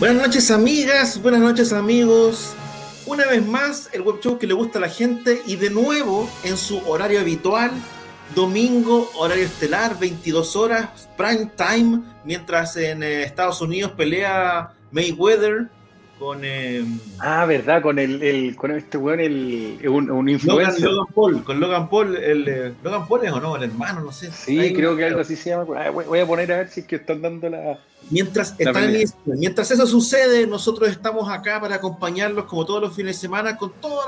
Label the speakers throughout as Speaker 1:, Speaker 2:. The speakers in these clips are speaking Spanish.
Speaker 1: Buenas noches amigas, buenas noches amigos. Una vez más, el web show que le gusta a la gente y de nuevo en su horario habitual, domingo, horario estelar, 22 horas, prime time, mientras en eh, Estados Unidos pelea Mayweather con... Eh,
Speaker 2: ah, verdad, con el, el con este weón, el, un, un influencer.
Speaker 1: Logan, Logan, Paul, con Logan Paul, el, eh, Logan Paul es o no, el hermano, no sé.
Speaker 2: Sí, creo que algo así se llama. Ah, voy a poner a ver si es que están dando la...
Speaker 1: Mientras, mientras eso sucede, nosotros estamos acá para acompañarlos como todos los fines de semana con todo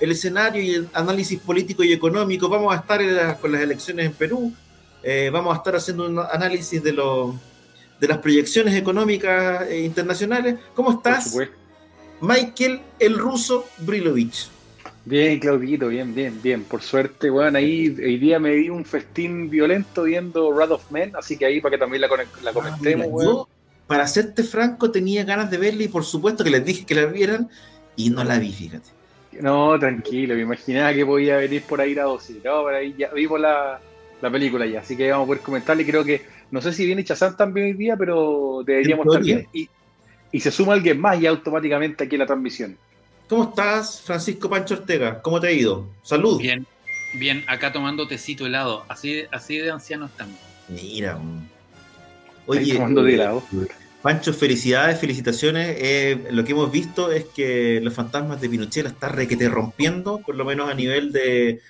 Speaker 1: el escenario y el análisis político y económico. Vamos a estar con las elecciones en Perú, eh, vamos a estar haciendo un análisis de, de las proyecciones económicas e internacionales. ¿Cómo estás? Michael el ruso Brilovich.
Speaker 2: Bien, Claudito, bien, bien, bien. Por suerte, bueno, ahí hoy día me di un festín violento viendo Wrath of Men, así que ahí para que también la, la comentemos, ah,
Speaker 1: Yo, para serte franco, tenía ganas de verla y por supuesto que les dije que la vieran y no la vi, fíjate.
Speaker 2: No, tranquilo, me imaginaba que podía venir por ahí la dosis. No, por ahí ya vimos la, la película ya, así que vamos a poder comentarle. Creo que, no sé si viene Chazán también hoy día, pero deberíamos estar bien. Y, y se suma alguien más y automáticamente aquí en la transmisión.
Speaker 1: ¿Cómo estás, Francisco Pancho Ortega? ¿Cómo te ha ido? Salud.
Speaker 3: Bien, bien, acá tomando tecito helado. Así, así de anciano estamos.
Speaker 1: Mira. Oye, tomando de helado. Pancho, felicidades, felicitaciones. Eh, lo que hemos visto es que los fantasmas de Pinochet la están requete rompiendo, por lo menos a nivel de,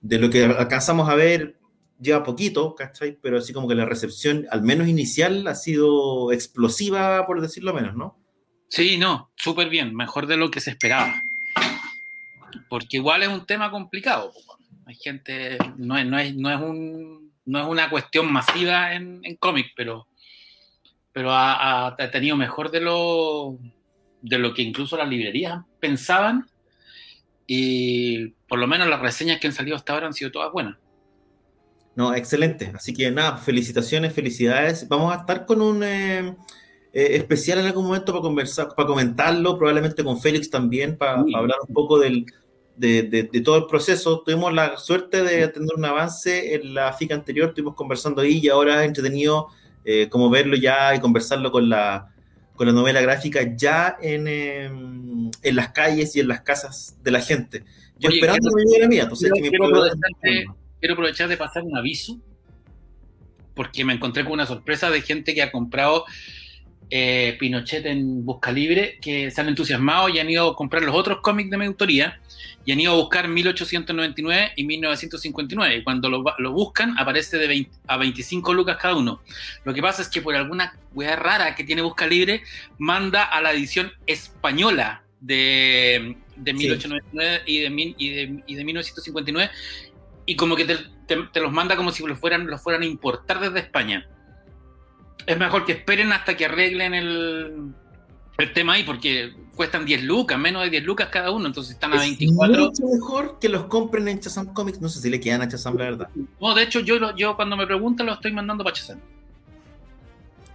Speaker 1: de lo que alcanzamos a ver lleva poquito, ¿cachai? Pero así como que la recepción, al menos inicial, ha sido explosiva, por decirlo menos, ¿no?
Speaker 3: Sí, no, súper bien, mejor de lo que se esperaba. Porque igual es un tema complicado. Hay gente, no es, no es, no es, un, no es una cuestión masiva en, en cómic, pero, pero ha, tenido mejor de lo, de lo que incluso las librerías pensaban. Y por lo menos las reseñas que han salido hasta ahora han sido todas buenas.
Speaker 1: No, excelente. Así que nada, felicitaciones, felicidades. Vamos a estar con un... Eh, eh, especial en algún momento para conversar, para comentarlo, probablemente con Félix también, para, hablar un poco del, de, todo el proceso. Tuvimos la suerte de tener un avance en la FICA anterior, estuvimos conversando ahí y ahora es entretenido eh, como verlo ya y conversarlo con la, con la novela gráfica ya en, em, en las calles y en las casas de la gente. Yo esperando que me llegue la mía, entonces que
Speaker 3: quiero, quiero aprovechar de pasar un aviso porque me encontré con una sorpresa de gente que ha comprado eh, Pinochet en Busca Libre, que se han entusiasmado y han ido a comprar los otros cómics de mi autoría y han ido a buscar 1899 y 1959. Y cuando lo, buscan, aparece de a 25 lucas cada uno. Lo que pasa es que por alguna weá rara que tiene Busca Libre, manda a la edición española de, de 1899 y, de, y, de, 1959 y como que te, los manda como si los fueran, los fueran a importar desde España es mejor que esperen hasta que arreglen el, el tema ahí, porque cuestan 10 lucas, menos de 10 lucas cada uno, entonces están a 24. Es
Speaker 1: mucho mejor que los compren en Chazam Comics, no sé si le quedan a Chazam, la verdad.
Speaker 3: No, de hecho, yo, yo cuando me preguntan lo estoy mandando para Chazam.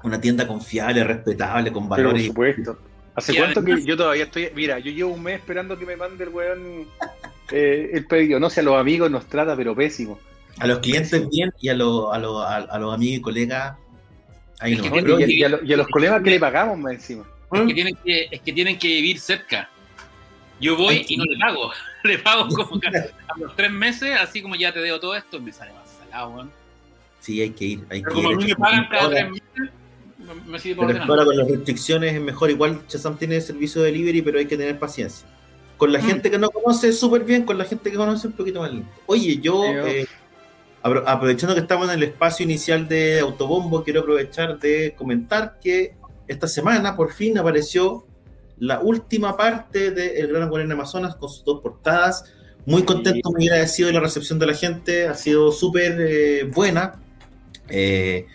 Speaker 1: Una tienda confiable, respetable, con valores.
Speaker 2: por supuesto. ¿Hace cuánto que yo todavía estoy.? Mira, yo llevo un mes esperando que me mande el weón eh, el pedido. No sé, a los amigos nos trata, pero pésimo.
Speaker 1: A los clientes bien y a, los a, a los amigos y colegas
Speaker 2: y, a, los colegas que le pagamos más encima.
Speaker 3: Es que, tienen que, es que tienen que vivir cerca. Yo voy y no le pago. Le pago como a los tres meses, así como ya te debo todo esto, me sale más salado,
Speaker 1: Sí, hay que ir. Hay
Speaker 3: Pero
Speaker 1: que
Speaker 3: como a mí me pagan cada tres meses, me sigue por
Speaker 1: Ahora con las restricciones es mejor. Igual Chazam tiene servicio de delivery, pero hay que tener paciencia. Con la mm. gente que no conoce, súper bien. Con la gente que conoce, un poquito más lento. Oye, yo. Eh, aprovechando que estamos en el espacio inicial de Autobombo, quiero aprovechar de comentar que esta semana por fin apareció la última parte de El Gran en Amazonas con sus dos portadas. Muy contento, muy agradecido de la recepción de la gente, ha sido súper eh, buena. Eh,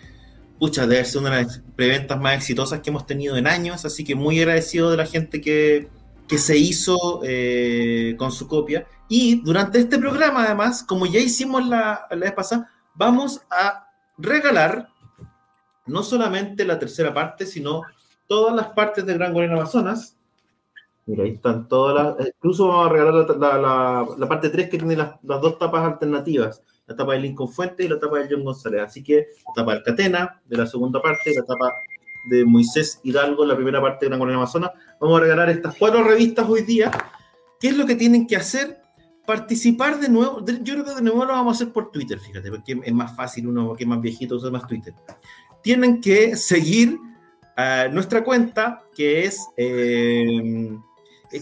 Speaker 1: pucha, debe ser una de las preventas más exitosas que hemos tenido en años, así que muy agradecido de la gente que, que se hizo eh, con su copia. Y durante este programa, además, como ya hicimos la, la vez pasada, vamos a regalar no solamente la tercera parte, sino todas las partes de Gran Guarena Amazonas. Mira, ahí están todas las. Incluso vamos a regalar la, la, la parte 3 que tiene las, las, dos tapas alternativas: la tapa de Lincoln Fuente y la tapa de John González. Así que la tapa del Catena, de la segunda parte, la tapa de Moisés Hidalgo, la primera parte de Gran Guarena Amazonas. Vamos a regalar estas cuatro revistas hoy día. ¿Qué es lo que tienen que hacer? Participar de nuevo. Yo creo que de nuevo lo vamos a hacer por Twitter, fíjate, porque es más fácil, uno que es más viejito usa más Twitter. Tienen que seguir a nuestra cuenta, que es. Eh,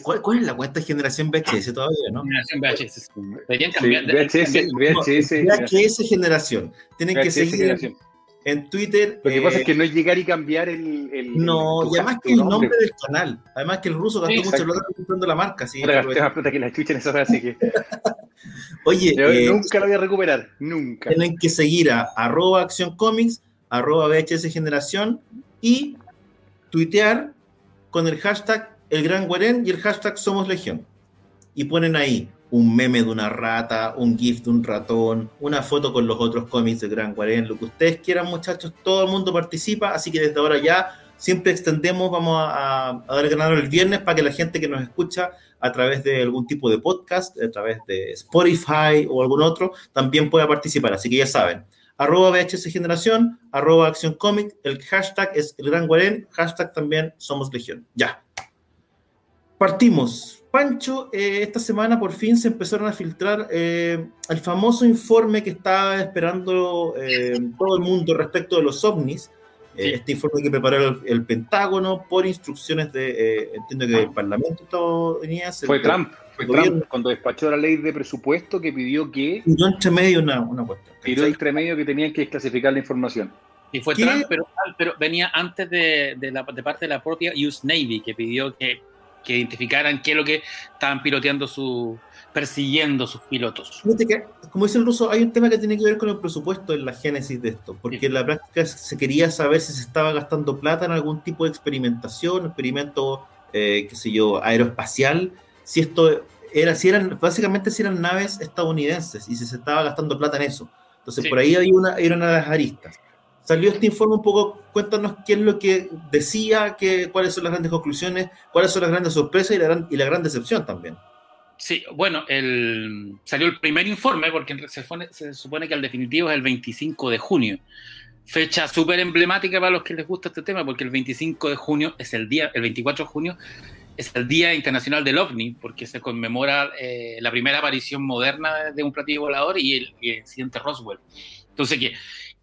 Speaker 1: ¿cuál, ¿cuál, es la cuenta de generación VHS todavía, no?
Speaker 3: Generación VHS.
Speaker 2: Sí, VHS, VHS,
Speaker 1: VHS, generación. Tienen VHS que seguir generación. En Twitter.
Speaker 2: Lo que eh, pasa es que no es llegar y cambiar el. el
Speaker 1: no,
Speaker 2: el,
Speaker 1: y además que el nombre del canal. Además que el ruso gastó sí, mucho plata comprando la marca. ¿sí?
Speaker 2: Gasté más plata que la chucha en esa hora, así que.
Speaker 1: Oye.
Speaker 2: Yo eh, nunca lo voy a recuperar. Nunca.
Speaker 1: Tienen que seguir a arroba acción comics, arroba VHS generación y tuitear con el hashtag El Gran Guarén y el hashtag Somos Legión. Y ponen ahí un meme de una rata, un GIF de un ratón, una foto con los otros cómics de Gran Guarén, lo que ustedes quieran, muchachos, todo el mundo participa, así que desde ahora ya siempre extendemos, vamos a, a dar el ganador el viernes para que la gente que nos escucha a través de algún tipo de podcast, a través de Spotify o algún otro, también pueda participar. Así que ya saben, arroba VHS Generación, arroba Acción Comic, el hashtag es el Gran Guarén, hashtag también Somos Legión. Ya. Partimos. Pancho, eh, esta semana por fin se empezaron a filtrar eh, el famoso informe que estaba esperando eh, todo el mundo respecto de los ovnis. Sí. Este informe que preparó el, el, Pentágono por instrucciones de, entiendo que el Parlamento estadounidense.
Speaker 2: Fue Trump. Fue Trump cuando despachó la ley de presupuesto que pidió que.
Speaker 1: Pidió entre medio una, una cuestión.
Speaker 2: Pidió entre medio que tenían que desclasificar la información.
Speaker 3: Y fue ¿Qué? Trump, pero, pero, venía antes de, de, la, de parte de la propia US Navy, que pidió que que identificaran qué es lo que estaban piloteando su persiguiendo sus pilotos.
Speaker 1: Como dice el ruso, hay un tema que tiene que ver con el presupuesto en la génesis de esto, porque sí. en la práctica se quería saber si se estaba gastando plata en algún tipo de experimentación, experimento, eh, qué sé yo, aeroespacial, si esto era, si eran, básicamente si eran naves estadounidenses y si se estaba gastando plata en eso. Entonces, sí. por ahí hay una, de las aristas salió este informe un poco, cuéntanos qué es lo que decía, que, cuáles son las grandes conclusiones, cuáles son las grandes sorpresas y la gran, y la gran decepción también.
Speaker 3: Sí, bueno, salió el primer informe porque se, pone, se, supone que el definitivo es el 25 de junio. Fecha súper emblemática para los que les gusta este tema porque el 25 de junio es el día, el 24 de junio es el Día Internacional del OVNI porque se conmemora eh, la primera aparición moderna de un platillo volador y el, y Roswell. Entonces, que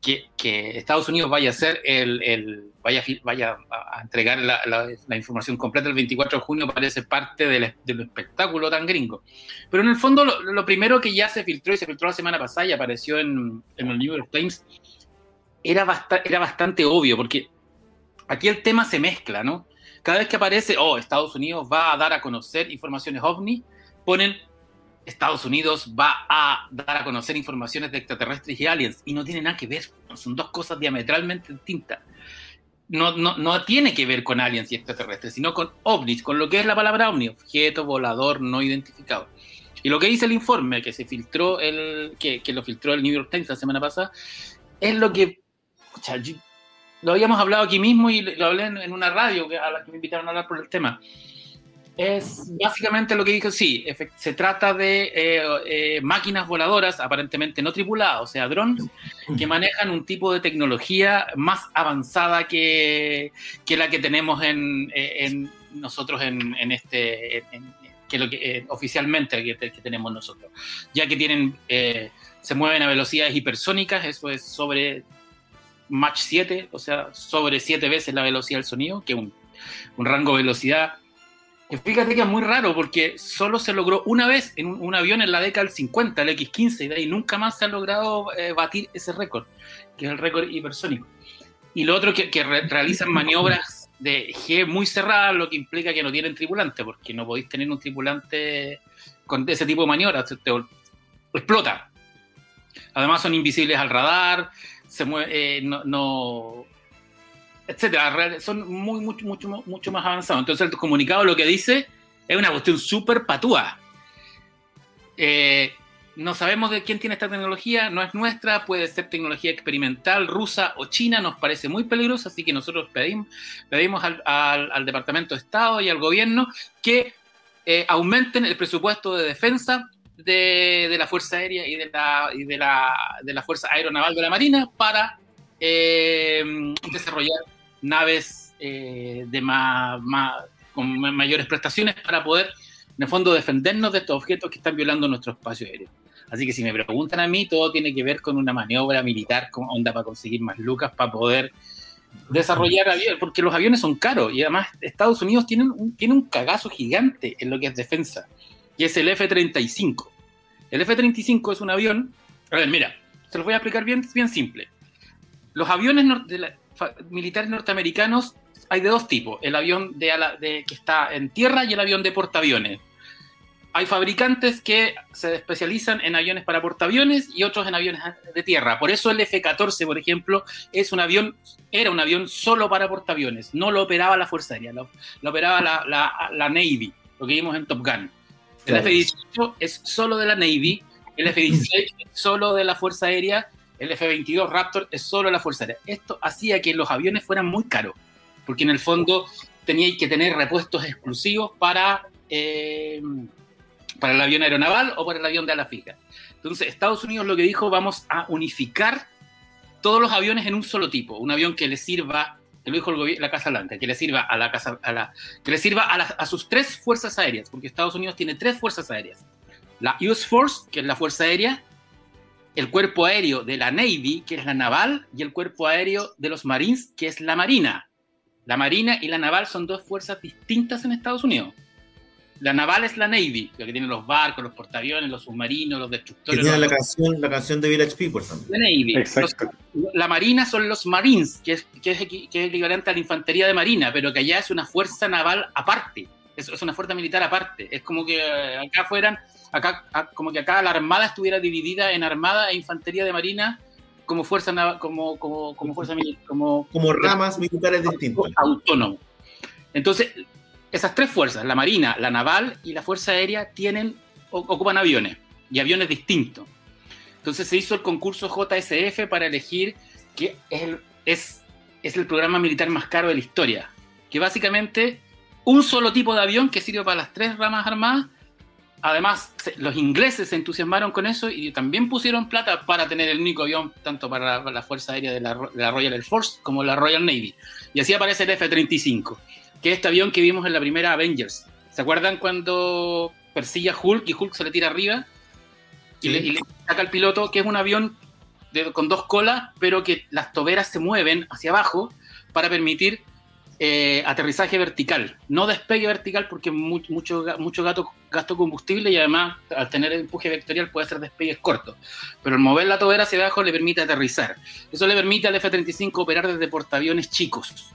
Speaker 3: que, que, Estados Unidos vaya a hacer el, el vaya, vaya a entregar la, la, la, información completa el 24 de junio parece parte del, del espectáculo tan gringo. Pero en el fondo lo, lo, primero que ya se filtró y se filtró la semana pasada y apareció en, en el New York Times era, bast era bastante obvio porque aquí el tema se mezcla, ¿no? Cada vez que aparece, oh, Estados Unidos va a dar a conocer informaciones ovni, ponen Estados Unidos va a dar a conocer informaciones de extraterrestres y aliens y no tiene nada que ver, son dos cosas diametralmente distintas. No, no, no tiene que ver con aliens y extraterrestres, sino con ovnis, con lo que es la palabra ovni, objeto volador no identificado. Y lo que dice el informe que se filtró, el, que, que lo filtró el New York Times la semana pasada, es lo que, o sea, lo habíamos hablado aquí mismo y lo hablé en, en una radio a la que me invitaron a hablar por el tema es básicamente lo que dijo, sí, se trata de eh, eh, máquinas voladoras aparentemente no tripuladas, o sea, drones, que manejan un tipo de tecnología más avanzada que, que la que tenemos en, en nosotros en, en este, que lo que eh, oficialmente que, tenemos nosotros, ya que tienen, eh, se mueven a velocidades hipersónicas, eso es sobre Mach 7, o sea, sobre 7 veces la velocidad del sonido, que un, un rango de velocidad Fíjate que es muy raro porque solo se logró una vez en un, avión en la década del 50, el X-15, y nunca más se ha logrado eh, batir ese récord, que es el récord hipersónico. Y lo otro que, que re realizan maniobras de G muy cerradas, lo que implica que no tienen tripulante, porque no podéis tener un tripulante con ese tipo de maniobras, te, explota. Además son invisibles al radar, se mueve, eh, no, no, etcétera. Son muy, mucho, mucho, mucho más avanzados. Entonces el comunicado lo que dice es una cuestión súper patúa. Eh, no sabemos de quién tiene esta tecnología, no es nuestra, puede ser tecnología experimental rusa o china, nos parece muy peligroso, así que nosotros pedimos, pedimos al, Departamento de Estado y al gobierno que eh, aumenten el presupuesto de defensa de, la Fuerza Aérea y de la, de, la, de la Fuerza Aeronaval de la Marina para eh, desarrollar naves eh, de más, con mayores prestaciones para poder, en el fondo, defendernos de estos objetos que están violando nuestro espacio aéreo. Así que si me preguntan a mí, todo tiene que ver con una maniobra militar, con onda para conseguir más lucas, para poder desarrollar aviones, porque los aviones son caros y además Estados Unidos tiene un, tiene un cagazo gigante en lo que es defensa, y es el F-35. El F-35 es un avión, a ver, mira, se los voy a explicar bien, bien simple. Los aviones militares norteamericanos hay de dos tipos, el avión de, de, que está en tierra y el avión de portaaviones hay fabricantes que se especializan en aviones para portaaviones y otros en aviones de tierra. Por eso el F-14, por ejemplo, es un avión, era un avión solo para portaaviones. No lo operaba la Fuerza Aérea, lo, operaba la, Navy, lo que vimos en Top Gun. El F-18 es solo de la Navy, el F-16 es solo de la Fuerza Aérea, el F-22 Raptor es solo la Fuerza Aérea. Esto hacía que los aviones fueran muy caros, porque en el fondo teníais que tener repuestos exclusivos para... Eh, para el avión aeronaval o para el avión de ala fija. Entonces, Estados Unidos lo que dijo, vamos a unificar todos los aviones en un solo tipo, un avión que le sirva, que lo dijo la Casa Blanca, que le sirva a la casa, a la, que le sirva a, a, sus tres fuerzas aéreas, porque Estados Unidos tiene tres fuerzas aéreas: la US Force, que es la fuerza aérea, el cuerpo aéreo de la Navy, que es la naval, y el cuerpo aéreo de los Marines, que es la Marina. La Marina y la naval son dos fuerzas distintas en Estados Unidos la naval es la Navy, la que tiene los barcos, los portaaviones, los submarinos, los destructores.
Speaker 1: tiene la, canción, la canción de Village People también.
Speaker 3: La Navy. Exacto. la Marina son los Marines, que es, que, es, equivalente a la infantería de Marina, pero que allá es una fuerza naval aparte. Es, es una fuerza militar aparte. Es como que acá fueran, acá, como que acá la armada estuviera dividida en armada e infantería de Marina como fuerza como, como, como fuerza
Speaker 1: como, como ramas militares distintas.
Speaker 3: Autónomo. Entonces, esas tres fuerzas, la marina, la naval y la fuerza aérea, tienen, ocupan aviones y aviones distintos. Entonces se hizo el concurso JSF para elegir que es el, es, es el programa militar más caro de la historia. Que básicamente un solo tipo de avión que sirve para las tres ramas armadas. Además, los ingleses se entusiasmaron con eso y también pusieron plata para tener el único avión, tanto para la, Fuerza Aérea de la, de la, Royal Air Force como la Royal Navy. Y así aparece el F-35 que es este avión que vimos en la primera Avengers. ¿Se acuerdan cuando persigue a Hulk y Hulk se le tira arriba? Y, le, saca al piloto, que es un avión con dos colas, pero que las toberas se mueven hacia abajo para permitir eh, aterrizaje vertical. No despegue vertical porque mucho, mucho, mucho gasto combustible y además al tener el empuje vectorial puede hacer despegues cortos. Pero al mover la tobera hacia abajo le permite aterrizar. Eso le permite al F-35 operar desde portaaviones chicos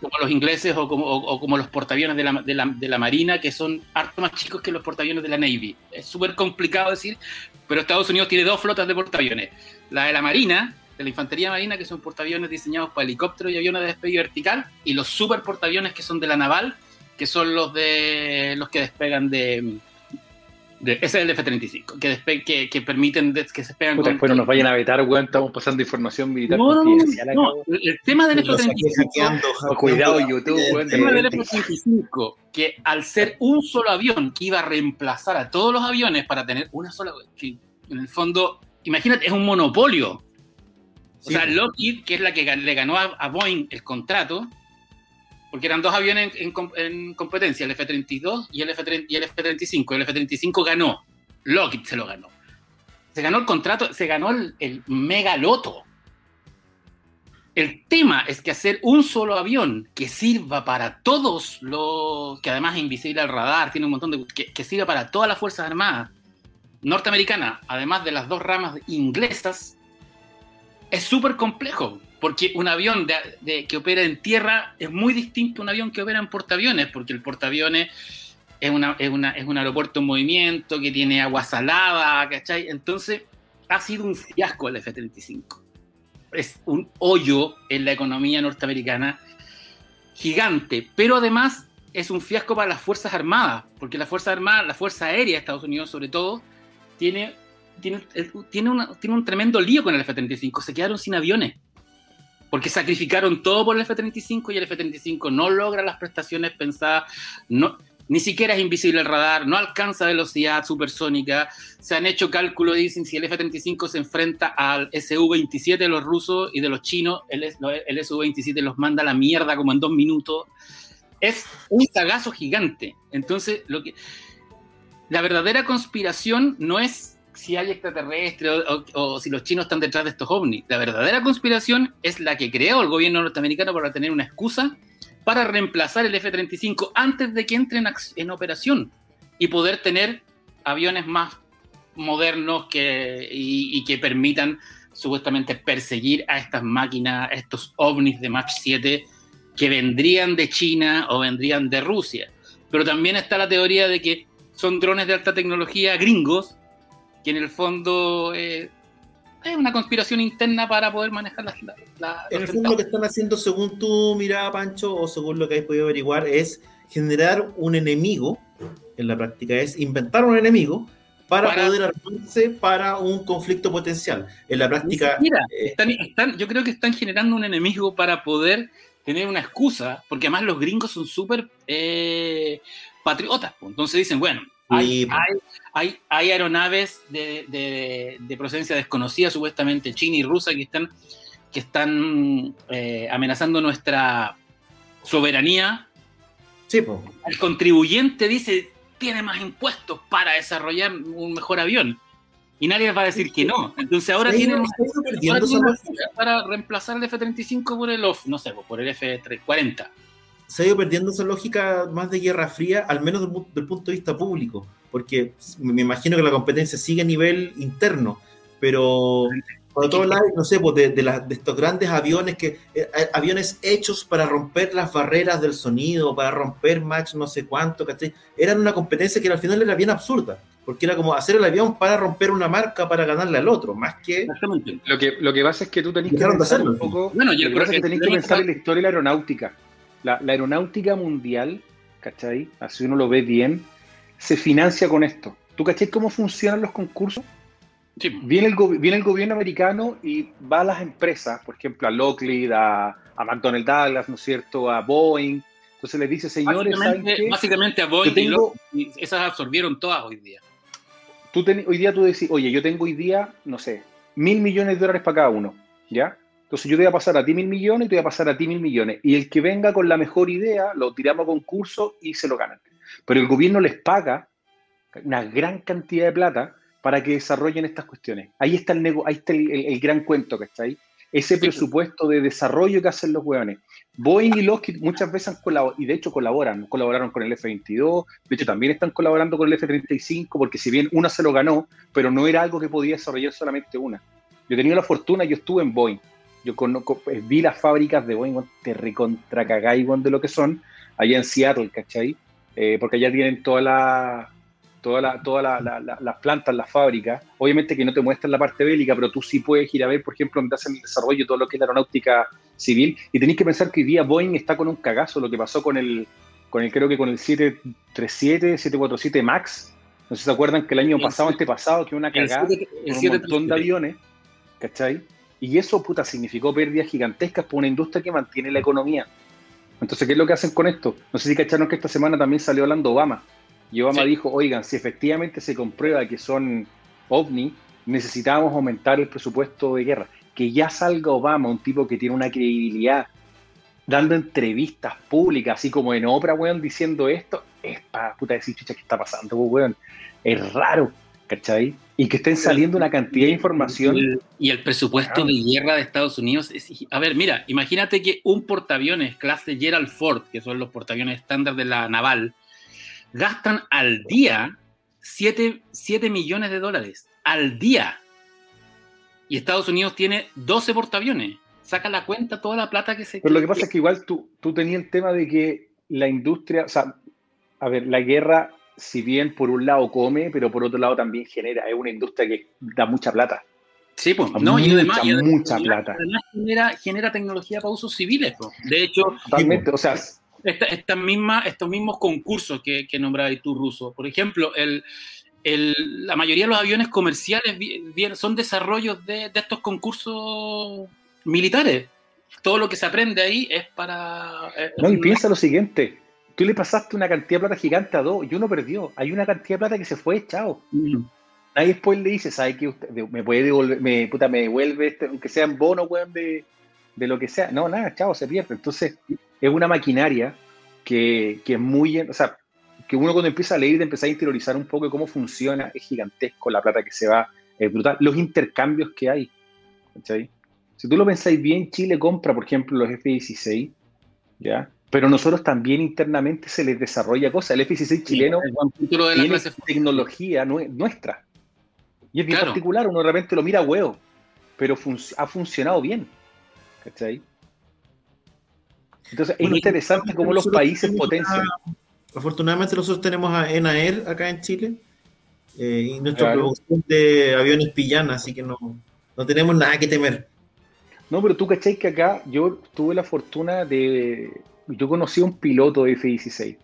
Speaker 3: como los ingleses o como, como los portaaviones de la, de, la, de la, Marina, que son harto más chicos que los portaaviones de la Navy. Es súper complicado decir, pero Estados Unidos tiene dos flotas de portaaviones. La de la Marina, de la Infantería Marina, que son portaaviones diseñados para helicópteros y aviones de despegue vertical, y los super portaaviones que son de la Naval, que son los de los que despegan de, ese es el F-35, que, que, que, permiten que se pegan
Speaker 2: con... Después no nos vayan a vetar, weón, estamos pasando información militar
Speaker 3: no, no, el tema del F-35...
Speaker 2: cuidado YouTube,
Speaker 3: El tema del F-35, que al ser un solo avión que iba a reemplazar a todos los aviones para tener una sola... Que en el fondo, imagínate, es un monopolio. O sea, Lockheed, que es la que le ganó a Boeing el contrato, porque eran dos aviones en, competencia, el F-32 y el F-35. El F-35 ganó, Lockheed se lo ganó. Se ganó el contrato, se ganó el, el megaloto. El tema es que hacer un solo avión que sirva para todos los, que además es invisible al radar, tiene un montón de, que, que sirva para todas las Fuerzas Armadas norteamericanas, además de las dos ramas inglesas, es súper complejo. Porque un avión que opera en tierra es muy distinto a un avión que opera en portaaviones, porque el portaaviones es, es, un aeropuerto en movimiento, que tiene agua salada, ¿cachai? Entonces, ha sido un fiasco el F-35. Es un hoyo en la economía norteamericana gigante, pero además es un fiasco para las Fuerzas Armadas, porque la Fuerza Armada, la Fuerza Aérea de Estados Unidos sobre todo, tiene, tiene, tiene, tiene un tremendo lío con el F-35, se quedaron sin aviones, porque sacrificaron todo por el F-35 y el F-35 no logra las prestaciones pensadas, no, ni siquiera es invisible el radar, no alcanza velocidad supersónica, se han hecho cálculos, dicen, si el F-35 se enfrenta al Su-27 de los rusos y de los chinos, el, el Su-27 los manda a la mierda como en dos minutos. Es un cagazo gigante. Entonces, lo que, la verdadera conspiración no es si hay extraterrestres o, si los chinos están detrás de estos ovnis. La verdadera conspiración es la que creó el gobierno norteamericano para tener una excusa para reemplazar el F-35 antes de que entre en, operación y poder tener aviones más modernos que, y, que permitan supuestamente perseguir a estas máquinas, estos ovnis de Mach 7 que vendrían de China o vendrían de Rusia. Pero también está la teoría de que son drones de alta tecnología gringos, que en el fondo eh, es una conspiración interna para poder manejar las. La,
Speaker 1: en el fondo, lo que están haciendo, según tú, mira, Pancho, o según lo que has podido averiguar, es generar un enemigo. En la práctica es inventar un enemigo para, poder armarse para un conflicto potencial. En la práctica.
Speaker 3: Mira, eh, están, yo creo que están generando un enemigo para poder tener una excusa, porque además los gringos son súper eh, patriotas. Entonces dicen, bueno, hay, hay, hay, aeronaves de, procedencia desconocida, supuestamente china y rusa, que están, que están eh, amenazando nuestra soberanía.
Speaker 1: Sí,
Speaker 3: El contribuyente dice, tiene más impuestos para desarrollar un mejor avión. Y nadie va a decir que no. Entonces ahora tienen para reemplazar el F-35 por el, no sé, por el F-40
Speaker 1: se ha ido perdiendo esa lógica más de guerra fría, al menos del, del, punto de vista público, porque me imagino que la competencia sigue a nivel interno, pero cuando todo hablas, no sé, pues de, de, de, estos grandes aviones que eh, aviones hechos para romper las barreras del sonido, para romper match no sé cuánto, ¿cachai? Eran una competencia que al final era bien absurda, porque era como hacer el avión para romper una marca para ganarle al otro, más que
Speaker 2: Exactamente. Lo que lo que pasa es que tú tenés que pensar un poco, bueno, yo creo que, que tenés que pensar en la historia de la aeronáutica la, aeronáutica mundial, ¿cachai? Así uno lo ve bien, se financia con esto. ¿Tú cachai cómo funcionan los concursos? Viene, el viene el gobierno americano y va a las empresas, por ejemplo, a Lockheed, a, a McDonnell Douglas, ¿no es cierto? A Boeing. Entonces les dice, señores,
Speaker 3: básicamente, básicamente a Boeing y, esas absorbieron todas hoy día.
Speaker 2: Tú hoy día tú decís, oye, yo tengo hoy día, no sé, mil millones de dólares para cada uno, ¿ya? Entonces yo te voy a pasar a ti mil millones y te voy a pasar a ti mil millones. Y el que venga con la mejor idea, lo tiramos a concurso y se lo ganan. Pero el gobierno les paga una gran cantidad de plata para que desarrollen estas cuestiones. Ahí está el, ahí está el, gran cuento que está ahí. Ese presupuesto de desarrollo que hacen los hueones. Boeing y Lockheed muchas veces han colaborado, y de hecho colaboran, colaboraron con el F-22, de hecho también están colaborando con el F-35, porque si bien una se lo ganó, pero no era algo que podía desarrollar solamente una. Yo he tenido la fortuna, yo estuve en Boeing, yo conozco, eh, vi las fábricas de Boeing, te recontra cagáis de lo que son, allá en Seattle, ¿cachai? Eh, porque allá tienen toda la, toda la, todas las plantas, las fábricas. Obviamente que no te muestran la parte bélica, pero tú sí puedes ir a ver, por ejemplo, donde hacen el desarrollo, todo lo que es la aeronáutica civil. Y tenéis que pensar que hoy día Boeing está con un cagazo, lo que pasó con el, con el creo que con el 737, 747 MAX. No sé si se acuerdan que el año pasado, antepasado, que una cagada, un montón de aviones, ¿cachai? Y eso, puta, significó pérdidas gigantescas por una industria que mantiene la economía. Entonces, ¿qué es lo que hacen con esto? No sé si cacharon que esta semana también salió hablando Obama. Y Obama dijo, oigan, si efectivamente se comprueba que son ovni, necesitamos aumentar el presupuesto de guerra. Que ya salga Obama, un tipo que tiene una credibilidad, dando entrevistas públicas, así como en Oprah, weón, diciendo esto, es para puta decir, chucha, ¿qué está pasando, weón? Es raro. ¿cachai? Y que estén saliendo una cantidad de información.
Speaker 3: Y el presupuesto de guerra de Estados Unidos es, a ver, mira, imagínate que un portaaviones clase Gerald Ford, que son los portaaviones estándar de la naval, gastan al día 7, millones de dólares. Al día. Y Estados Unidos tiene 12 portaaviones. Saca la cuenta toda la plata que se...
Speaker 2: Pero lo que pasa es que igual tú, tú tenías el tema de que la industria, o sea, A ver, la guerra, si bien por un lado come, pero por otro lado también genera, es una industria que da mucha plata.
Speaker 3: Sí, pues, no, mucha, y además, mucha plata. Además genera, tecnología para usos civiles. Pues. De hecho,
Speaker 2: Totalmente, o sea,
Speaker 3: esta, misma, estos mismos concursos que, que nombrabas tú, Ruso, por ejemplo, el, el, la mayoría de los aviones comerciales son desarrollos de, de, estos concursos militares. Todo lo que se aprende ahí es para...
Speaker 2: Eh, no, y piensa lo siguiente, tú le pasaste una cantidad de plata gigante a dos y uno perdió. Hay una cantidad de plata que se fue, chao. Mm. Nadie después le dice, ¿sabes qué? Usted me puede devolver, me, puta, me devuelve, este, aunque sea en bono, weón, de, de lo que sea. No, nada, chao, se pierde. Entonces, es una maquinaria que, que es muy, o sea, que uno cuando empieza a leer y empieza a interiorizar un poco de cómo funciona, es gigantesco la plata que se va, es brutal. Los intercambios que hay. Si tú lo pensáis bien, Chile compra, por ejemplo, los F-16, ¿ya? Pero nosotros también internamente se les desarrolla cosas. El F-16 chileno tiene tecnología nuestra. Y es bien particular, uno realmente lo mira a huevo, pero ha funcionado bien. ¿Cachai? Entonces es interesante cómo los países potencian.
Speaker 1: Afortunadamente nosotros tenemos a ENAER acá en Chile eh, y nuestra producción de aviones pillana, así que no, no tenemos nada que temer.
Speaker 2: No, pero tú cachai que acá yo tuve la fortuna de... Yo conocí a un piloto de F-16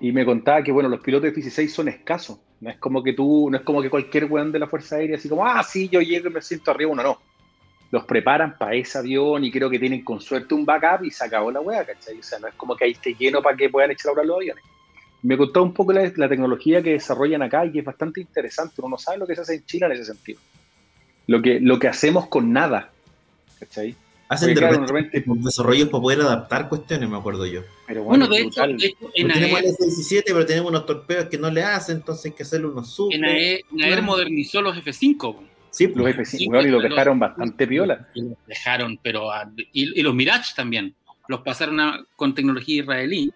Speaker 2: y me contaba que, bueno, los pilotos de F-16 son escasos. No es como que tú, no es como que cualquier weón de la Fuerza Aérea, así como, ah, sí, yo llego y me siento arriba, uno no los preparan para ese avión y creo que tienen con suerte un backup y se acabó la hueá, ¿cachai? O sea, no es como que ahí esté lleno para que puedan echar ahora los aviones. Me contó un poco la, tecnología que desarrollan acá y es bastante interesante. Uno no sabe lo que se hace en China en ese sentido. Lo que, lo que hacemos con nada, ¿cachai?
Speaker 1: Hacen de, repente, desarrollos para poder adaptar cuestiones, me acuerdo yo.
Speaker 3: Pero bueno, de, hecho,
Speaker 1: en tenemos el F-17, pero tenemos unos torpedos que no le hacen, entonces hay que hacerle unos sub.
Speaker 3: En AER, modernizó los F-5.
Speaker 2: Sí, los F5 y los dejaron bastante piola.
Speaker 3: Los dejaron, pero. y, los Mirage también. Los pasaron con tecnología israelí.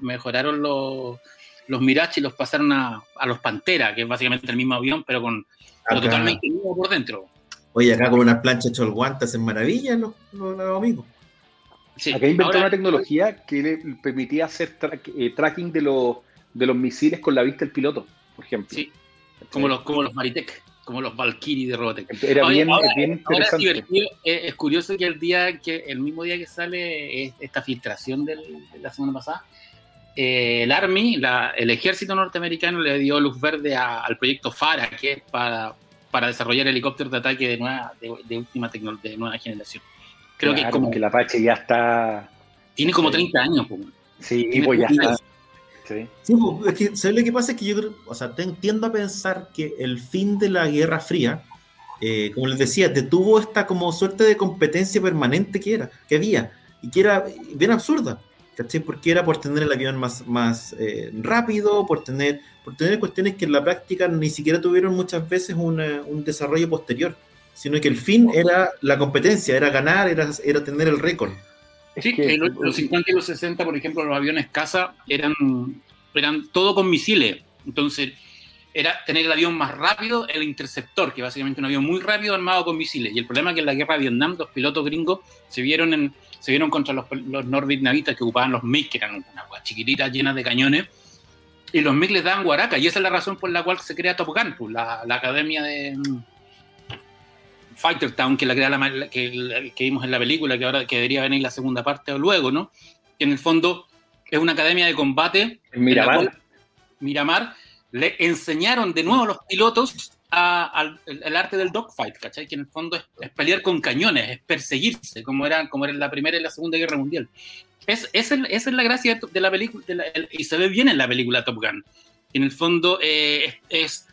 Speaker 3: mejoraron los, los Mirage y los pasaron a, los Pantera, que es básicamente el mismo avión, pero con totalmente nuevo por dentro.
Speaker 1: Oye, acá con unas planchas hechas guantes en maravilla los, los, amigos.
Speaker 2: Sí, acá inventó una tecnología que le permitía hacer eh, tracking de los, de los misiles con la vista del piloto, por ejemplo.
Speaker 3: Sí, como los, como los Maritech como los Valkyrie de Robotech.
Speaker 2: Era bien, bien
Speaker 3: interesante. es, curioso que el día que el mismo día que sale esta filtración de la semana pasada, eh, el Army, el ejército norteamericano le dio luz verde al proyecto FARA, que es para, para desarrollar helicópteros de ataque de nueva, de, última tecnología, de nueva generación.
Speaker 2: Creo que es como que la Apache ya está.
Speaker 3: Tiene como 30 años. Pues.
Speaker 2: Sí, pues ya está.
Speaker 1: Sí. Pues, es que, ¿sabes lo que pasa? Es que yo creo, o sea, tiendo a pensar que el fin de la Guerra Fría, eh, como les decía, detuvo esta como suerte de competencia permanente que era, que había, y que era bien absurda, ¿cachai? Porque era por tener el avión más, más eh, rápido, por tener, por tener cuestiones que en la práctica ni siquiera tuvieron muchas veces un desarrollo posterior, sino que el fin era la competencia, era ganar, era, era tener el récord.
Speaker 3: Sí, en los 50 y los 60, por ejemplo, los aviones caza eran, eran todo con misiles. Entonces, era tener el avión más rápido, el interceptor, que básicamente un avión muy rápido armado con misiles. Y el problema es que en la guerra de Vietnam, los pilotos gringos se vieron, en, se vieron contra los, los norvietnamitas que ocupaban los MiG, que eran unas chiquititas llenas de cañones. Y los MiG les daban guaraca. Y esa es la razón por la cual se crea Top Gun, pues, la, la academia de, Fighter Town, que la crea la, que, que, vimos en la película, que ahora que debería venir la segunda parte o luego, ¿no? Que en el fondo es una academia de combate.
Speaker 2: En Miramar.
Speaker 3: Miramar le enseñaron de nuevo a los pilotos al, el, arte del dogfight, ¿cachai? Que en el fondo es, pelear con cañones, es perseguirse, como era, como era en la Primera y la Segunda Guerra Mundial. Es, esa es la gracia de, la película, y se ve bien en la película Top Gun. En el fondo eh, es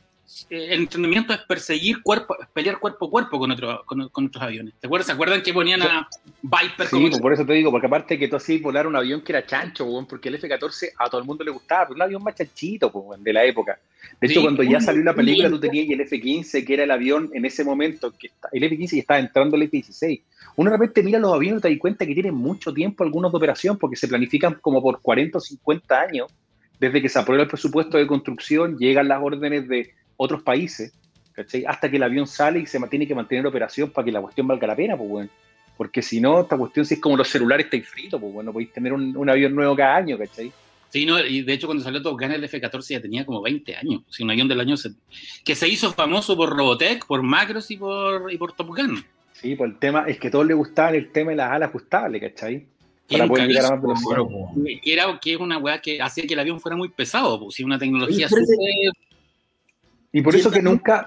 Speaker 3: eh, el entrenamiento es perseguir cuerpo, pelear cuerpo a cuerpo con, otro, con, otros aviones. ¿Te acuerdas? ¿Se acuerdan que ponían a Viper?
Speaker 2: Sí, pues por eso te digo, porque aparte que tú así volar un avión que era chancho, porque el F-14 a todo el mundo le gustaba, pero un avión más chanchito de la época. De hecho, cuando ya salió la película, tú tenías el F-15, que era el avión en ese momento, que el F-15 y estaba entrando el F-16. Uno de repente mira los aviones y te das cuenta que tienen mucho tiempo algunos de operación, porque se planifican como por 40 o 50 años, desde que se aprueba el presupuesto de construcción, llegan las órdenes de otros países, ¿cachai? Hasta que el avión sale y se tiene que mantener operación para que la cuestión valga la pena, pues bueno. Porque si no, esta cuestión si es como los celulares está frito, pues bueno, podéis tener un, avión nuevo cada año, ¿cachai?
Speaker 3: Sí, no, y de hecho cuando salió Top Gun el F-14 ya tenía como 20 años, o un avión del año que se hizo famoso por Robotech, por Macros y por, y por Top Gun.
Speaker 2: Sí, pues el tema es que a todos les gustaba el tema de las alas ajustables, ¿cachai? Para poder llegar a más velocidad.
Speaker 3: Era, que es una weá que hacía que el avión fuera muy pesado, pues, una tecnología
Speaker 2: súper... Y por eso que nunca...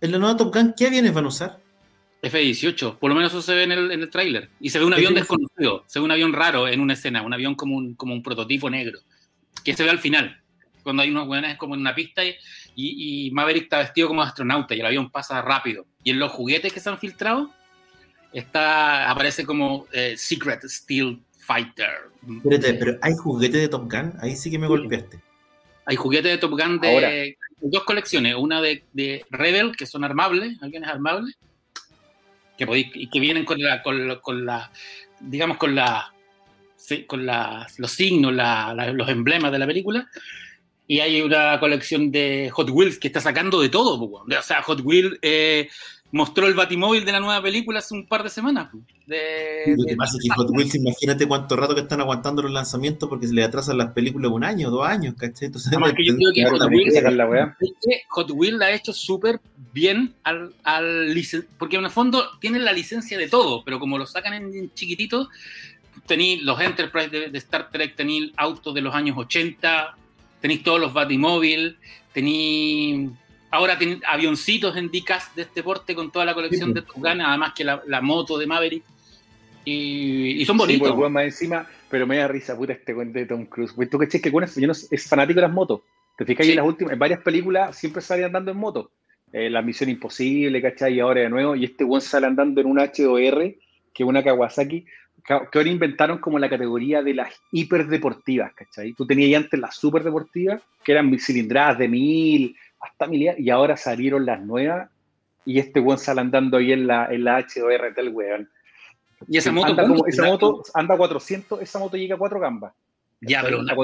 Speaker 1: En la nueva Top Gun, ¿qué aviones van a usar?
Speaker 3: F-18, por lo menos eso se ve en el, en el tráiler. Y se ve un avión desconocido, se ve un avión raro en una escena, un avión como un, como un prototipo negro, que se ve al final, cuando hay unos weones como en una pista y, y, Maverick está vestido como astronauta y el avión pasa rápido. Y en los juguetes que se han filtrado, está, aparece como eh, Secret Steel Fighter.
Speaker 1: Espérate, pero hay juguetes de Top Gun, ahí sí que me golpeaste.
Speaker 3: Hay juguetes de Top Gun de dos colecciones, una de, de Rebel, que son armables, aviones armables, que, podéis, que vienen con la, con, la, digamos, con la, con la, los signos, los emblemas de la película. Y hay una colección de Hot Wheels que está sacando de todo. O sea, Hot Wheels eh, mostró el Batimóvil de la nueva película hace un par de semanas. De,
Speaker 1: lo que pasa es que Hot Wheels, imagínate cuánto rato que están aguantando los lanzamientos porque se le atrasan las películas un año, dos años, ¿cachai? Entonces,
Speaker 3: no, que yo creo que Hot, Wheels, Hot Wheels la ha hecho súper bien al, al porque en el fondo tienen la licencia de todo, pero como lo sacan en chiquitito, tenéis los Enterprise de, Star Trek, tenéis autos de los años 80, tenéis todos los Batimóvil, tenéis ahora tienen avioncitos en Dicas de este porte con toda la colección de Top Gun, además que la, moto de Maverick. Y, son bonitos. Sí,
Speaker 2: pues, más encima, pero me da risa, puta, este cuento de Tom Cruise. Tú que que bueno, yo no, es fanático de las motos. Te fijas, en las últimas, en varias películas siempre sale andando en moto. Eh, la Misión Imposible, ¿cachai? Y ahora de nuevo, y este buen sale andando en un H2R, que es una Kawasaki, que ahora inventaron como la categoría de las hiperdeportivas, ¿cachai? Tú tenías antes las superdeportivas, que eran cilindradas de mil, hasta y ahora salieron las nuevas y este buen sale andando ahí en la, en la H2R del weón.
Speaker 3: Y esa moto,
Speaker 2: anda, esa moto anda a 400, esa moto llega a 4 gambas.
Speaker 3: Ya, pero una,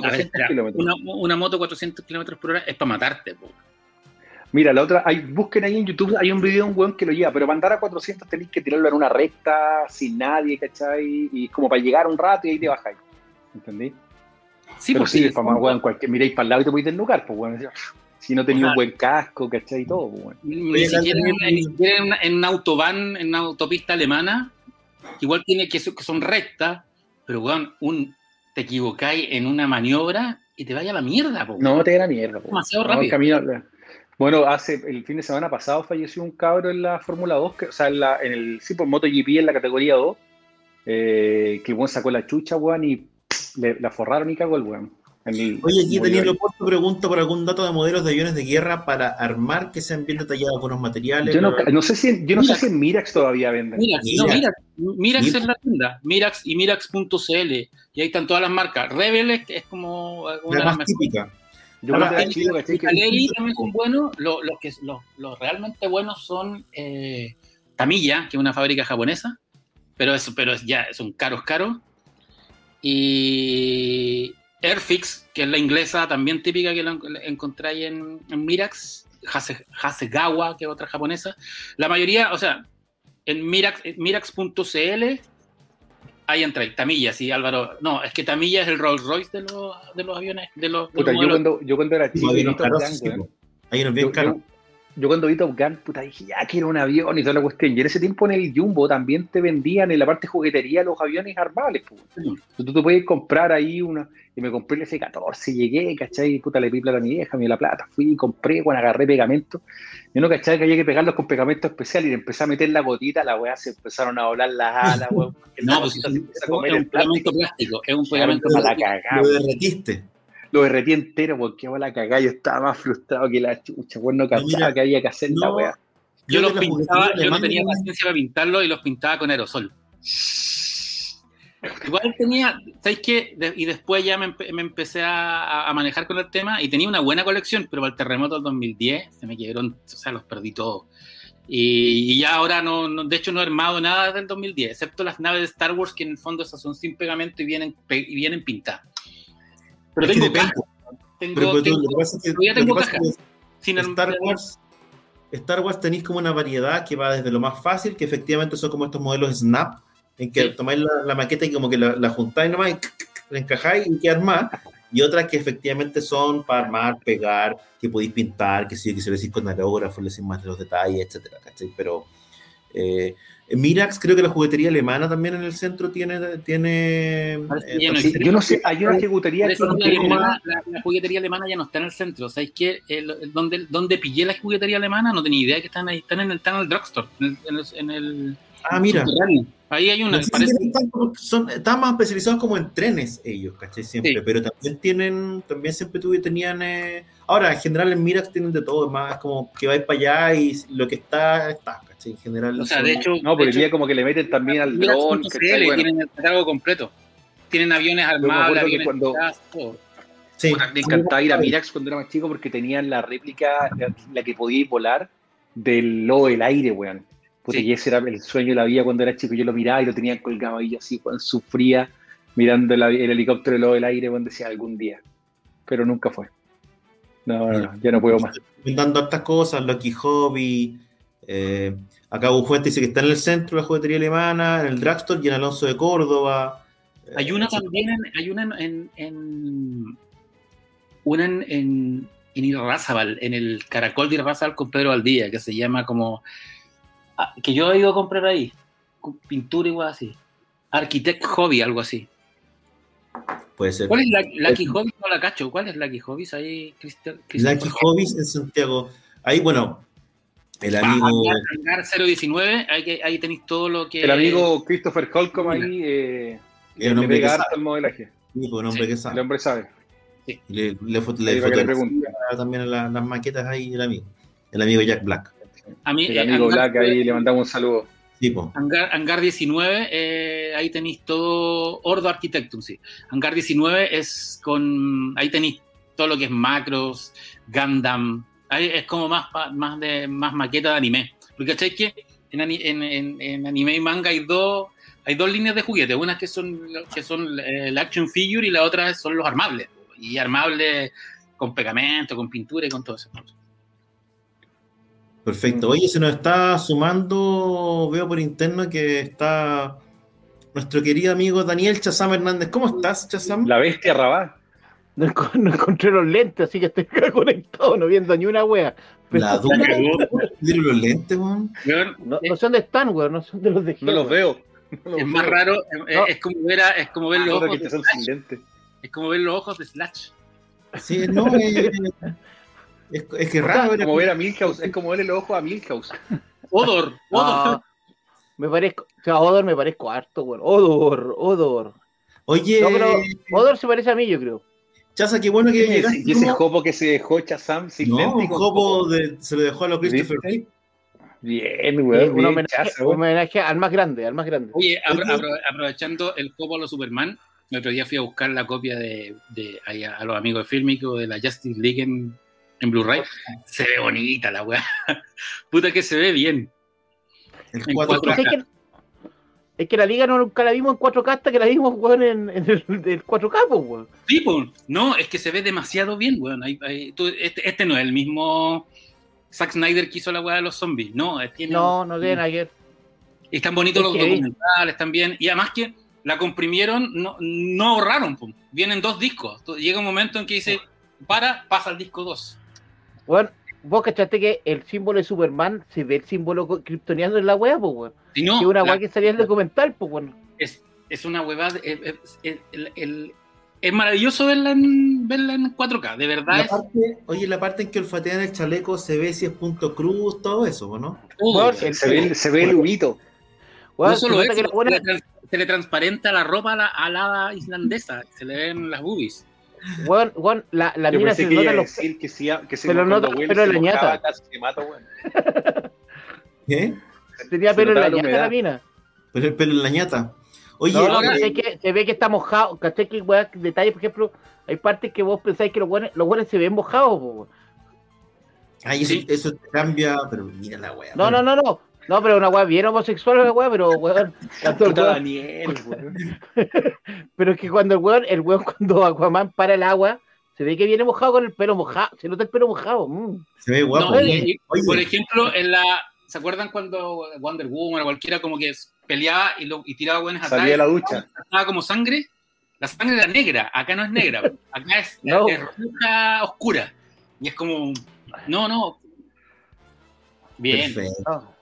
Speaker 3: una, una, moto 400 kilómetros por hora es para matarte. Po.
Speaker 2: Mira, la otra, hay, busquen ahí en YouTube, hay un video de un weón que lo lleva, pero para andar a 400 tenéis que tirarlo en una recta, sin nadie, ¿cachai? Y como para llegar un rato y ahí te bajáis. ¿Entendí? Sí, pero sí, para más weón, cualquier, miréis para el lado y te podéis desnucar, pues weón si no tenía un buen casco, ¿cachai? Y todo, pues,
Speaker 3: Ni siquiera en, en, una autobahn, en una autopista alemana, igual tiene que, que son rectas, pero weón, un, te equivocáis en una maniobra y te vaya a la mierda, po.
Speaker 2: No, te da la mierda, po.
Speaker 3: Demasiado rápido.
Speaker 2: bueno, hace el fin de semana pasado falleció un cabro en la Fórmula 2, que, o sea, en, la, en el sí, por MotoGP en la categoría 2, eh, que weón sacó la chucha, weón, y le, la forraron y cagó el weón.
Speaker 1: Oye, aquí Daniel Leopoldo pregunta por algún dato de modelos de aviones de guerra para armar que sean bien detallados con los materiales.
Speaker 2: Yo no, sé si, yo no sé si en Mirax todavía venden.
Speaker 3: Mirax, no, Mirax, Mirax, es la tienda, Mirax y Mirax.cl, y ahí están todas las marcas. Rebel es, como una
Speaker 1: la más típica.
Speaker 3: Yo Ahora, que también son buenos, los, que, los, realmente buenos son eh, Tamilla, que es una fábrica japonesa, pero, eso, pero ya son caros, caros. Y, Airfix, que es la inglesa también típica que la encontráis en, Mirax, Hasegawa, que es otra japonesa. La mayoría, o sea, en Mirax, Mirax.cl hay entráis, Tamilla, sí, Álvaro. No, es que Tamilla es el Rolls Royce de los, de los aviones. De los,
Speaker 2: Puta, yo, cuando, yo cuando era chico,
Speaker 1: hay unos bien caros
Speaker 2: yo cuando vi Top Gun, puta, dije, ya quiero un avión y toda la cuestión. Y en ese tiempo en el Jumbo también te vendían en la parte juguetería los aviones armables. Pues. Tú, te puedes comprar ahí una. Y me compré el F-14, llegué, ¿cachai? Puta, le plata a mi vieja, me dio la plata, fui, compré, bueno, agarré pegamento. Y uno, ¿cachai? Que había que pegarlos con pegamento especial y le empecé a meter la gotita, la weá se empezaron a volar las alas, weón.
Speaker 3: no, pues es, un pegamento plástico, es un pegamento
Speaker 2: para la cagada.
Speaker 1: Lo derretiste
Speaker 2: lo derretí entero porque a la cagada yo estaba más frustrado que la chucha, bueno, no cachaba que había que hacer la weá.
Speaker 3: Yo los pintaba, yo no tenía paciencia para pintarlo y los pintaba con aerosol. Igual tenía, ¿sabéis qué? y después ya me, empecé a, manejar con el tema y tenía una buena colección, pero para el terremoto del 2010 se me quedaron, o sea, los perdí todos. Y, ya ahora no, de hecho no he armado nada del 2010, excepto las naves de Star Wars que en el fondo esas son sin pegamento y vienen, y vienen pintadas. Pero tengo
Speaker 1: Tengo, tengo, Star Wars, Star Wars tenéis como una variedad que va desde lo más fácil, que efectivamente son como estos modelos Snap, en que tomáis la, maqueta y como que la, juntáis nomás y la encajáis y queda más. y otras que efectivamente son para armar, pegar, que podéis pintar, que sí, que se le decís con aerógrafo, le decís más de los detalles, etcétera, ¿cachai? Pero eh, Mirax, creo que la juguetería alemana también en el centro tiene. tiene
Speaker 2: eh, yo no sé, hay una juguetería
Speaker 3: que la, la, juguetería alemana ya no está en el centro. ¿Sabéis qué? donde, donde pillé la juguetería alemana no tenía idea que están ahí. Están en el, están en el drugstore. En el,
Speaker 1: ah, mira.
Speaker 3: Ahí hay una.
Speaker 1: Están, están, más especializados como en trenes ellos, ¿cachai? Siempre. Pero también tienen. También siempre tuve, tenían. Eh, ahora, en general en Mirax tienen de todo. Más como que vais para allá y lo que está, está en general.
Speaker 2: O sea, de hecho. No, por el día como que le meten también al dron.
Speaker 3: Que Tienen el catálogo completo. Tienen aviones armados, aviones
Speaker 2: cuando, Sí. Me encantaba ir a Mirax cuando era más chico porque tenían la réplica, la que podía volar, del lobo del aire, weón. Porque sí. ese era el sueño de la vida cuando era chico. Yo lo miraba y lo tenían colgado ahí así, cuando sufría mirando el, helicóptero del lobo del aire cuando decía algún día. Pero nunca fue. No, no, no ya no puedo más.
Speaker 1: Dando estas cosas, Lucky Hobby, eh, acá Bujuente dice que está en el centro de la juguetería alemana, en el drugstore y en Alonso de Córdoba.
Speaker 3: Hay una eh, también, en, hay una en, en una en, en, en en el Caracol de Irrazabal con Pedro Valdía, que se llama como, ah, que yo he ido a comprar ahí, pintura igual así, Architect Hobby, algo así.
Speaker 1: Puede ser.
Speaker 3: ¿Cuál es la, Lucky Hobbies? No la cacho. ¿Cuál es Lucky Hobbies ahí,
Speaker 1: Cristian? Lucky Hobbies en Santiago. Ahí, bueno, el amigo.
Speaker 3: Hangar 019, ahí, ahí tenéis todo lo que.
Speaker 2: El amigo Christopher Holcomb ahí. Eh,
Speaker 1: el hombre que sabe.
Speaker 2: el modelaje.
Speaker 1: Sí, pues, un hombre que sabe.
Speaker 2: El hombre sabe.
Speaker 1: Sí. Le, le, le, le también la, las maquetas ahí el amigo. El amigo Jack Black.
Speaker 2: A mí, el amigo Black ahí le mandamos un saludo.
Speaker 3: Tipo. Hangar, Hangar 19, eh, ahí tenéis todo. Ordo Architectum, sí. Hangar 19 es con. Ahí tenéis todo lo que es macros, Gundam, es como más, más, de, más maqueta de anime. Porque ¿cachai? que en, en, en, anime y manga hay dos, hay dos líneas de juguetes. Una que son, que son el action figure y la otra son los armables. Y armables con pegamento, con pintura y con todo eso.
Speaker 1: Perfecto. Oye, se nos está sumando, veo por interno que está nuestro querido amigo Daniel Chazam Hernández. ¿Cómo estás, Chazam?
Speaker 2: La bestia Rabat.
Speaker 4: No, encontré los lentes, así que estoy conectado, no viendo ni una wea.
Speaker 1: La duda, los lentes, weón?
Speaker 4: No, no sé dónde están, weón, no son de los de
Speaker 2: No los veo.
Speaker 3: es más raro, es, como ver, es como ver los ojos. De Slash. Es como ver los ojos de Slash.
Speaker 1: Sí, no, es, es, que raro.
Speaker 2: Es como ver a Milhouse, es como verle los ojos a Milhouse.
Speaker 3: Odor, Odor.
Speaker 4: me parezco, o sea, Odor me parezco harto, weón. Odor, Odor.
Speaker 1: Oye.
Speaker 4: No, pero Odor se parece a mí, yo creo.
Speaker 1: Chaza, qué bueno que
Speaker 2: llegaste. ¿Y ese jopo que se dejó Chazam
Speaker 1: No, un jopo de, se lo dejó a los Christopher
Speaker 2: Bien, güey.
Speaker 4: Un, homenaje, un homenaje, al más grande, al más grande.
Speaker 3: Oye, aprovechando el jopo a los Superman, el otro día fui a buscar la copia de, de a, los amigos de Filmico de la Justice League en, en Blu-ray. Se ve bonita la weá. Puta que se ve bien.
Speaker 4: El 4K. Es que la liga no nunca la vimos en 4K hasta que la vimos, weón, en, en el, 4K, weón.
Speaker 3: Sí, pues, no, es que se ve demasiado bien, weón. este, este, no es el mismo Zack Snyder que hizo la weá de los zombies, no.
Speaker 4: Tiene, no, no tiene ayer.
Speaker 3: Están bonitos los documentales también. Y además que la comprimieron, no, no ahorraron, pues. Vienen dos discos. Llega un momento en que dice, para, pasa al disco 2.
Speaker 4: Bueno, vos cachaste que el símbolo de Superman se ve el símbolo kryptoniano en la web, pues, weón.
Speaker 3: Si no,
Speaker 4: que una weá que salía en el documental, pues, bueno.
Speaker 3: Es, es una huevada. Es, es, el, es, maravilloso verla en, verla en 4K, de verdad.
Speaker 1: La parte, oye, la parte en que olfatean el chaleco se ve si es punto cruz, todo eso, ¿no?
Speaker 2: se, ve, se ve el humito.
Speaker 3: no solo eso, se, le, transparenta la ropa a la, a islandesa, se le ven las boobies.
Speaker 4: Bueno, bueno, la, la mina se nota los
Speaker 2: que, sí, que
Speaker 4: se lo nota pero la ñata.
Speaker 1: ¿Qué?
Speaker 4: Tenía pelo en la ñata la mina.
Speaker 1: Pero el pelo en la ñata. Oye,
Speaker 4: no, no, se, que, se ve que está mojado. ¿Cachai? Que weá, detalle, por ejemplo, hay partes que vos pensáis que los buenos, los buenos se ven mojados, po.
Speaker 1: Ay, eso, eso te cambia, pero mira la weá.
Speaker 4: No, no, no, no. No, pero una weá bien homosexual la weá, pero weón.
Speaker 2: Daniel,
Speaker 4: pero es que cuando el weón, el weón cuando Aquaman para el agua, se ve que viene mojado con el pelo mojado, se nota el pelo mojado. Mm.
Speaker 1: Se ve guapo.
Speaker 3: por ejemplo, en la, ¿se acuerdan cuando Wonder Woman o cualquiera como que peleaba y, lo, y tiraba buenas
Speaker 2: atrás? Salía la ducha.
Speaker 3: Estaba como sangre. La sangre era negra, acá no es negra, acá es,
Speaker 4: No.
Speaker 3: es roja oscura. Y es como, no, no. Bien.
Speaker 1: Perfecto.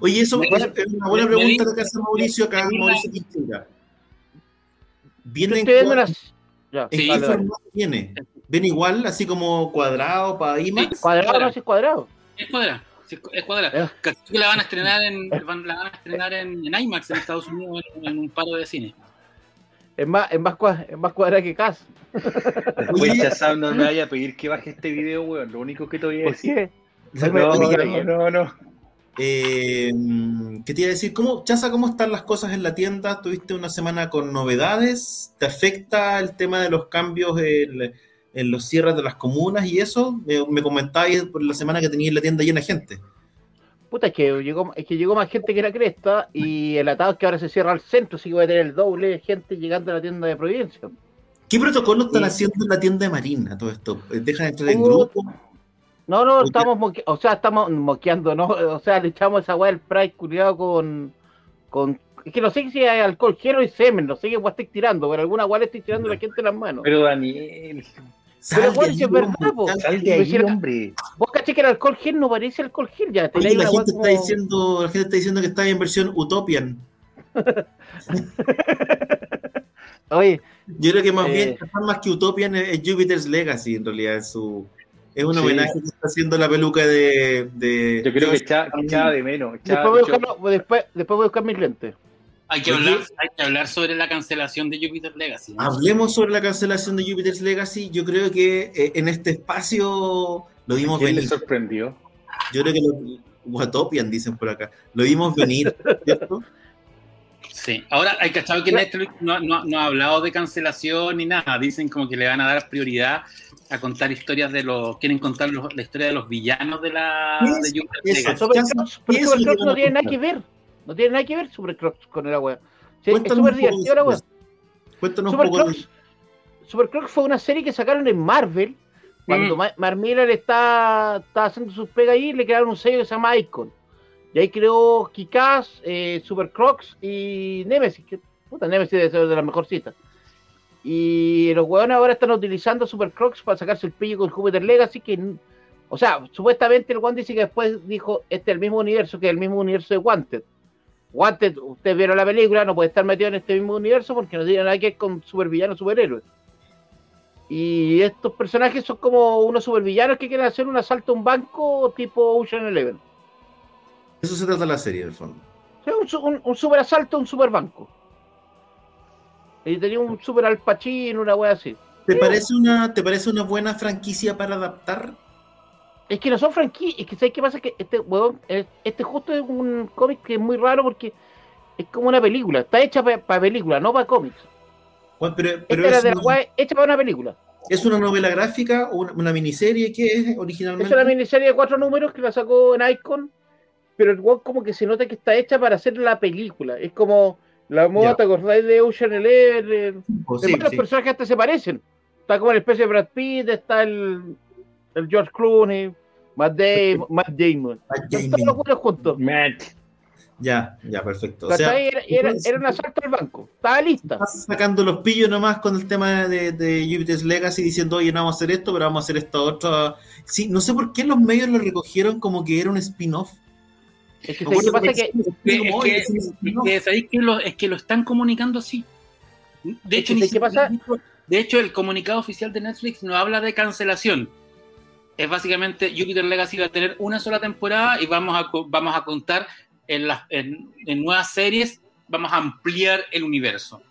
Speaker 1: Oye, eso
Speaker 3: Me-
Speaker 1: es una buena
Speaker 3: me-
Speaker 1: pregunta
Speaker 3: me-
Speaker 1: que hace Mauricio acá, Mauricio Quintera.
Speaker 4: Yo
Speaker 1: ¿Viene en.
Speaker 4: Ya,
Speaker 1: ¿En
Speaker 3: Sí,
Speaker 4: vale, vale.
Speaker 1: viene? ¿Viene igual, así como cuadrado para IMAX?
Speaker 4: Cuadrado no es cuadrado.
Speaker 3: Es cuadrada. Sí, Es cuadrada.
Speaker 4: Eh.
Speaker 3: Casi que la van a estrenar en, van- la van a estrenar en, en IMAX en Estados Unidos en, en un paro de cine.
Speaker 4: Es más, es más, cua- es más cuadrada que Cas.
Speaker 2: Después Chazam no me vaya a pedir que baje este video, weón. Lo único que te voy a
Speaker 4: ¿Por
Speaker 2: decir.
Speaker 4: qué?
Speaker 2: No, no, no, no.
Speaker 1: Eh, ¿Qué te iba a decir? ¿Cómo, Chaza, ¿cómo están las cosas en la tienda? ¿Tuviste una semana con novedades? ¿Te afecta el tema de los cambios en, en los cierres de las comunas y eso? Me, me comentabais por la semana que tenías la tienda llena de gente.
Speaker 4: Puta, es que llegó, es que llegó más gente que la cresta y el atado es que ahora se cierra el centro, así que voy a tener el doble de gente llegando a la tienda de Providencia.
Speaker 1: ¿Qué protocolo están
Speaker 4: Sí.
Speaker 1: haciendo en la tienda de Marina todo esto? ¿Dejan entrar en
Speaker 4: Uh,
Speaker 1: grupo?
Speaker 4: No, no, estamos moque- o sea, estamos moqueando, ¿no? O sea, le echamos esa weá del Pride culiado con, con. Es que no sé si hay alcohol gel y semen, no sé qué weá estoy tirando, pero alguna weá le estoy tirando a la gente en las manos.
Speaker 2: Pero Daniel,
Speaker 1: Sal
Speaker 4: Pero, es verdad,
Speaker 1: hombre,
Speaker 4: po.
Speaker 1: sal de ahí.
Speaker 2: hombre.
Speaker 4: Vos caché que el alcohol gel no parece alcohol gel, ya.
Speaker 1: Oye, la gente
Speaker 4: como-
Speaker 1: está diciendo, la gente está diciendo que está en versión Utopian.
Speaker 4: Oye,
Speaker 1: Yo creo que más
Speaker 4: Eh.
Speaker 1: bien, capaz más que Utopian es es Jupiter's Legacy, en realidad, es su es un
Speaker 2: Sí.
Speaker 1: homenaje que está haciendo la peluca de, de
Speaker 2: Yo creo que echaba, que echaba de menos.
Speaker 4: después voy, a
Speaker 2: yo-
Speaker 4: buscarlo- después, después voy a buscar mis lentes.
Speaker 3: Hay que, hablar, hay que hablar sobre la cancelación de Jupiter Legacy. ¿no?
Speaker 1: Hablemos sobre la cancelación de Jupiter's Legacy. Yo creo que eh, en este espacio lo vimos
Speaker 2: ¿Quién le
Speaker 1: venir.
Speaker 2: sorprendió?
Speaker 1: Yo creo que lo, Watopian dicen por acá. Lo vimos venir, ¿cierto?
Speaker 3: Sí. Ahora hay cachado que Netflix no, no- no ha hablado de cancelación ni nada. Dicen como que le van a dar prioridad a contar historias de los. Quieren contar los- la historia de los villanos de la
Speaker 1: ¿Qué
Speaker 3: de
Speaker 1: es
Speaker 3: Jupiter
Speaker 1: eso?
Speaker 3: Legacy.
Speaker 4: Supercross, pero
Speaker 1: ¿Qué es lo
Speaker 4: Supercross
Speaker 1: que van
Speaker 4: no tiene nada que ver. No tiene nada que ver Supercross con la weá. Sí, es
Speaker 1: Cuéntanos
Speaker 4: súper
Speaker 1: un poco
Speaker 4: divertida la weá.
Speaker 1: Cuéntanos un poco de
Speaker 4: Supercross, Supercross fue una serie que sacaron en Marvel. Cuando
Speaker 3: Mm.
Speaker 4: Ma- Mark Miller está, está haciendo sus pegas ahí, le crearon un sello que se llama Icon. Y ahí creó Kikaz, eh, Supercrocs y Nemesis. Que, puta, Nemesis debe ser de las mejorcitas. Y los huevones ahora están utilizando Supercrocs para sacarse el pillo con Jupiter Legacy. Que, o sea, supuestamente el One dice que después dijo: Este es el mismo universo que el mismo universo de Wanted. Wanted, ustedes vieron la película, no puede estar metido en este mismo universo porque no tiene nada que ver con supervillanos, superhéroes. Y estos personajes son como unos supervillanos que quieren hacer un asalto a un banco tipo Ocean Eleven.
Speaker 1: Eso se trata la serie, en el fondo.
Speaker 4: Sea, un, un, un super asalto a un super banco. Y tenía un super Al Pacino, una wea así.
Speaker 1: ¿Te parece, una, ¿Te parece una buena franquicia para adaptar?
Speaker 4: Es que no son franquicias, es que ¿sabes qué pasa? Que este huevón, es- este justo es un cómic que es muy raro porque es como una película, está hecha para película, no para cómics.
Speaker 1: Juan, Pero, pero
Speaker 4: Esta
Speaker 1: es,
Speaker 4: de la
Speaker 1: una,
Speaker 4: hecha para una película.
Speaker 1: ¿Es una novela gráfica o una, una miniserie? ¿Qué es originalmente?
Speaker 4: Es una miniserie de cuatro números que la sacó en Icon, pero el weón como que se nota que está hecha para hacer la película. Es como la moda. ¿te acordáis de Ocean Eleven? El-
Speaker 1: Oh, sí,
Speaker 4: los personajes hasta se parecen. Está como la especie de Brad Pitt, está el, el George Clooney, Matt, Damon, Matt Damon. Están
Speaker 1: Jamie.
Speaker 4: todos los buenos juntos.
Speaker 2: Matt.
Speaker 1: Ya, ya, perfecto. O sea,
Speaker 4: era, era, era un asalto al banco. Estaba lista.
Speaker 1: estás sacando los pillos nomás con el tema de, de Jupiter's Legacy diciendo, oye, no vamos a hacer esto, pero vamos a hacer esta otra. Sí, no sé por qué los medios lo recogieron como que era un spin-off.
Speaker 4: Es que,
Speaker 3: Es que,
Speaker 1: como,
Speaker 3: es
Speaker 1: oye,
Speaker 3: que-
Speaker 1: es un
Speaker 3: es
Speaker 1: spin-off.
Speaker 3: que ¿sabéis que lo, es que lo están comunicando así. De
Speaker 4: Es
Speaker 3: hecho,
Speaker 4: que
Speaker 3: ni
Speaker 4: ¿sabes qué pasa?
Speaker 3: de hecho, el comunicado oficial de Netflix no habla de cancelación. Es básicamente Jupiter Legacy va a tener una sola temporada y vamos a, vamos a contar en, las, en, en nuevas series, vamos a ampliar el universo.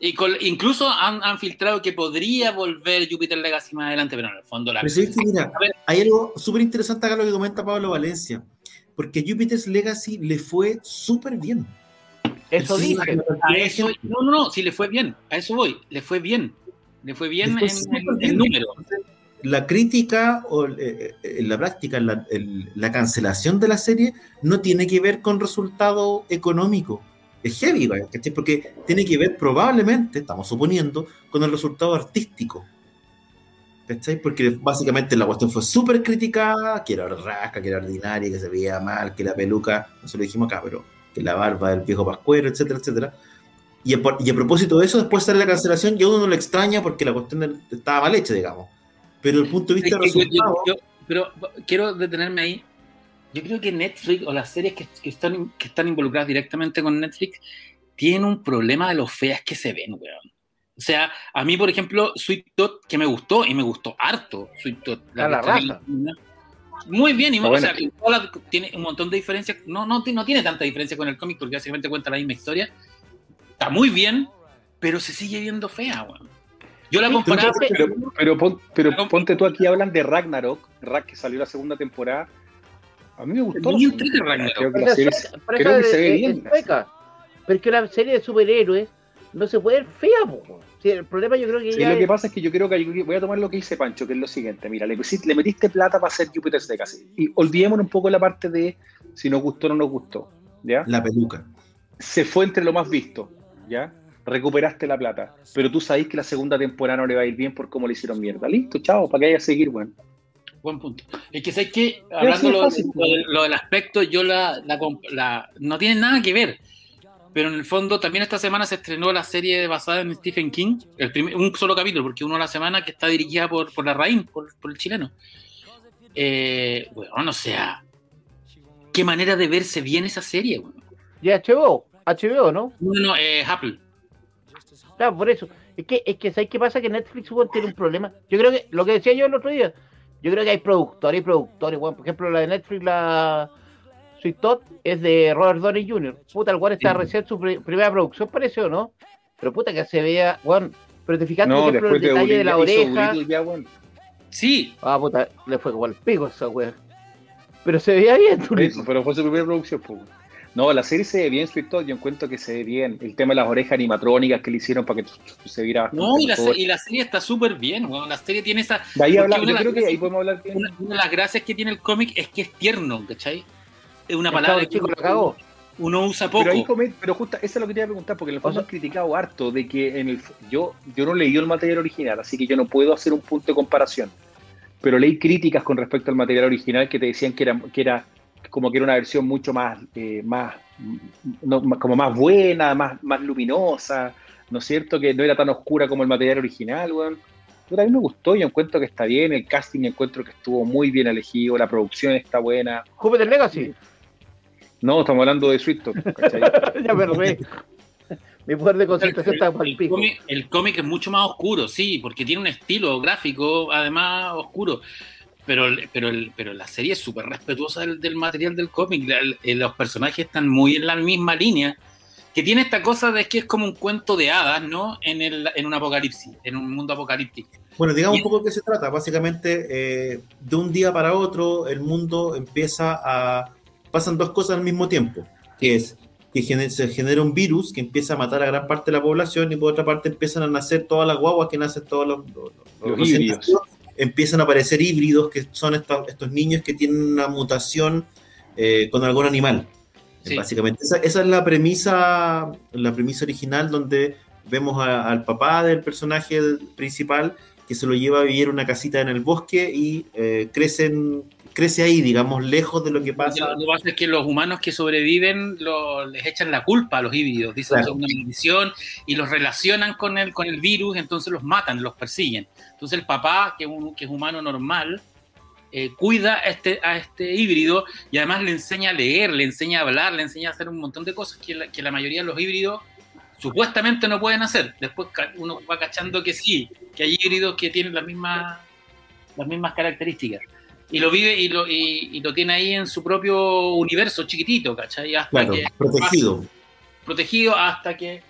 Speaker 3: Y con- incluso han, han filtrado que podría volver Jupiter Legacy más adelante, pero en el fondo la...
Speaker 1: Pero sí, mira, hay algo súper interesante acá lo que comenta Pablo Valencia. Porque Jupiter's Legacy le fue súper bien.
Speaker 4: eso
Speaker 1: Sí,
Speaker 4: dicen.
Speaker 3: A eso, no, no, no, si le fue bien, a eso voy, le fue bien. Le fue bien
Speaker 1: Le fue
Speaker 3: en, en- en número.
Speaker 1: La crítica o eh, eh, en la práctica, la, la cancelación de la serie no tiene que ver con resultado económico. Es heavy. ¿cachai? Porque tiene que ver probablemente, estamos suponiendo, con el resultado artístico. ¿Cachai? Porque básicamente la cuestión fue súper criticada, que era rasca, que era ordinaria, que se veía mal, que la peluca, no se lo dijimos acá, pero que la barba del viejo pascuero, etcétera, etcétera. Y a, propósito de eso, después sale la cancelación y a uno no lo extraña porque la cuestión estaba mal hecha, digamos. Pero el punto de vista
Speaker 3: pero quiero detenerme ahí. Yo creo que Netflix o las series que, están, que están involucradas directamente con Netflix tienen un problema de lo feas que se ven, weón. O sea, a mí, por ejemplo, Sweet Tot, que me gustó, y me gustó harto, Sweet Tot.
Speaker 4: La, la raza.
Speaker 3: Muy bien, y o sea, tiene un montón de diferencias. No, no, no tiene tanta diferencia con el cómic porque básicamente cuenta la misma historia. Está muy bien, pero se sigue viendo fea, weón.
Speaker 2: Yo la comparaba. Pero, pero, ponte tú aquí, hablan de Ragnarok, Ragnarok que salió la segunda temporada. A mí me gustó. Ragnarok.
Speaker 4: Creo que, se ve bien. Pero es que una serie de superhéroes no se puede ver fea, po. el problema yo creo que
Speaker 2: sí, lo que pasa es que yo creo que voy a tomar lo que dice Pancho, que es lo siguiente. Mira, le, le metiste plata para hacer Jupiter's Legacy. Y olvidémonos un poco la parte de si nos gustó o no nos gustó. ¿ya?
Speaker 1: La peluca.
Speaker 2: Se fue entre lo más visto. ¿ya? Recuperaste la plata. Pero tú sabes que la segunda temporada no le va a ir bien por cómo le hicieron mierda. Listo, chao, para que haya a seguir, bueno.
Speaker 3: Buen punto. Es que sé que, hablando lo, lo, del aspecto, yo la, la, no tiene nada que ver pero en el fondo también esta semana se estrenó la serie basada en Stephen King, el un solo capítulo, porque uno a la semana que está dirigida por, por la Raín, por, el chileno. Eh, bueno, o sea, qué manera de verse bien esa serie, bueno.
Speaker 4: Y HBO, HBO, ¿no?
Speaker 3: No, no, eh, Apple.
Speaker 4: Claro, por eso. Es que, es que ¿sabes qué pasa? Que Netflix tiene un problema. Yo creo que, lo que decía yo el otro día, yo creo que hay productores y productores, bueno, por ejemplo, la de Netflix, la Sweet Todd es de Robert Downey Jr. Puta, el cual está recién su primera producción, parece o no. Pero puta que se vea, bueno, pero te fijaste, por ejemplo, el detalle de, la oreja.
Speaker 3: Sí.
Speaker 4: Ah, puta, le fue como el pico esa wea. Pero se veía bien,
Speaker 2: tú pero fue su primera producción, pues. No, la serie se ve bien, Sweet Todd, yo encuentro que se ve bien. El tema de las orejas animatrónicas que le hicieron para que se viera
Speaker 3: No, y la, y la, serie está súper bien, bueno, la serie tiene esa...
Speaker 2: De ahí habla, yo creo que ahí podemos hablar...
Speaker 3: Una, una, de las gracias que tiene el cómic es que es tierno, ¿cachai? es una palabra
Speaker 4: que uno,
Speaker 3: uno usa poco.
Speaker 2: Pero, ahí, pero justo, eso es lo que quería preguntar, porque en el fondo han criticado harto de que en el, yo, yo no leí el material original, así que yo no puedo hacer un punto de comparación. Pero leí críticas con respecto al material original que te decían que era, que era como que era una versión mucho más, eh, más como más buena, más, más luminosa, ¿no es cierto? Que no era tan oscura como el material original, weón. Pero a mí me gustó, yo encuentro que está bien, el casting encuentro que estuvo muy bien elegido, la producción está buena.
Speaker 4: Júpiter Legacy.
Speaker 2: No, estamos hablando de Swift
Speaker 4: ya perdí. Mi poder de concentración está para el pico.
Speaker 3: El cómic es mucho más oscuro, sí, porque tiene un estilo gráfico, además oscuro. Pero, pero, pero la serie es súper respetuosa del, material del cómic. Eh, los personajes están muy en la misma línea. Que tiene esta cosa de que es como un cuento de hadas, ¿no? En, el, en un apocalipsis, en un mundo apocalíptico.
Speaker 1: Bueno, digamos un poco de qué se trata. Básicamente, eh, de un día para otro, el mundo empieza a pasan dos cosas al mismo tiempo, que es que se genera un virus que empieza a matar a gran parte de la población y por otra parte empiezan a nacer todas las guaguas que nacen todos los. Empiezan a aparecer híbridos que son estos, estos niños que tienen una mutación eh, con algún animal. Básicamente, esa, esa, es la premisa, la premisa original donde vemos al papá del personaje principal que se lo lleva a vivir una casita en el bosque y eh, crecen crece ahí, digamos, lejos de lo que pasa.
Speaker 3: Lo que pasa es que los humanos que sobreviven les echan la culpa a los híbridos, dicen que son una maldición y los relacionan con el, con el virus, entonces los matan, los persiguen. Entonces el papá, que, que es humano normal, eh, cuida a este, a este híbrido y además le enseña a leer, le enseña a hablar, le enseña a hacer un montón de cosas que la, que la mayoría de los híbridos supuestamente no pueden hacer. Después uno va cachando que sí, que hay híbridos que tienen las mismas, las mismas características y lo vive y lo, y, lo tiene ahí en su propio universo chiquitito, ¿cachai?
Speaker 1: Hasta que protegido.
Speaker 3: protegido hasta que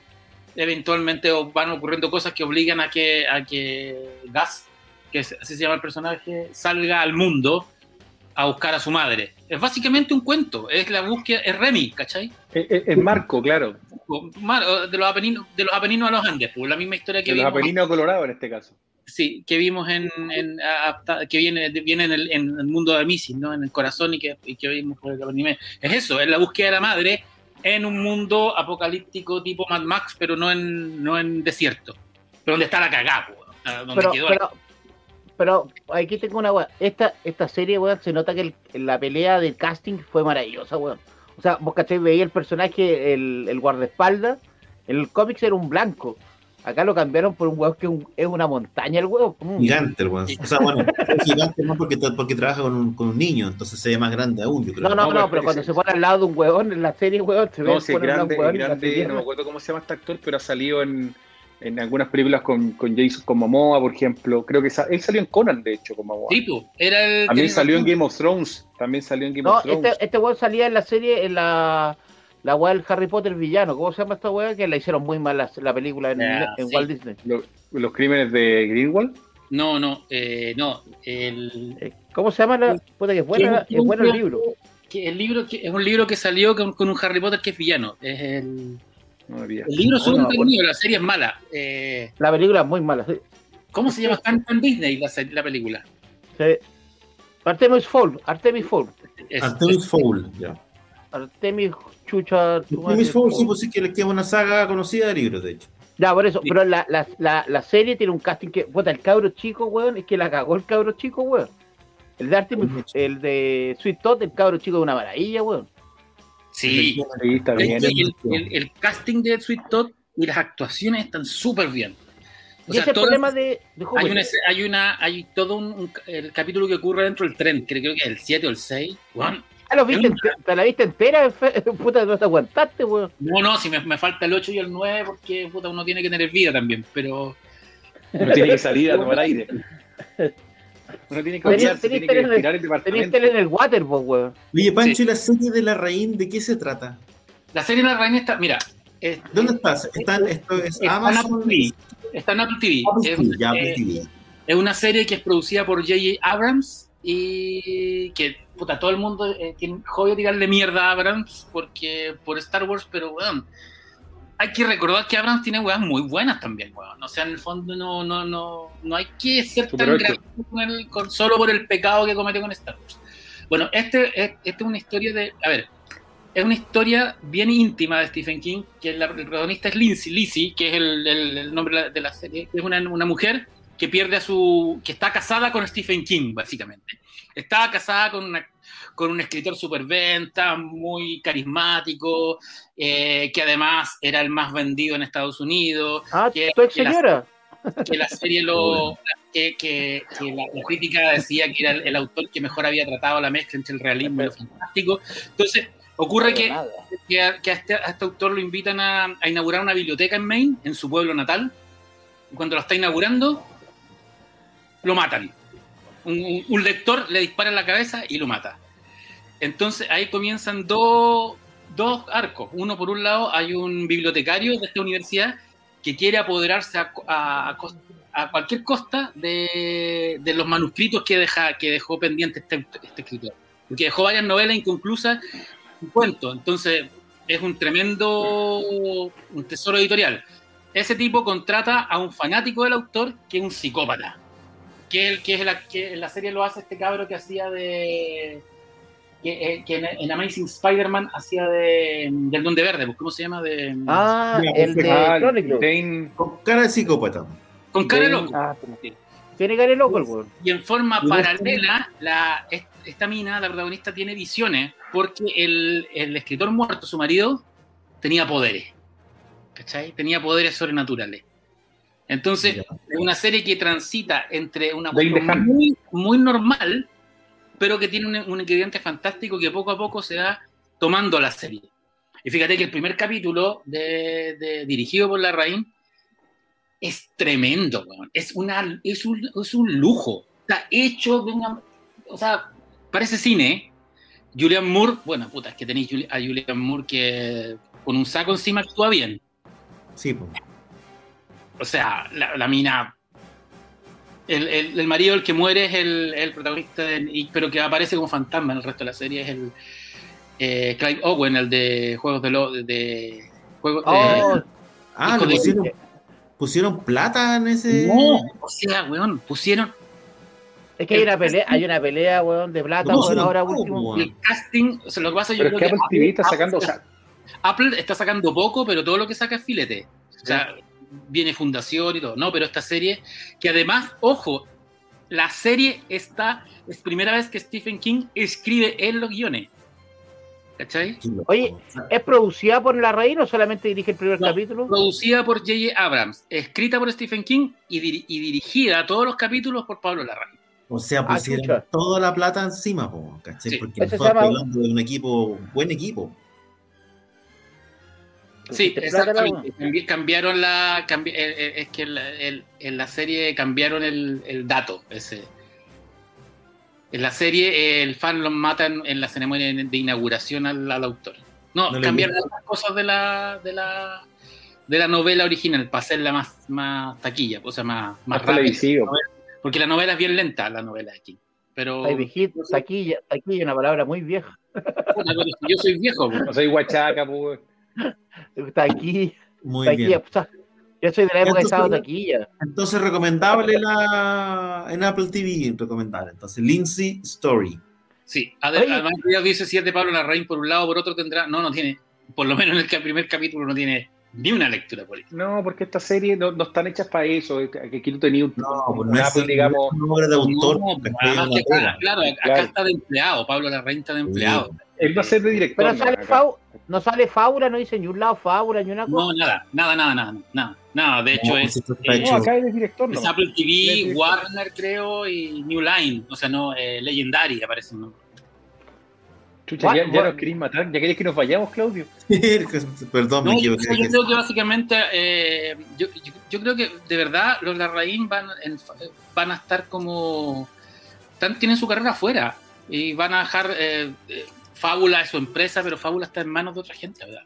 Speaker 3: eventualmente van ocurriendo cosas que obligan a que, a que Gas, que así se llama el personaje, salga al mundo a buscar a su madre. Es básicamente un cuento, es la búsqueda, es Remy, ¿cachai?
Speaker 2: Es, Marco, claro.
Speaker 3: De los, Apeninos, de los Apeninos a los Andes, pues la misma historia que
Speaker 2: de los Apeninos a Colorado en este caso.
Speaker 3: Sí, que vimos en, que viene, viene en, el, mundo de Misis, ¿no? En el corazón y que, vimos por el anime. Es eso, es la búsqueda de la madre en un mundo apocalíptico tipo Mad Max, pero no en, no en desierto. Pero donde está la cagada,
Speaker 4: pero, pero, pero, aquí tengo una weón. Esta, esta serie, weón, se nota que la pelea del casting fue maravillosa, weón. O sea, vos cacháis, veía el personaje, el, el guardaespaldas, el cómics era un blanco. Acá lo cambiaron por un huevo que es una montaña el huevo.
Speaker 1: Mm. Gigante el huevo. O sea, bueno, es gigante no porque, porque trabaja con un, con un, niño, entonces se ve más grande aún, yo creo.
Speaker 4: No, no, no, pero cuando se pone al lado de un huevón en la serie, huevón, se ve
Speaker 2: no, sí, grande, un grande, no me acuerdo cómo se llama este actor, pero ha salido en, en algunas películas con, con Jason como Momoa, por ejemplo. Creo que él salió en Conan, de hecho, como Momoa.
Speaker 3: Tipo, era el
Speaker 2: También salió en Game of Thrones. También salió en Game of Thrones.
Speaker 4: Este, este huevón salía en la serie, en la la weá del Harry Potter villano, ¿cómo se llama esta weá? Que la hicieron muy mal la, película en, Walt Disney.
Speaker 2: ¿Los, crímenes de Greenwald?
Speaker 3: No, no, eh, no. El...
Speaker 4: Eh, ¿Cómo se llama la puta que es buena, es bueno el libro?
Speaker 3: Que el libro que, es un libro que salió con, un Harry Potter que es villano. Es el. No, el libro es un no, la serie es mala. Eh,
Speaker 4: la película es muy mala, sí.
Speaker 3: ¿Cómo se llama? En Disney la, la película.
Speaker 4: Sí. Artemis Fowl, Artemis Fowl.
Speaker 1: Artemis Fowl, ya.
Speaker 4: Artemis Chucha.
Speaker 1: Artemis Fowl, sí, pues sí, que es una saga conocida de libros, de hecho.
Speaker 4: Ya, por eso, pero la, la, la, la, serie tiene un casting que, puta, el cabro chico, weón, es que la cagó el cabro chico, weón. El de Artemis, el de Sweet Todd, el cabro chico de una maravilla, weón.
Speaker 3: Sí, bien. El, el, el, casting de Sweet Todd y las actuaciones están súper bien.
Speaker 4: O y sea, ese problema de, de
Speaker 3: hay, una, hay una, hay todo un, el capítulo que ocurre dentro del tren, creo, creo que es el 7 o el 6, weón,
Speaker 4: lo viste, ¿Te la viste entera? Puta, no te aguantaste, weón.
Speaker 3: No, no, si me, me, falta el 8 y el 9 porque puta, uno tiene que tener vida también, pero.
Speaker 2: Uno tiene que salir a tomar aire. Uno tiene que cambiarse, tiene que respirar el departamento.
Speaker 4: en el waterbox, weón.
Speaker 1: Oye, Pancho, ¿y la serie de la Raín de qué se trata?
Speaker 3: La serie de la Raín está, mira.
Speaker 1: ¿Dónde estás? ¿Está, esto es
Speaker 3: está
Speaker 1: Amazon?
Speaker 3: En Está en Apple TV. Apple TV, ya, Apple TV. Es una serie que es producida por J.J. Abrams y que puta, todo el mundo eh, tiene joya tirarle mierda a Abrams porque por Star Wars, pero weón, hay que recordar que Abrams tiene weas muy buenas también, weón. O sea, en el fondo no, no, no, no hay que ser tan grave con solo por el pecado que comete con Star Wars. Bueno, este, este es una historia de. A ver, es una historia bien íntima de Stephen King, que el protagonista es Lindsay, Lizzie, que es el, el, nombre de la serie, es una, una mujer que pierde a su. que está casada con Stephen King, básicamente. Estaba casada con, una, con un escritor superventa, muy carismático, eh, que además era el más vendido en Estados Unidos.
Speaker 4: Ah,
Speaker 3: que,
Speaker 4: tu ex señora.
Speaker 3: que la serie lo. que, que, la, crítica decía que era el, autor que mejor había tratado la mezcla entre el realismo y lo fantástico. Entonces. Ocurre que, que, a, este, a, este, autor lo invitan a, a, inaugurar una biblioteca en Maine, en su pueblo natal. Cuando lo está inaugurando, lo matan. Un, lector le dispara en la cabeza y lo mata. Entonces ahí comienzan dos, dos arcos. Uno, por un lado, hay un bibliotecario de esta universidad que quiere apoderarse a, a, cualquier costa de, de, los manuscritos que, deja, que dejó pendiente este, este escritor. Porque dejó varias novelas inconclusas, un cuento. Entonces es un tremendo un tesoro editorial. Ese tipo contrata a un fanático del autor que es un psicópata que, el, que, es la, que en la serie lo hace este cabro que hacía de. Que, eh, en, Amazing Spider-Man hacía de. del Duende Verde, ¿cómo se llama? De,
Speaker 4: ah, el de
Speaker 1: Con cara de psicópata.
Speaker 3: Con cara de loco. Ah,
Speaker 4: tiene cara de loco el weón.
Speaker 3: Y en forma paralela, la, esta mina, la protagonista, tiene visiones porque el, el escritor muerto, su marido, tenía poderes. ¿Cachai? Tenía poderes sobrenaturales. Entonces, es una serie que transita entre una muy, muy normal, pero que tiene un, ingrediente fantástico que poco a poco se va tomando la serie. Y fíjate que el primer capítulo de, dirigido por la Rain es tremendo, es, una, es, un, es un lujo. Está hecho de una. O sea, parece cine. ¿eh? Julian Moore, bueno, puta, es que tenéis a Julian Moore que con un saco encima actúa bien.
Speaker 1: Sí, pues.
Speaker 3: O sea, la, mina. El, marido, el que muere, es el, protagonista, pero que aparece como fantasma en el resto de la serie. Es el eh, Clive Owen, el de Juegos de. Lo, de, juegos
Speaker 1: oh. ah, pusieron, pusieron, plata en ese.
Speaker 3: No, o sea, weón, pusieron.
Speaker 4: Es que hay una pelea, hay una pelea, weón, de plata, weón, ahora último.
Speaker 3: El casting, o sea, lo que pasa yo
Speaker 2: creo que, Apple, está sacando,
Speaker 3: Apple está sacando poco, pero todo lo que saca es filete. O sea, viene Fundación y todo, no, pero esta serie, que además, ojo, la serie está, es primera vez que Stephen King escribe en los guiones. ¿Cachai?
Speaker 4: Oye, ¿es producida por La Reina o solamente dirige el primer
Speaker 3: No,
Speaker 4: capítulo?
Speaker 3: Producida por J.J. Abrams, escrita por Stephen King y, diri- y dirigida todos los capítulos por Pablo Larraín.
Speaker 1: O sea,
Speaker 4: Ah,
Speaker 1: pusieron
Speaker 4: chucha.
Speaker 1: toda la plata encima, ¿cachai?
Speaker 3: Sí.
Speaker 1: Porque
Speaker 4: llama-
Speaker 1: hablando de un equipo, buen equipo.
Speaker 3: Sí,
Speaker 4: plata, la
Speaker 3: exactamente. Cambi- Cambiaron la. cambi- eh, eh, es que en la, el- en la serie cambiaron el, el dato. Ese. En la serie, el fan lo matan en la ceremonia de inauguración al, al autor. No, cambiaron las cosas de la, de la de la novela original para hacerla más, más taquilla, o sea, más, más
Speaker 2: Más
Speaker 3: rápida.
Speaker 2: televisivo.
Speaker 3: Porque la novela es bien lenta, la novela de aquí. Pero
Speaker 4: Ay, viejito, taquilla, taquilla, una palabra muy vieja.
Speaker 3: yo soy viejo.
Speaker 2: No soy guachaca, pues.
Speaker 4: Taquilla,
Speaker 1: Muy
Speaker 4: taquilla.
Speaker 1: bien.
Speaker 4: Yo soy de la época de
Speaker 1: Entonces,
Speaker 4: estado taquilla.
Speaker 1: Entonces, recomendable la en Apple TV, recomendable. Entonces, Lindsay Story.
Speaker 3: Sí, además ya dice si es de Pablo Larraín por un lado, por otro tendrá, no, no tiene, por lo menos en el primer capítulo no tiene ni una lectura política.
Speaker 2: No, porque estas series no, no están hechas para eso. Aquí tú tenías un,
Speaker 1: No,
Speaker 2: un
Speaker 1: pues no es,
Speaker 2: Apple, digamos.
Speaker 1: no obra de autor.
Speaker 3: No,
Speaker 1: Una
Speaker 3: que acá, claro, acá
Speaker 2: Claro.
Speaker 3: está de empleado, Pablo Larraín está de empleado.
Speaker 2: Él va a ser de director.
Speaker 4: Pero
Speaker 2: ¿no?
Speaker 4: sale. Fau- no sale Fábula, no dice ni un lado Fábula, ni una cosa.
Speaker 3: No, nada, nada, nada, nada, nada, nada, de hecho
Speaker 1: No,
Speaker 3: es, eh,
Speaker 2: No, acá es director, ¿no?
Speaker 3: es Apple TV. Warner creo y New Line, o sea, no, eh, Legendary aparece, ¿no?
Speaker 2: Chucha,
Speaker 4: What-
Speaker 2: ya, ya nos queréis matar. ¿Ya queréis que nos vayamos, Claudio?
Speaker 1: Perdón, me
Speaker 3: No,
Speaker 1: equivoqué.
Speaker 3: yo creo que básicamente, eh, yo, yo- yo creo que de verdad los Larraín van, en- van a estar como, están, tienen su carrera afuera y van a dejar, eh, eh, Fábula es su empresa, pero Fábula está en manos de otra gente, ¿verdad?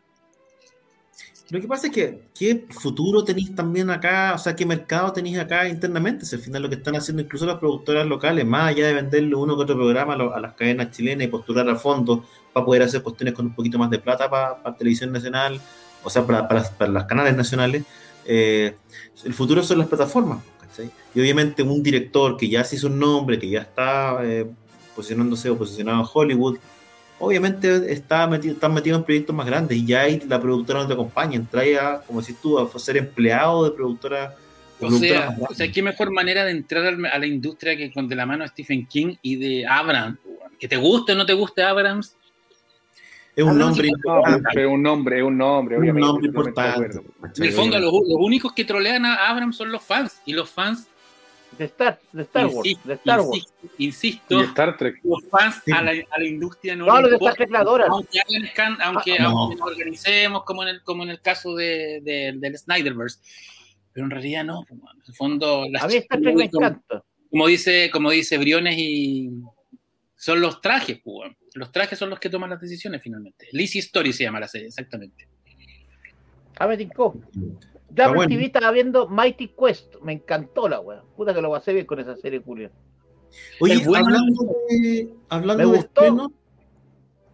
Speaker 1: Lo que pasa es que, ¿qué futuro tenéis también acá? O sea, ¿qué mercado tenéis acá internamente? Si al final lo que están haciendo incluso las productoras locales, más allá de venderle uno que otro programa a, las cadenas chilenas y postular a fondo para poder hacer cuestiones con un poquito más de plata para, para televisión nacional, o sea, para, para, para canales nacionales, eh, el futuro son las plataformas, ¿cachai? Y obviamente un director que ya se hizo un nombre, que ya está eh, posicionándose o posicionado en Hollywood, obviamente está metido, están metidos en proyectos más grandes y ya ahí la productora no te acompaña, trae a, como decís tú, a ser empleado de productora. de
Speaker 3: O
Speaker 1: productora
Speaker 3: sea,
Speaker 1: más
Speaker 3: o sea, qué mejor manera de entrar a la industria que con de la mano de Stephen King y de Abrams. Que te guste o no te guste Abrams,
Speaker 1: es un
Speaker 3: Ah, no,
Speaker 1: nombre importante.
Speaker 2: es un nombre, es un nombre,
Speaker 1: un
Speaker 2: obviamente.
Speaker 1: nombre
Speaker 2: totalmente de
Speaker 1: importante.
Speaker 3: en el fondo los, los únicos que trolean a Abrams son los fans. Y los fans,
Speaker 4: De Star, de Star Wars,
Speaker 3: insisto,
Speaker 4: de Star Wars.
Speaker 3: insisto,
Speaker 2: Star Trek.
Speaker 3: los fans
Speaker 1: Sí.
Speaker 3: a, la, a la industria no,
Speaker 4: No, los de. Star Trek
Speaker 3: aunque, hagan aunque,
Speaker 1: Ah, no.
Speaker 3: aunque nos organicemos como en el, como en el caso de, de- del Snyderverse. Pero en realidad no. En el fondo, las
Speaker 4: A mí Star Trek me
Speaker 3: como,
Speaker 4: encanta.
Speaker 3: como dice, como dice Briones y son los trajes, pues, los trajes son los que toman las decisiones finalmente. Lizzie Story se llama la serie, exactamente.
Speaker 4: A ver, Tinko. Ya por
Speaker 1: bueno.
Speaker 4: TV estaba viendo Mighty Quest. Me encantó la wea. Puta que lo pasé bien con esa serie, Julio.
Speaker 1: Oye, hablando de, hablando de estrenos,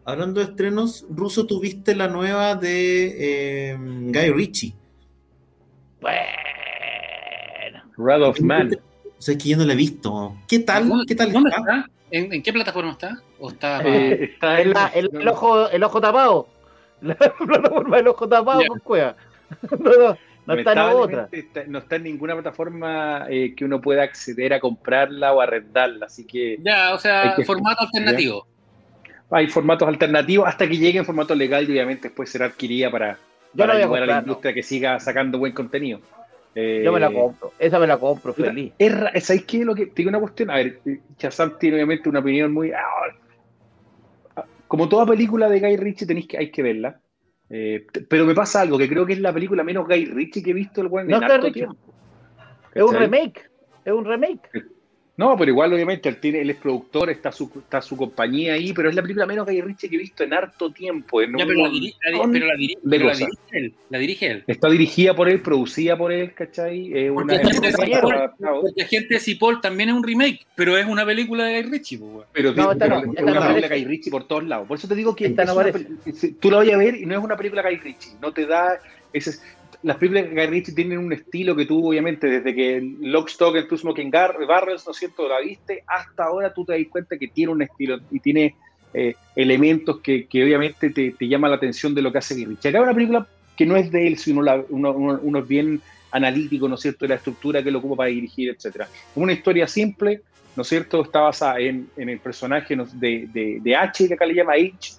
Speaker 1: hablando de estrenos, Ruso, tuviste la nueva de eh, Guy Ritchie.
Speaker 4: Bueno.
Speaker 2: Wrath of Man.
Speaker 1: O sea, es que yo no la he visto. ¿Qué tal?
Speaker 3: ¿Dónde-
Speaker 1: ¿Qué tal
Speaker 3: ¿Dónde
Speaker 1: está?
Speaker 3: está? ¿En, en qué plataforma está? ¿O está
Speaker 2: Eh, está
Speaker 4: El, la- el- el ojo, el ojo tapado. La plataforma del ojo tapado
Speaker 3: Ya.
Speaker 4: con cueva. No, no, no está en otra.
Speaker 2: lamentablemente está- no está en ninguna plataforma eh, que uno pueda acceder a comprarla o arrendarla, así que
Speaker 3: ya, o sea,
Speaker 2: Hay que-
Speaker 3: formato alternativo.
Speaker 2: hay formatos alternativos hasta que llegue en formato legal y obviamente después será adquirida para,
Speaker 4: Yo
Speaker 2: para
Speaker 4: a
Speaker 2: ayudar a la
Speaker 4: comprar. no.
Speaker 2: industria que siga sacando buen contenido. Eh,
Speaker 4: Yo me la compro. Esa me la compro, feliz.
Speaker 2: Es, ¿Sabéis qué? Lo que, te digo una cuestión. A ver, eh, Shazam tiene obviamente una opinión muy. ah, Como toda película de Guy Ritchie, tenéis que, hay que verla. Eh, pero me pasa algo, que creo que es la película menos Guy Ritchie que he visto el weón
Speaker 4: No
Speaker 2: en harto tiempo.
Speaker 4: Es un remake. Es un remake.
Speaker 2: No, pero igual obviamente él, tiene, él es productor, está su, está su compañía ahí, pero es la película menos Guy Ritchie que he visto en harto tiempo. en
Speaker 3: Ya,
Speaker 2: un
Speaker 3: pero la, diri- la di-
Speaker 2: montón
Speaker 3: pero la diri-
Speaker 2: de
Speaker 3: pero la
Speaker 2: cosas.
Speaker 3: dirige él. La dirige él.
Speaker 2: Está dirigida por él, producida por él, ¿cachai? Es
Speaker 3: Porque
Speaker 2: una
Speaker 3: gente de
Speaker 2: empresa
Speaker 3: Cipoll-
Speaker 2: para-
Speaker 3: porque Agente de Cipoll también es un remake, pero es una película de Guy Ritchie, pues.
Speaker 2: Pero,
Speaker 4: No,
Speaker 2: pero
Speaker 4: no,
Speaker 2: es una
Speaker 4: no
Speaker 2: película
Speaker 4: aparece.
Speaker 2: Guy Ritchie por todos lados. Por eso te digo que
Speaker 4: Esta
Speaker 2: es
Speaker 4: no
Speaker 2: una tú la vayas a ver y no es una película Guy Ritchie. No te da. ese- las películas de Guy tienen un estilo que tú, obviamente, desde que Lock, Stock and Two Smoking Gar- Barrels, ¿no es cierto?, la viste, hasta ahora tú te das cuenta que tiene un estilo y tiene eh, elementos que, que obviamente te, te llaman la atención de lo que hace Guy. Acá es una película que no es de él, sino bien analítico, ¿no es cierto?, de la estructura que lo ocupa para dirigir, etcétera. Una historia simple, ¿no es cierto?, está basada en, en el personaje de, de H, que acá le llama H,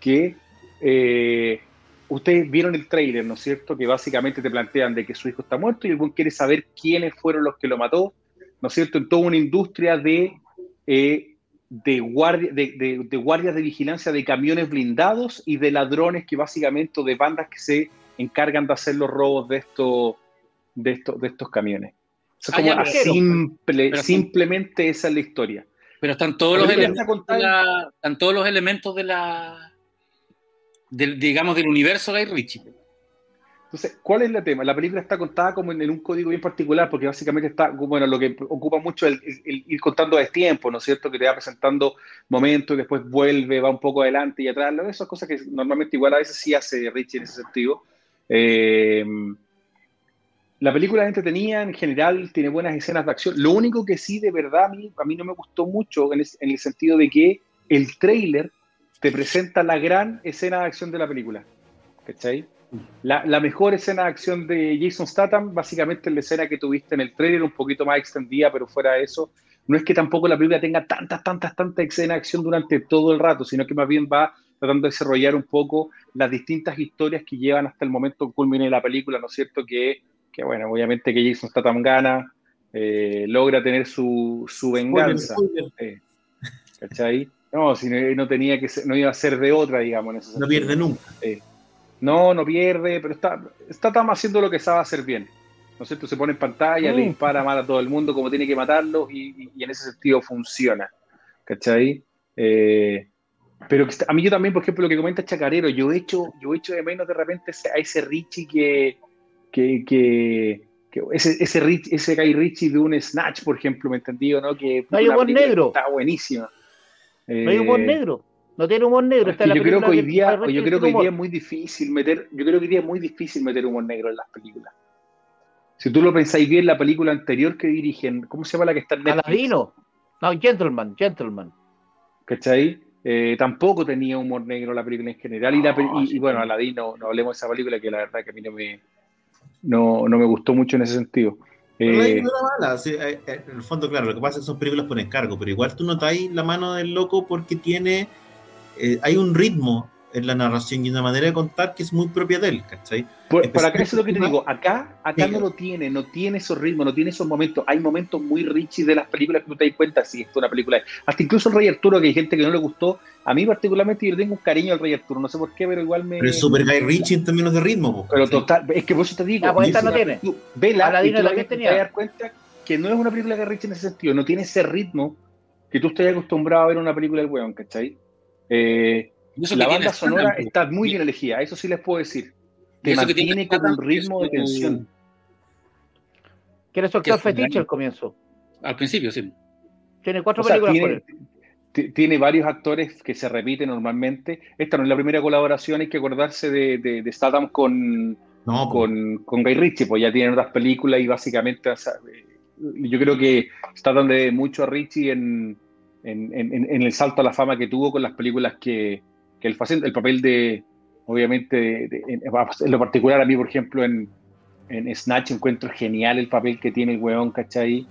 Speaker 2: que eh, ustedes vieron el trailer, ¿no es cierto? Que básicamente te plantean de que su hijo está muerto y el buen quiere saber quiénes fueron los que lo mató, ¿no es cierto? En toda una industria de, eh, de, guardia, de, de, guardias de vigilancia de camiones blindados y de ladrones que básicamente, de bandas que se encargan de hacer los robos de estos, de estos, de estos camiones. Ah, como simple, simplemente esa es la historia.
Speaker 3: Pero están todos, los elementos, la, están todos los elementos de la del, digamos, del universo Guy Ritchie.
Speaker 2: Entonces, ¿cuál es el tema? La película está contada como en, un código bien particular, porque básicamente está, bueno, lo que ocupa mucho es el, ir contando de tiempo, ¿no es cierto? Que te va presentando momentos y después vuelve, va un poco adelante y atrás. Esas cosas que normalmente igual a veces sí hace Ritchie en ese sentido. Eh, la película es entretenida, en general tiene buenas escenas de acción. Lo único que sí, de verdad, a mí, a mí no me gustó mucho en, en el sentido de que el trailer te presenta la gran escena de acción de la película. ¿Cachai? La, la, mejor escena de acción de Jason Statham, básicamente es la escena que tuviste en el trailer, un poquito más extendida, pero fuera de eso, no es que tampoco la película tenga tantas, tantas, tantas escenas de acción durante todo el rato, sino que más bien va tratando de desarrollar un poco las distintas historias que llevan hasta el momento culmine de la película, ¿no es cierto? Que, que bueno, obviamente que Jason Statham gana, eh, logra tener su, su venganza. Eh, ¿Cachai? No, si no, tenía que ser, no iba a ser de otra, digamos.
Speaker 1: no pierde nunca.
Speaker 2: no, no pierde, pero está, está haciendo lo que sabe hacer bien. ¿No es cierto? Se pone en pantalla, le mm. dispara, mata a todo el mundo como tiene que matarlo y, en ese sentido funciona. ¿Cachai? Eh, pero a mí yo también, por ejemplo, lo que comenta Chacarero, yo he hecho, yo he hecho de menos de repente a ese Richie que, que, que, ese, ese, Rich, ese Guy Richie de un Snatch, por ejemplo, ¿me entendido? ¿no? Que
Speaker 4: hay un negro.
Speaker 2: Está buenísima.
Speaker 4: No hay humor eh, negro. No tiene humor negro.
Speaker 2: yo, creo que hoy día, yo creo que hoy día es muy difícil meter, yo creo que hoy día es muy difícil meter humor negro en las películas. Si tú lo pensáis bien, la película anterior que dirigen, ¿cómo se llama la que está en
Speaker 4: Netflix? Aladino. No, Gentleman, Gentleman.
Speaker 2: ¿Cachai? Eh, tampoco tenía humor negro la película en general. y, bueno, Aladino, no hablemos de esa película que la verdad que a mí no me, no, no me gustó mucho en ese sentido.
Speaker 1: Eh, eh, eh, en el fondo, claro, lo que pasa es que son películas por encargo, pero igual tú notáis la mano del loco porque tiene. hay un ritmo en la narración y una manera de contar que es muy propia de él, ¿cachai?
Speaker 2: Para acá eso es lo que te digo, acá, acá no lo tiene, no tiene esos ritmos, no tiene esos momentos, hay momentos muy richis de las películas que tú te das cuenta si esto es una película, hasta incluso el Rey Arturo, que hay gente que no le gustó, a mí particularmente yo tengo un cariño al Rey Arturo, no sé por qué, pero igual me...
Speaker 1: Pero es super Guy Ritchie en términos de ritmo.
Speaker 2: pero total, es que por eso te digo,
Speaker 4: la no tiene.
Speaker 2: vela, y tú te vas a dar cuenta que no es una película de Guy Ritchie en ese sentido, no tiene ese ritmo que tú estés acostumbrado a ver una película del weón, ¿cachai? Eh, la banda sonora está muy bien elegida, eso sí les puedo decir. Te mantiene con un ritmo de tensión.
Speaker 4: ¿Quieres soltar fetiche al comienzo?
Speaker 3: Al principio, sí.
Speaker 4: Tiene cuatro películas
Speaker 2: tiene, varios actores que se repiten normalmente. Esta no es la primera colaboración, hay que acordarse de, de, de Statham con, con, con, Guy Ritchie, pues ya tienen otras películas y básicamente yo creo que Statham debe mucho a Ritchie en, en, en, el salto a la fama que tuvo con las películas que, que el, el papel de, obviamente, en, lo particular a mí, por ejemplo, en, en Snatch encuentro genial el papel que tiene el weón, ¿cachai?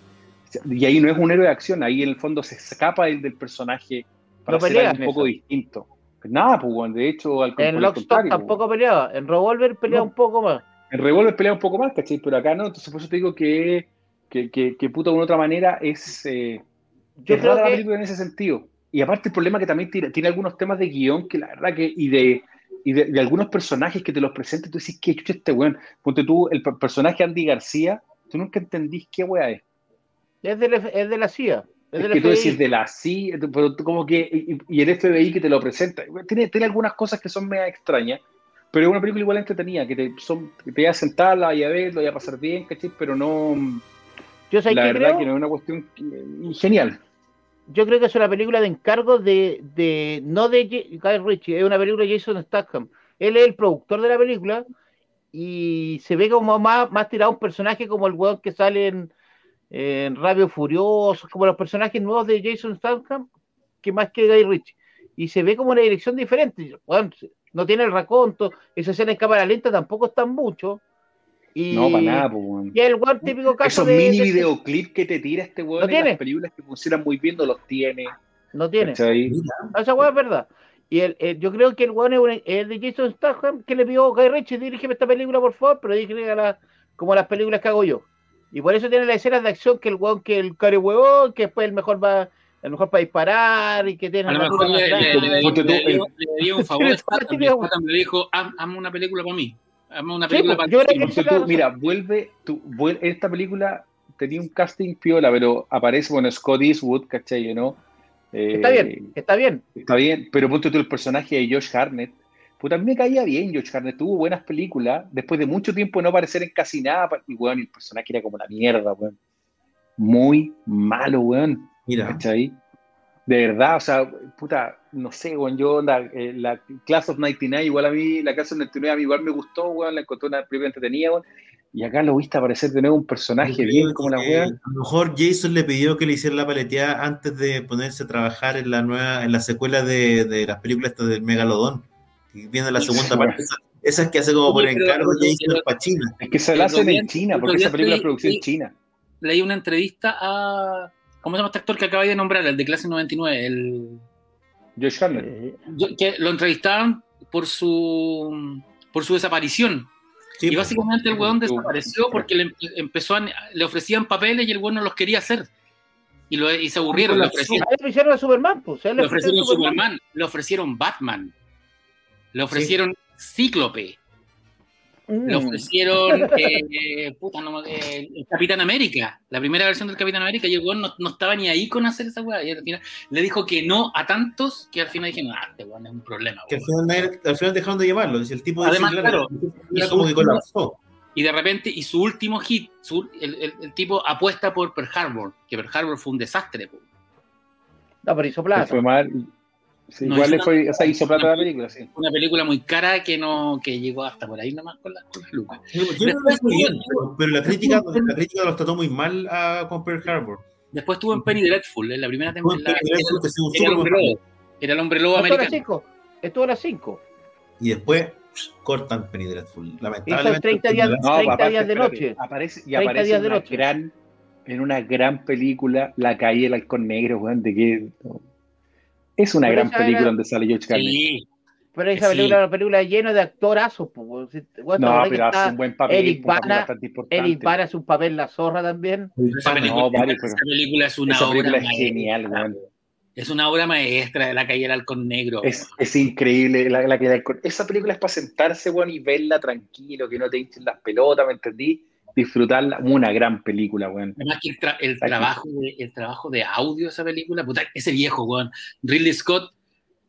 Speaker 2: Y ahí no es un héroe de acción, ahí en el fondo se escapa del, del personaje para ser un poco distinto. Nada, pues, de hecho,
Speaker 4: al En Lockstock tampoco peleaba, en Revolver pelea un poco más.
Speaker 2: En Revolver pelea un poco más, ¿cachai? Pero acá no, entonces por eso te digo que, que, que, que puta de una otra manera es. Eh, Yo creo que... la película en ese sentido. Y aparte el problema que también tiene, tiene algunos temas de guion que la verdad que, y de, y de, algunos personajes que te los presentan, tú dices, ¿qué chucha este weón? Ponte tú, el personaje Andy García, tú nunca entendís qué weá es.
Speaker 4: Es de, es de la CIA.
Speaker 2: Es, que tú decís de la CIA, pero como que, y, el FBI que te lo presenta, tiene, tiene algunas cosas que son media extrañas, pero es una película igual entretenida, que te, son, que te voy a sentar, la voy a ver, lo voy a pasar bien, ¿cachai? Pero no... Yo sé la verdad que no es una cuestión genial
Speaker 4: yo creo que es una película de encargo de, de no de Guy Ritchie, es una película de Jason Statham. Él es el productor de la película y se ve como más, más tirado un personaje como el weón que sale en, en Radio Furioso, como los personajes nuevos de Jason Statham, que más que Guy Ritchie. Y se ve como una dirección diferente. no tiene el raconto, esa escena en cámara lenta tampoco está mucho y,
Speaker 2: no, para nada, pues,
Speaker 4: Y el weón típico
Speaker 2: caso Esos mini videoclips que te tira este weón en las películas que funcionan muy bien no los tiene.
Speaker 4: No tiene. Esa weón es verdad. Y el, el- yo creo que el weón es, un- es de Jason Statham que le pidió a Guy Ritchie, dirígeme esta película, por favor, pero dirígela como las películas que hago yo. Y por eso tiene las escenas de acción que el weón, que el care huevón, que después el mejor va, el mejor para disparar y que tiene
Speaker 3: A lo
Speaker 4: la
Speaker 3: mejor le, le, le- le
Speaker 2: el-
Speaker 3: dio, le dio un favor a Statham, le dijo, "Haz- hazme una película para mí. Una película
Speaker 4: pues, yo
Speaker 3: ti".
Speaker 4: creo que-
Speaker 2: tú, mira, vuelve, tú, esta película tenía un casting piola, pero aparece, bueno, Scott Eastwood, ¿cachai? ¿no? Eh,
Speaker 4: Está bien, está bien.
Speaker 2: Está bien, pero ponte tú el personaje de Josh Harnett. Puta, a mí me caía bien Josh Harnett, tuvo buenas películas, después de mucho tiempo de no aparecer en casi nada, y weón, el personaje era como la mierda, weón. Muy malo, weón,
Speaker 1: Mira,
Speaker 2: ¿cachai? De verdad, o sea, puta, no sé, weón, yo la, eh, la Class of 99, igual a mí, la Class of 99 a mí igual me gustó, weón, la encontré una película entretenida, weón, y acá lo viste aparecer de nuevo un personaje bien como la weón.
Speaker 1: A lo mejor Jason le pidió que le hiciera la paleteada antes de ponerse a trabajar en la nueva, en la secuela de, de las películas estas del Megalodón. Y viene la segunda
Speaker 2: Bueno.
Speaker 1: parte. Esa- Esas que hace como por encargo Jason
Speaker 3: pero-
Speaker 1: para China.
Speaker 2: Es que se la hacen en China, porque esa película es producción
Speaker 3: estoy-
Speaker 2: china.
Speaker 3: Leí una entrevista a. ¿Cómo se llama este actor que acabáis de nombrar? El de clase 99. El,
Speaker 2: Josh Harnett.
Speaker 4: Eh,
Speaker 3: yo- que lo entrevistaban por su por su desaparición.
Speaker 1: Sí,
Speaker 3: y
Speaker 1: pues.
Speaker 3: básicamente el weón desapareció porque le empe- empezó a, le ofrecían papeles y el weón no los quería hacer. Y, lo, y se aburrieron. Le ofrecieron,
Speaker 4: a le Superman, pues.
Speaker 3: le
Speaker 4: le
Speaker 3: ofrecieron
Speaker 4: ofrecieron
Speaker 3: Superman, le ofrecieron Batman, le ofrecieron Cíclope,
Speaker 4: Mm.
Speaker 3: le ofrecieron eh, puta, no, eh, el Capitán América, la primera versión del Capitán América, y el weón no, no estaba ni ahí con hacer esa weá. Y al final le dijo que no a tantos que al final dijeron, ah, este weón es un problema.
Speaker 1: Que al
Speaker 3: weón".
Speaker 1: final, nadie- al final dejaron de llamarlo. Dice, el tipo de
Speaker 3: Además, claro,
Speaker 1: era
Speaker 3: y
Speaker 1: como
Speaker 3: su-
Speaker 1: que colapsó.
Speaker 3: Y de repente, y su último hit, su- el, el- el tipo apuesta por Pearl Harbor, que Pearl Harbor fue un desastre. po.
Speaker 4: No, pero hizo plata.
Speaker 2: fue mal. Sí,
Speaker 3: No
Speaker 2: igual
Speaker 3: hizo
Speaker 2: le fue, o sea, hizo plata la película, sí.
Speaker 3: Una película muy cara que no que llegó hasta por ahí nomás con, las con las lucas.
Speaker 1: Yo no lo
Speaker 3: Después
Speaker 1: veo bien,
Speaker 3: tuvo-
Speaker 1: pero, pero la crítica, la crítica los trató muy mal a con Pearl Harbor.
Speaker 3: Después estuvo en Penny Dreadful, en la primera temporada. Era el hombre lobo. Era el hombre lobo
Speaker 4: Estuvo a las
Speaker 3: americano.
Speaker 4: 5. Estuvo a las 5.
Speaker 1: Y después cortan Penny Dreadful. Lamentablemente.
Speaker 4: 30 días,
Speaker 2: No,
Speaker 4: 30
Speaker 2: aparte,
Speaker 4: días de noche.
Speaker 2: Aparece, y
Speaker 4: 30
Speaker 2: aparece
Speaker 4: días
Speaker 2: en
Speaker 4: de
Speaker 2: una,
Speaker 4: noche.
Speaker 2: gran, en una gran película, La caída del halcón negro, weón, de que... Es una
Speaker 4: Pero
Speaker 2: gran película
Speaker 4: era-
Speaker 2: donde sale George Carlin.
Speaker 3: Sí,
Speaker 4: Pero esa
Speaker 3: Sí.
Speaker 4: película es una película llena de actorazos. Pues, weón. Si- weón, ¿te
Speaker 2: No, pero hace un buen papel,
Speaker 4: Eric Bana-. Eric Bana hace un papel la zorra también.
Speaker 3: esa película,
Speaker 2: no, vale,
Speaker 3: esa
Speaker 2: pero-
Speaker 3: película es una
Speaker 2: Esa
Speaker 3: obra
Speaker 2: película es genial, weón.
Speaker 3: Es una obra maestra de la calle del halcón negro.
Speaker 2: Es, es increíble. La, la que- esa película es para sentarse, weón, y verla tranquilo, que no te hinchen las pelotas, ¿me entendí? Disfrutarla. Una gran película, weón.
Speaker 3: Además que el, tra- el trabajo de, el trabajo de audio de esa película, puta, ese viejo, weón. Ridley Scott,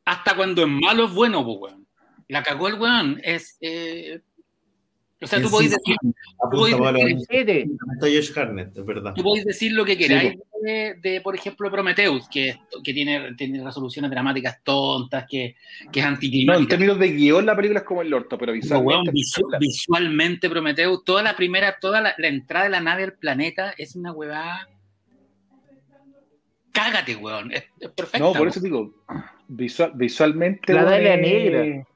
Speaker 3: hasta cuando es malo es bueno, weón. La cagó el weón. Es, eh, o sea, tú
Speaker 1: sí,
Speaker 3: decir, decir-
Speaker 1: es verdad.
Speaker 3: tú podés decir lo que queráis
Speaker 2: Sí,
Speaker 3: de, de, por ejemplo, Prometheus, que, que tiene, tiene resoluciones dramáticas tontas, que, que es
Speaker 2: No, en
Speaker 3: anticlimática.
Speaker 2: términos de guion, la película es como el orto, pero visualmente.
Speaker 3: visu-
Speaker 2: espectacular.
Speaker 3: visualmente Prometheus, toda la primera, toda la, la entrada de la nave al planeta es una huevada. Cágate, weón. Es, es perfecta.
Speaker 2: No, por
Speaker 3: weón.
Speaker 2: eso digo, visual, visualmente.
Speaker 4: La Dalia
Speaker 2: es-
Speaker 4: Negra.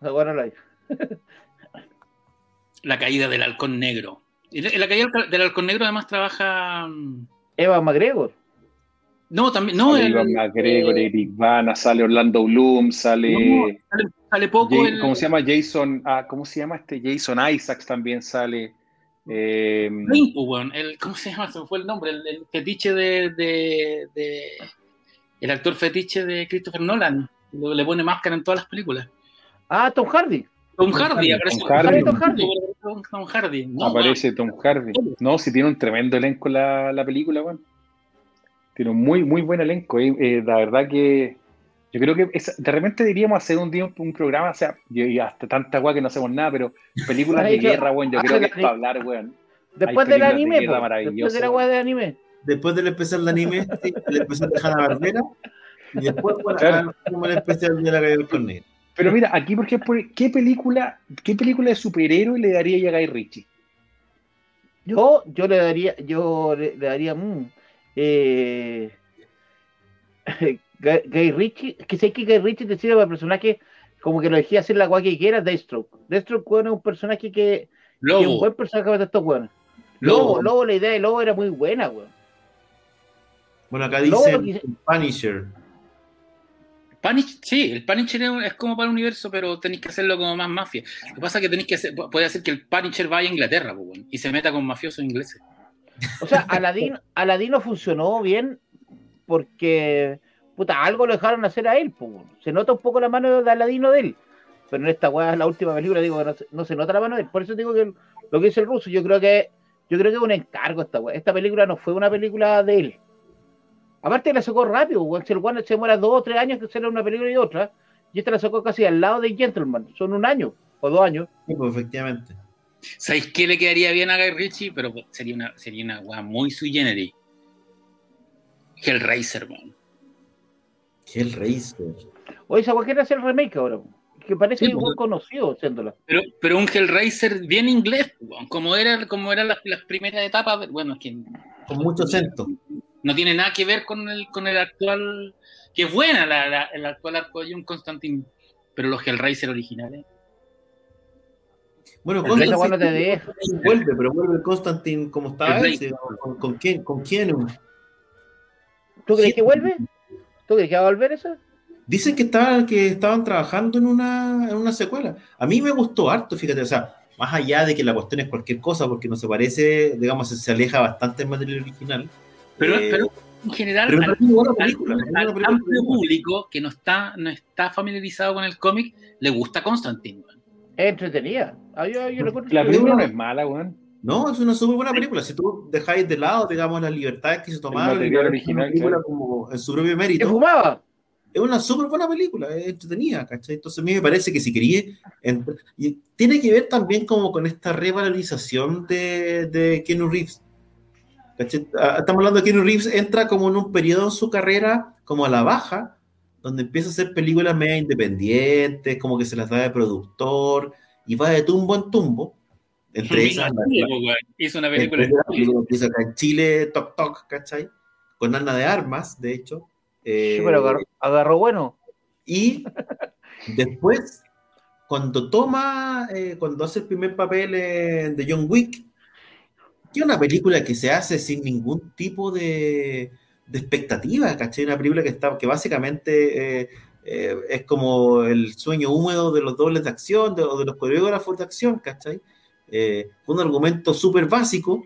Speaker 4: Esa weón no la
Speaker 3: caída del halcón negro. Y la, caída del, halcón negro además trabaja. mm,
Speaker 4: Eva McGregor.
Speaker 3: No, también. No, el-
Speaker 2: Ivan McGregor,
Speaker 3: eh,
Speaker 2: Eric Bana, sale Orlando Bloom, sale.
Speaker 3: no, sale, sale poco.
Speaker 2: Jay-
Speaker 3: el-
Speaker 2: ¿Cómo se llama Jason? Ah, ¿Cómo se llama este? Jason Isaacs también sale. Eh,
Speaker 3: el- ¿Cómo se llama? Se me fue el nombre. El, el fetiche de, de- de- El actor fetiche de Christopher Nolan. Le, pone máscara en todas las películas.
Speaker 4: Ah, Tom Hardy.
Speaker 3: Tom Hardy, aparece.
Speaker 2: Tom Hardy.
Speaker 4: Tom Hardy.
Speaker 3: Tom, Tom Hardy. No,
Speaker 2: aparece Tom Hardy. No, si tiene un tremendo elenco la, la película, weón. Tiene un muy, muy buen elenco. eh. Eh, la verdad que yo creo que es- de repente deberíamos hacer un día un, un programa, o sea, y hasta tanta weá que no hacemos nada, pero películas de guerra, weón, yo creo que es para hablar, weón.
Speaker 4: Después del
Speaker 2: películas de
Speaker 4: anime,
Speaker 2: guerra
Speaker 4: po. después de la weá de anime.
Speaker 1: Después del especial de anime, sí, el especial de Hanna Barbera. Y después, bueno,
Speaker 2: Claro.
Speaker 1: como el especial de la corneo.
Speaker 2: Pero mira, aquí, por ejemplo, ¿qué película, qué película de superhéroe le daría a Guy Ritchie?
Speaker 4: Yo, yo le daría, yo le, le daría, mm, eh, Guy, Guy Ritchie, es que sé que Guy Ritchie te sirve para personaje como que lo dejé hacer la guay que quiera, Deathstroke. Deathstroke, weón, es un personaje que, que es un
Speaker 3: Lobo.
Speaker 4: buen personaje para estos weones.
Speaker 3: Lobo.
Speaker 4: Lobo, Lobo, la idea de Lobo era muy buena, weón.
Speaker 1: Bueno, acá dice
Speaker 4: que-
Speaker 3: Sí, el Punisher es como para el universo, pero tenéis que hacerlo como más mafia. Lo que pasa es que tenéis que hacer, puede hacer que el Punisher vaya a Inglaterra pues, y se meta con mafiosos ingleses.
Speaker 4: O sea, Aladín, no funcionó bien porque puta, algo lo dejaron hacer a él. Pues. Se nota un poco la mano de Aladino de él. Pero en esta weá, la última película, digo que no se, nota la mano de él. Por eso digo que lo que dice el ruso, yo creo que yo creo que es un encargo esta weá. Esta película no fue una película de él. Aparte la sacó rápido, si el se muera dos o tres años que será una película y otra, y esta la sacó casi al lado de Gentleman, son un año o dos años.
Speaker 1: Sí, pues efectivamente.
Speaker 3: ¿Sabéis qué le quedaría bien a Guy Ritchie? Pero sería una, sería una weá muy sui generis. Hellraiser, man.
Speaker 1: Hellraiser.
Speaker 4: Oye, esa weá quiere hacer el remake ahora, que parece muy pues. conocido haciéndola.
Speaker 3: Pero, pero un Hellraiser bien inglés, como era, como eran las, primeras etapas, bueno, es que...
Speaker 1: Con mucho acento
Speaker 3: no tiene nada que ver con el, con el actual, que es buena la, el actual arco de John Constantine, pero los Hellraiser originales.
Speaker 1: Bueno, Constantine vuelve, pero vuelve Constantine como estaba ¿Con, ¿Con, quién? ¿Con quién?
Speaker 4: ¿Tú crees que vuelve? ¿Tú crees que va a volver eso?
Speaker 1: Dicen que, estaban, que estaban trabajando en una, en una secuela. A mí me gustó harto, fíjate, o sea, más allá de que la cuestión es cualquier cosa, porque no se parece, digamos, se aleja bastante del material original.
Speaker 3: Pero, eh, pero en general, al, amplio público que no está, no está familiarizado con el cómic, le gusta Constantine.
Speaker 4: Es entretenida. Ah,
Speaker 2: la película no es mala, weón.
Speaker 1: No, es una súper buena película. Si tú dejáis de lado, digamos, las libertades que se tomaron,
Speaker 2: original,
Speaker 1: como en su propio mérito.
Speaker 4: fumaba?
Speaker 1: Es una súper buena película, es entretenida, ¿cachai? Entonces a mí me parece que si quería... Y tiene que ver también como con esta revalorización de, de Keanu Reeves estamos hablando de que Keanu Reeves entra como en un periodo en su carrera, como a la baja, donde empieza a hacer películas media independientes, como que se las da de productor, y va de tumbo en tumbo. Entre esas,
Speaker 3: hizo una película
Speaker 1: en hizo acá en Chile, Toc Toc, ¿cachai? Con Ana de Armas, de hecho.
Speaker 4: Eh, pero agarró, bueno.
Speaker 1: Y después, cuando toma, eh, cuando hace el primer papel de John Wick, que una película que se hace sin ningún tipo de, de expectativa, ¿cachai? Una película que, está, que básicamente eh, eh, es como el sueño húmedo de los dobles de acción o de los coreógrafos de acción, ¿cachai? Eh, un argumento súper básico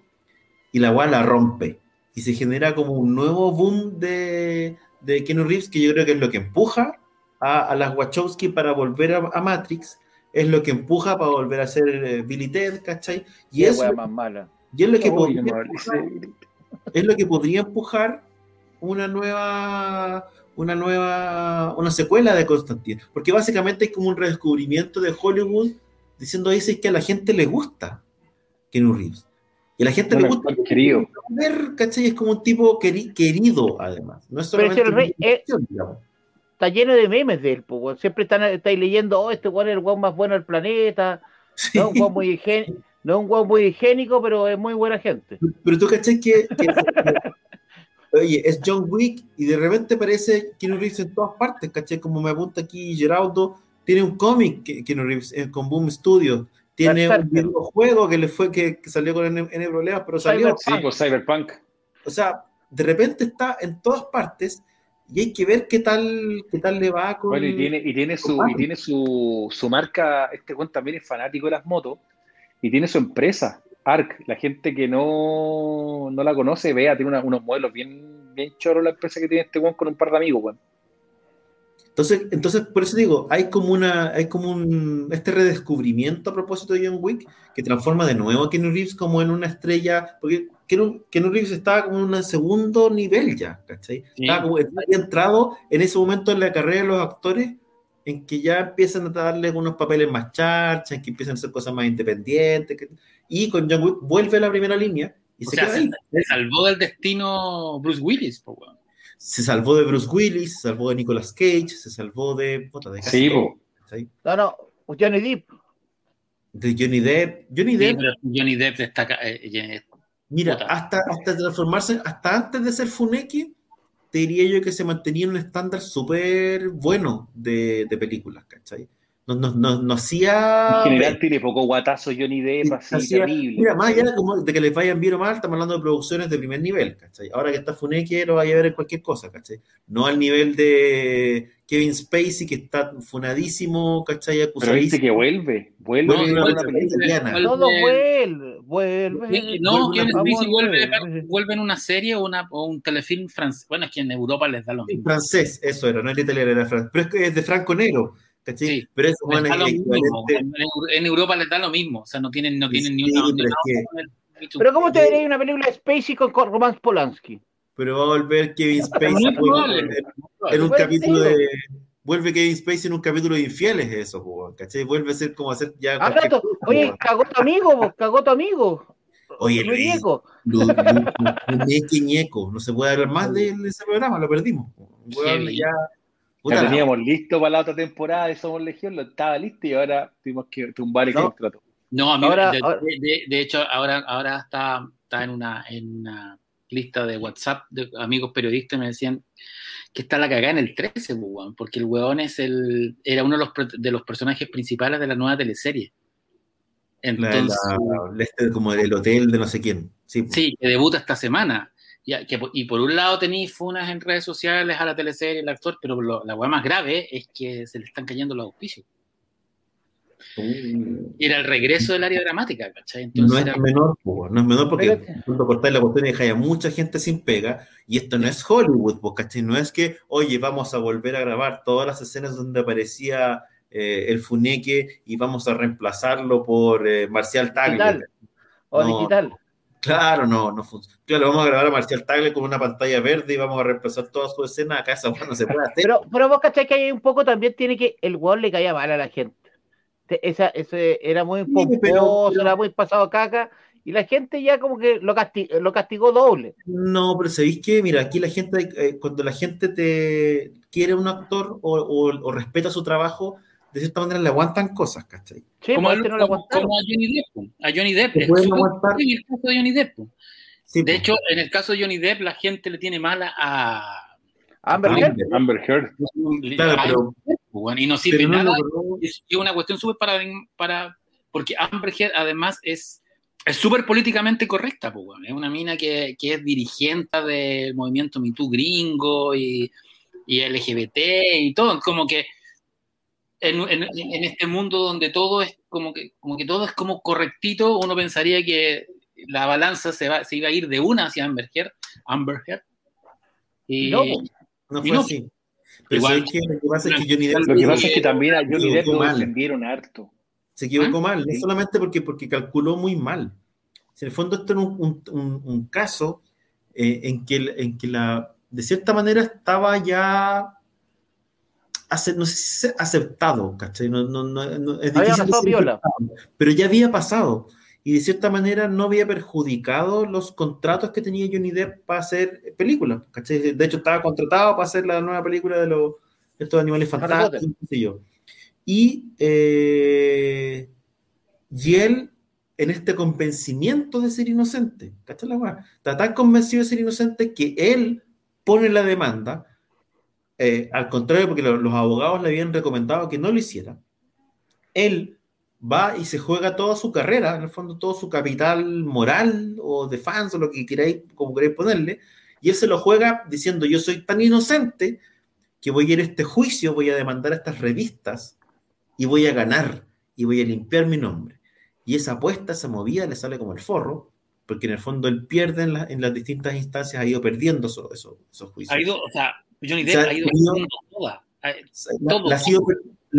Speaker 1: y la cual la rompe. Y se genera como un nuevo boom de, de Keanu Reeves que yo creo que es lo que empuja a, las Wachowski para volver a, Matrix, es lo que empuja para volver a ser Billy Ted, ¿cachai? Y es
Speaker 4: más mala
Speaker 1: y es lo que, podría, empujar, es lo que podría empujar una nueva una nueva una secuela de Constantine, porque básicamente es como un redescubrimiento de Hollywood diciendo dice que a la gente le gusta Keanu Reeves. Y a la gente le gusta
Speaker 2: querido.
Speaker 1: ver, ¿cachai? Es como un tipo querido, además. No es solamente
Speaker 4: está lleno de memes de él, siempre están, estáis leyendo, oh, este weón es el weón más bueno del planeta, ¿no? un weón muy no es un guau muy higiénico, pero es muy buena gente.
Speaker 1: Pero tú caché que, oye, es John Wick y de repente parece Keanu Reeves en todas partes, caché, como me apunta aquí Geraldo, tiene un cómic que Keanu Reeves eh, con Boom Studios, tiene un videojuego que le fue que, salió con N, problemas, pero salió.
Speaker 2: Sí, pues Cyberpunk.
Speaker 1: O sea, de repente está en todas partes y hay que ver qué tal, qué tal le va con.
Speaker 2: Bueno, y tiene, y tiene su, y tiene su, su marca, este Juan también es fanático de las motos y tiene su empresa, ARC. La gente que no, no la conoce, vea, tiene unos modelos bien, bien choros la empresa que tiene este weón con un par de amigos, weón.
Speaker 1: Entonces, entonces, por eso digo, hay como una, hay como un, este redescubrimiento a propósito de John Wick que transforma de nuevo a Keanu Reeves como en una estrella, porque Keanu, Reeves estaba como en un segundo nivel ya, ¿cachai? Estaba como, había entrado en ese momento en la carrera de los actores en que ya empiezan a darle unos papeles más charchas, en que empiezan a hacer cosas más independientes, y con John Wick vuelve a la primera línea y se queda ahí.
Speaker 3: Se salvó del destino Bruce Willis,
Speaker 1: Se salvó de Bruce Willis, se salvó de Nicolas Cage, se salvó de... de
Speaker 2: sí,
Speaker 4: No, no, Johnny Depp.
Speaker 1: De Johnny Depp. Johnny Depp.
Speaker 3: Johnny Depp destaca... Eh,
Speaker 1: Mira, hasta, hasta transformarse, hasta antes de ser Funeki, te diría yo que se mantenía un estándar súper bueno de, películas, ¿cachai? No, no, no, hacía.
Speaker 2: En general tiene poco guatazo Johnny Depp, así hacía, terrible.
Speaker 1: Mira, más allá como de que les vayan bien o mal, estamos hablando de producciones de primer nivel, ¿cachai? Ahora que está Funeki lo vaya a ver en cualquier cosa, ¿cachai? No al nivel de Kevin Spacey, que está funadísimo, ¿cachai?
Speaker 2: Pero viste que vuelve, vuelve no, no, una
Speaker 4: película Todo vuelve, vuelve.
Speaker 3: No, Kevin Spacey vuelve, vuelve en una serie o, una, o un telefilm francés. Bueno, es que en Europa les da lo mismo.
Speaker 1: Francés, eso era, no era italiano, era francés. Pero es que es de Franco Negro. Sí, pero eso
Speaker 3: bueno, en, Europa les da lo mismo, o sea, no tienen, no tienen ni una.
Speaker 4: Pero, pero ¿cómo te veréis una película de Spacey con Roman Polanski?
Speaker 1: Pero va a volver Kevin Spacey en, un capítulo de. Vuelve Kevin Spacey en un capítulo de infieles, eso, ¿cachai? Vuelve a ser como hacer ya.
Speaker 4: Ah, oye, cagó tu amigo, cagó tu amigo.
Speaker 1: Oye, Ñeco. Ñeco. No se puede hablar más de ese programa, lo perdimos.
Speaker 2: ya teníamos listo para la otra temporada de Somos Legión, lo estaba listo y ahora tuvimos que tumbar el contrato.
Speaker 3: No, ahora, de, de, hecho, ahora, ahora está, está en, una, en una lista de WhatsApp de amigos periodistas me decían que está la cagada en el 13, pues, porque el huevón es el, era uno de los, de los personajes principales de la nueva teleserie.
Speaker 1: Entonces, este como el hotel de no sé quién.
Speaker 3: Sí, pues. sí, que debuta esta semana y por un lado tenéis funas en redes sociales a la teleserie, el actor, pero la hueá más grave es que se le están cayendo los auspicios. Uh. Era el regreso del área dramática, ¿cachai?
Speaker 1: no es menor, no es menor porque cuando cortáis la cuestión y dejáis a mucha gente sin pega, y esto no es Hollywood, ¿cachai? No es que, oye, vamos a volver a grabar todas las escenas donde aparecía eh, el funeque y vamos a reemplazarlo por eh, Marcial Tagle.
Speaker 4: O digital.
Speaker 1: Claro, no, no funciona. Claro, vamos a grabar a Marcial Tagle con una pantalla verde y vamos a reemplazar toda su escena. Acá esa no se puede hacer.
Speaker 4: Pero, pero vos cachai que hay un poco también tiene que el weón le caía mal a la gente. Esa, ese era muy pomposo, era muy pasado caca. Y la gente ya como que lo, castigó, lo castigó doble.
Speaker 1: No, pero ¿sabéis qué? Mira, aquí la gente, eh, cuando la gente te quiere un actor o, o respeta su trabajo, de cierta manera le aguantan cosas, ¿cachai?
Speaker 3: Sí, como, pues, a, no como, como, a Johnny Depp. A Johnny Depp. En el caso de Johnny Depp. de pues. hecho, en el caso de Johnny Depp, la gente le tiene mala a
Speaker 4: Amber Heard.
Speaker 2: Amber Heard.
Speaker 3: Claro, pero, y no sirve nada. Es una cuestión súper para, para. Porque Amber Heard, además, es es súper políticamente correcta, pues, es una mina que, que, es dirigente del movimiento MeToo gringo y, y LGBT y todo, como que en, este mundo donde todo es como que, como que todo es como correctito, uno pensaría que la balanza se, va, se iba a ir de una hacia Amber Heard. Amber Heard.
Speaker 1: Y, no, no fue así.
Speaker 2: Pero Igual, que, lo que pasa es que Johnny Depp. Lo que pasa es que también a Johnny Depp lo defendieron harto.
Speaker 1: Se equivocó ¿Ah? mal, no solamente porque, porque calculó muy mal. En el fondo, esto era un, un, un, caso eh, en, que, en que la, de cierta manera estaba ya no sé si aceptado, ¿cachai? No, no, no, es difícil pero ya había pasado y de cierta manera no había perjudicado los contratos que tenía Johnny Depp para hacer películas, ¿cachai? De hecho estaba contratado para hacer la nueva película de los estos animales fantásticos, Y, eh, y él en este convencimiento de ser inocente, ¿cachai? La está tan convencido de ser inocente que él pone la demanda eh, al contrario, porque los abogados le habían recomendado que no lo hiciera, él va y se juega toda su carrera, en el fondo todo su capital moral o de fans o lo que queráis, como queráis ponerle, y él se lo juega diciendo yo soy tan inocente que voy a ir a este juicio, voy a demandar a estas revistas y voy a ganar y voy a limpiar mi nombre. Y esa apuesta, esa movida le sale como el forro, porque en el fondo él pierde en, las distintas instancias, ha ido perdiendo esos juicios.
Speaker 3: Ha ido, o sea, Johnny Depp ha ido perdiendo toda.
Speaker 1: La,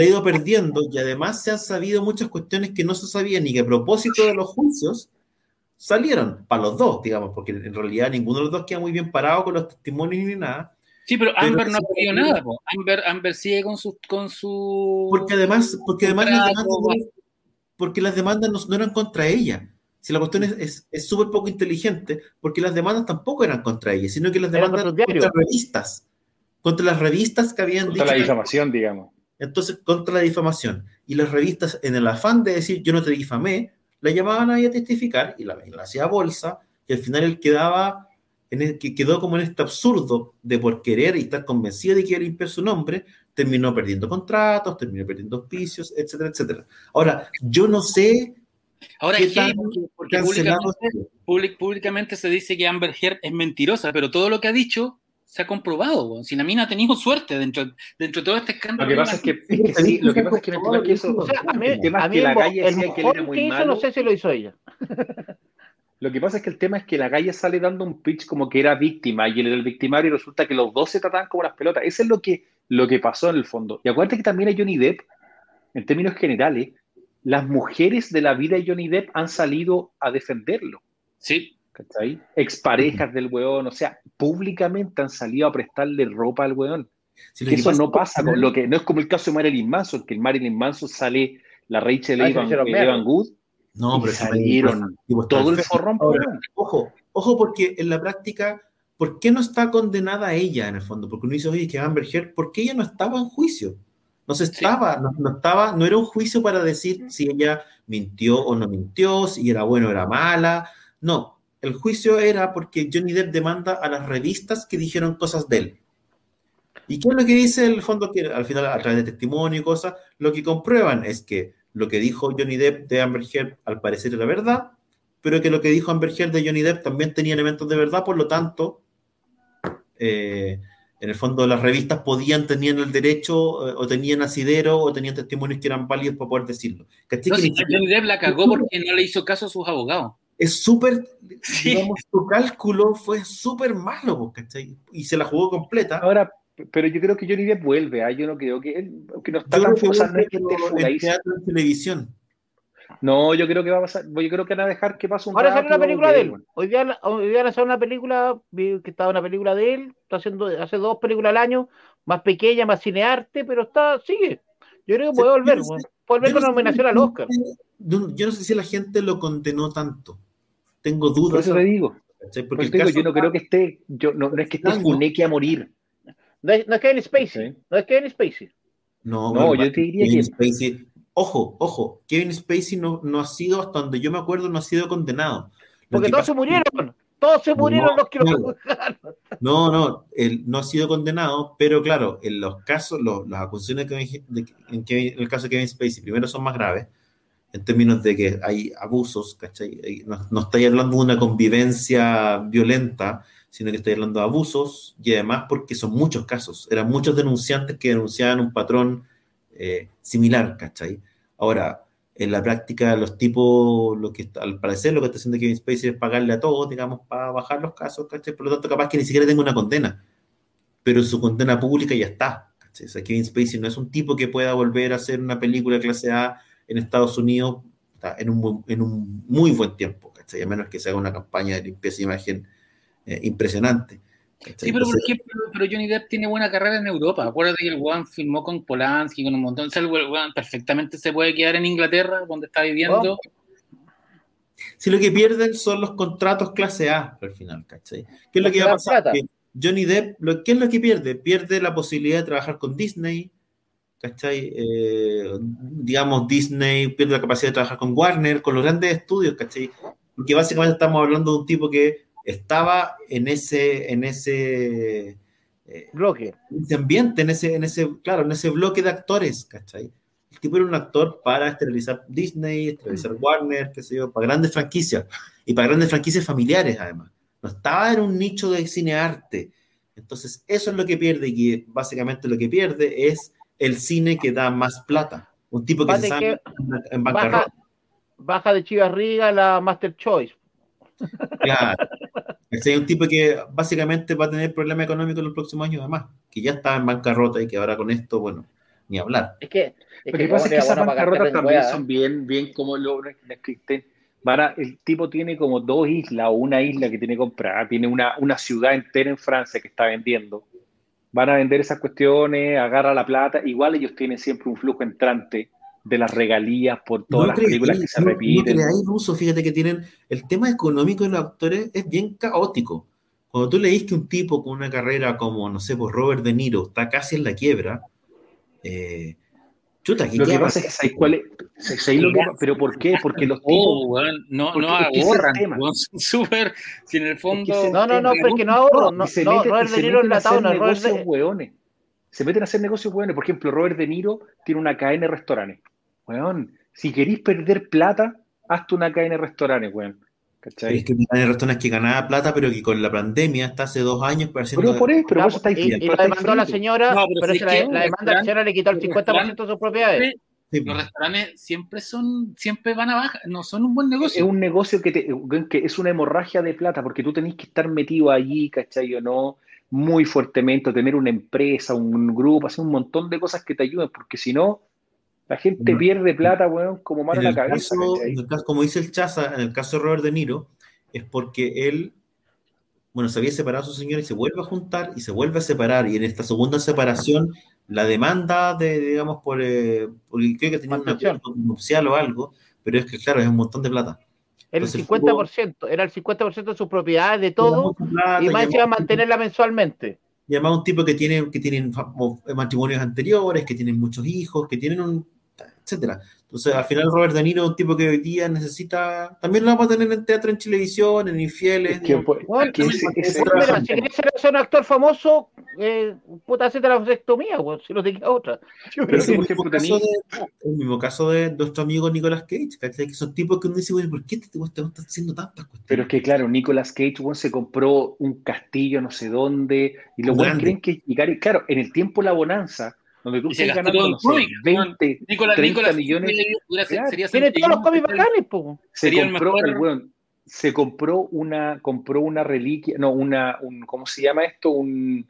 Speaker 1: ha ido perdiendo y además se han sabido muchas cuestiones que no se sabían y que a propósito de los juicios salieron para los dos, digamos, porque en realidad ninguno de los dos queda muy bien parado con los testimonios ni nada.
Speaker 3: Sí, pero Amber no ha perdido nada. Amber, Amber sigue con su, con su.
Speaker 1: Porque además, porque además las demandas, porque las demandas no, eran contra ella. Si la cuestión es súper es, poco inteligente, porque las demandas tampoco eran contra ella, sino que las demandas eran contra revistas contra las revistas que habían
Speaker 2: contra la difamación, digamos.
Speaker 1: Entonces, contra la difamación. Y las revistas, en el afán de decir yo no te difamé, la llamaban ahí a testificar y la, la hacía bolsa, y al final él quedaba, en el, que quedó como en este absurdo de por querer y estar convencido de que iba a limpiar su nombre, terminó perdiendo contratos, terminó perdiendo auspicios, etcétera, etcétera. Ahora, yo no sé.
Speaker 3: Ahora, porque, públicamente, se dice que Amber Heard es mentirosa, pero todo lo que ha dicho se ha comprobado. Si la mina ha tenido suerte dentro, dentro de todo este escándalo.
Speaker 2: Lo que pasa es que, sí, lo que pasa es que, que eso, o sea, a mí, el tema es que la calle decía que él era muy malo.
Speaker 4: no sé si lo hizo ella.
Speaker 2: Lo que pasa es que el tema es que la calle sale dando un pitch como que era víctima y él era el victimario y resulta que los dos se trataban como las pelotas. Eso es lo que, lo que pasó en el fondo. Y acuérdate que también a Johnny Depp, en términos generales, las mujeres de la vida de Johnny Depp han salido a defenderlo.
Speaker 3: Sí.
Speaker 2: ¿Cachai? Exparejas del weón, o sea, públicamente han salido a prestarle ropa al weón. eso no pasa con lo que, no es como el caso de Marilyn Manson, que en Marilyn Manson sale la Rachel Evan, Evan Good
Speaker 1: no, pero
Speaker 2: salieron todo el forrón.
Speaker 1: ojo, ojo, porque en la práctica, ¿por qué no está condenada ella en el fondo? Porque uno dice, oye, que Amber Heard, ¿por qué ella no estaba en juicio? No se estaba, no, estaba, no era un juicio para decir si ella mintió o no mintió, si era bueno o era mala. No, el juicio era porque Johnny Depp demanda a las revistas que dijeron cosas de él. ¿Y qué es lo que dice el fondo? Que al final, a través de testimonio y cosas, lo que comprueban es que lo que dijo Johnny Depp de Amber Heard al parecer era verdad, pero que lo que dijo Amber Heard de Johnny Depp también tenía elementos de verdad, por lo tanto, eh, en el fondo las revistas podían, tenían el derecho, eh, o tenían asidero, o tenían testimonios que eran válidos para poder decirlo.
Speaker 3: Johnny Depp la cagó porque no le hizo caso a sus abogados.
Speaker 1: Es súper, digamos, su cálculo fue súper malo, ¿cachai? Y se la jugó completa.
Speaker 2: Ahora, pero yo creo que Johnny Depp vuelve, ¿ah? yo no creo que, que no está tan
Speaker 1: forzando en teatro en televisión.
Speaker 2: No, yo creo que va a pasar, yo creo que van a dejar que pase un
Speaker 4: Ahora sale una película de él. Hoy día, hoy día a una película, vi que estaba una película de él, está haciendo, hace dos películas al año, más pequeña, más cinearte, pero está, sigue. Yo creo que puede volver, puede volver con nominación al Oscar.
Speaker 1: Yo no sé si la gente lo condenó tanto. Tengo dudas.
Speaker 2: Por eso te digo. Porque digo, yo no creo que esté, yo, no, no es que esté Funeque a morir.
Speaker 4: No es, Kevin Spacey. No es Kevin Spacey.
Speaker 1: No, no yo te diría que. Spacey, ojo, ojo, Kevin Spacey no, no ha sido, hasta donde yo me acuerdo, no ha sido condenado.
Speaker 4: Porque todos se murieron. Todos se murieron los que
Speaker 1: lo No, no, él no ha sido condenado, pero claro, en los casos, las acusaciones que, en, el caso de Kevin Spacey, primero son más graves, en términos de que hay abusos. No, no estáis hablando de una convivencia violenta, sino que estoy hablando de abusos y además porque son muchos casos. Eran muchos denunciantes que denunciaban un patrón eh, similar, ¿cachai? Ahora, en la práctica, los tipos, lo que al parecer lo que está haciendo Kevin Spacey es pagarle a todos, digamos, para bajar los casos, ¿cachai? Por lo tanto, capaz que ni siquiera tenga una condena, pero su condena pública ya está. Kevin Spacey no es un tipo que pueda volver a hacer una película clase A en Estados Unidos en un, en un muy buen tiempo, ¿cachai? A menos que se haga una campaña de limpieza de imagen eh, impresionante.
Speaker 3: Sí, pero por ejemplo, pero Johnny Depp tiene buena carrera en Europa. Acuérdate que el Juan filmó con Polanski, con un montón. Sea, el perfectamente se puede quedar en Inglaterra, donde está viviendo.
Speaker 1: Si lo que pierden son los contratos clase A al final, ¿cachai? ¿Qué es lo que va a pasar? Johnny Depp, lo, ¿qué es lo que pierde? Pierde la posibilidad de trabajar con Disney, ¿cachai? Eh, digamos, Disney pierde la capacidad de trabajar con Warner, con los grandes estudios, ¿cachai? Porque básicamente estamos hablando de un tipo que estaba en ese, en ese
Speaker 4: eh, bloque.
Speaker 1: En ese ambiente, en ese, en ese, claro, en ese bloque de actores, ¿cachai? El tipo era un actor para esterilizar Disney, esterilizar Warner, qué sé yo, para grandes franquicias y para grandes franquicias familiares además. No estaba en un nicho de cine arte. Entonces, eso es lo que pierde y básicamente lo que pierde es el cine que da más plata. Un tipo que se sabe
Speaker 4: en bancarrota. Baja, baja de Chivarriga la Master Choice.
Speaker 1: Claro. Es un tipo que básicamente va a tener problemas económicos en los próximos años, además, que ya está en bancarrota y que ahora con esto, bueno, ni hablar.
Speaker 4: Es que,
Speaker 2: lo que pasa es que esas bancarrotas también son bien, bien como lo existen. el tipo tiene como dos islas o una isla que tiene comprada, tiene una, una ciudad entera en Francia que está vendiendo. Van a vender esas cuestiones, agarra la plata, igual ellos tienen siempre un flujo entrante de las regalías por todas las películas que se repiten.
Speaker 1: No uso, fíjate que tienen el tema económico de los actores es bien caótico. Cuando tú leís que un tipo con una carrera como, no sé, pues Robert De Niro está casi en la quiebra, eh, chuta,
Speaker 2: lo que pasa es que cuál es, pero ¿por qué? Porque los tipos
Speaker 3: no, no ahorran, son súper, si en el fondo...
Speaker 4: no, no, no, porque no ahorran, no, no, Robert De Niro enlatado, no, Robert
Speaker 2: De... se meten a hacer negocios buenos. Por ejemplo, Robert De Niro tiene una cadena de restaurantes. Weón, si queréis perder plata, hazte una cadena de restaurantes, weón.
Speaker 1: ¿Cachai? Es que hay restaurantes que ganaba plata, pero que con la pandemia hasta hace dos años
Speaker 4: pareciendo... Pero por eso, pero vos estáis Y, y la demandó la señora, pero, la, demanda a la señora le quitó el 50% de sus propiedades.
Speaker 3: los restaurantes siempre son, siempre van a bajar, no son un buen negocio.
Speaker 2: Es un negocio que, te, que es una hemorragia de plata, porque tú tenés que estar metido allí, ¿cachai? O no, muy fuertemente, tener una empresa, un grupo, hacer un montón de cosas que te ayuden, porque si no, la gente pierde plata, weón, como mal a la cabeza.
Speaker 1: como dice el Chaza, en el caso de Robert De Niro, es porque él, bueno, se había separado a su señora y se vuelve a juntar y se vuelve a separar. Y en esta segunda separación, la demanda de, digamos, por, eh, creo que tenía un acuerdo nupcial o algo, pero es que, claro, es un montón de plata.
Speaker 4: El 50%, era el 50% de sus propiedades, de todo, y más iba a mantenerla mensualmente.
Speaker 1: Y además un tipo que tiene, que tienen matrimonios anteriores, que tienen muchos hijos, que tienen un, etcétera. Entonces, al final Robert De Niro es un tipo que hoy día necesita, también lo vamos a tener en teatro, en televisión, en Infieles.
Speaker 4: si quieres ser un actor famoso, eh, puta, hacerte la vasectomía, si no te queda otra.
Speaker 1: Pero es el mismo caso de nuestro amigo Nicolas Cage, ¿cachai? Que son tipos que uno dice, ¿por qué te, te, estás haciendo tantas cuestiones?
Speaker 2: Pero es que, claro, Nicolas Cage se compró un castillo no sé dónde, y los buenos creen que llegar, claro, en el tiempo la bonanza, donde tú estás ganando no sé, 20, Nicolás, 30 Nicolás, millones.
Speaker 4: Sería, tiene todos los cómics bacanes, po.
Speaker 2: Se compró, el, bueno, se compró una, compró una reliquia, no, una, un, ¿cómo se llama esto? Un,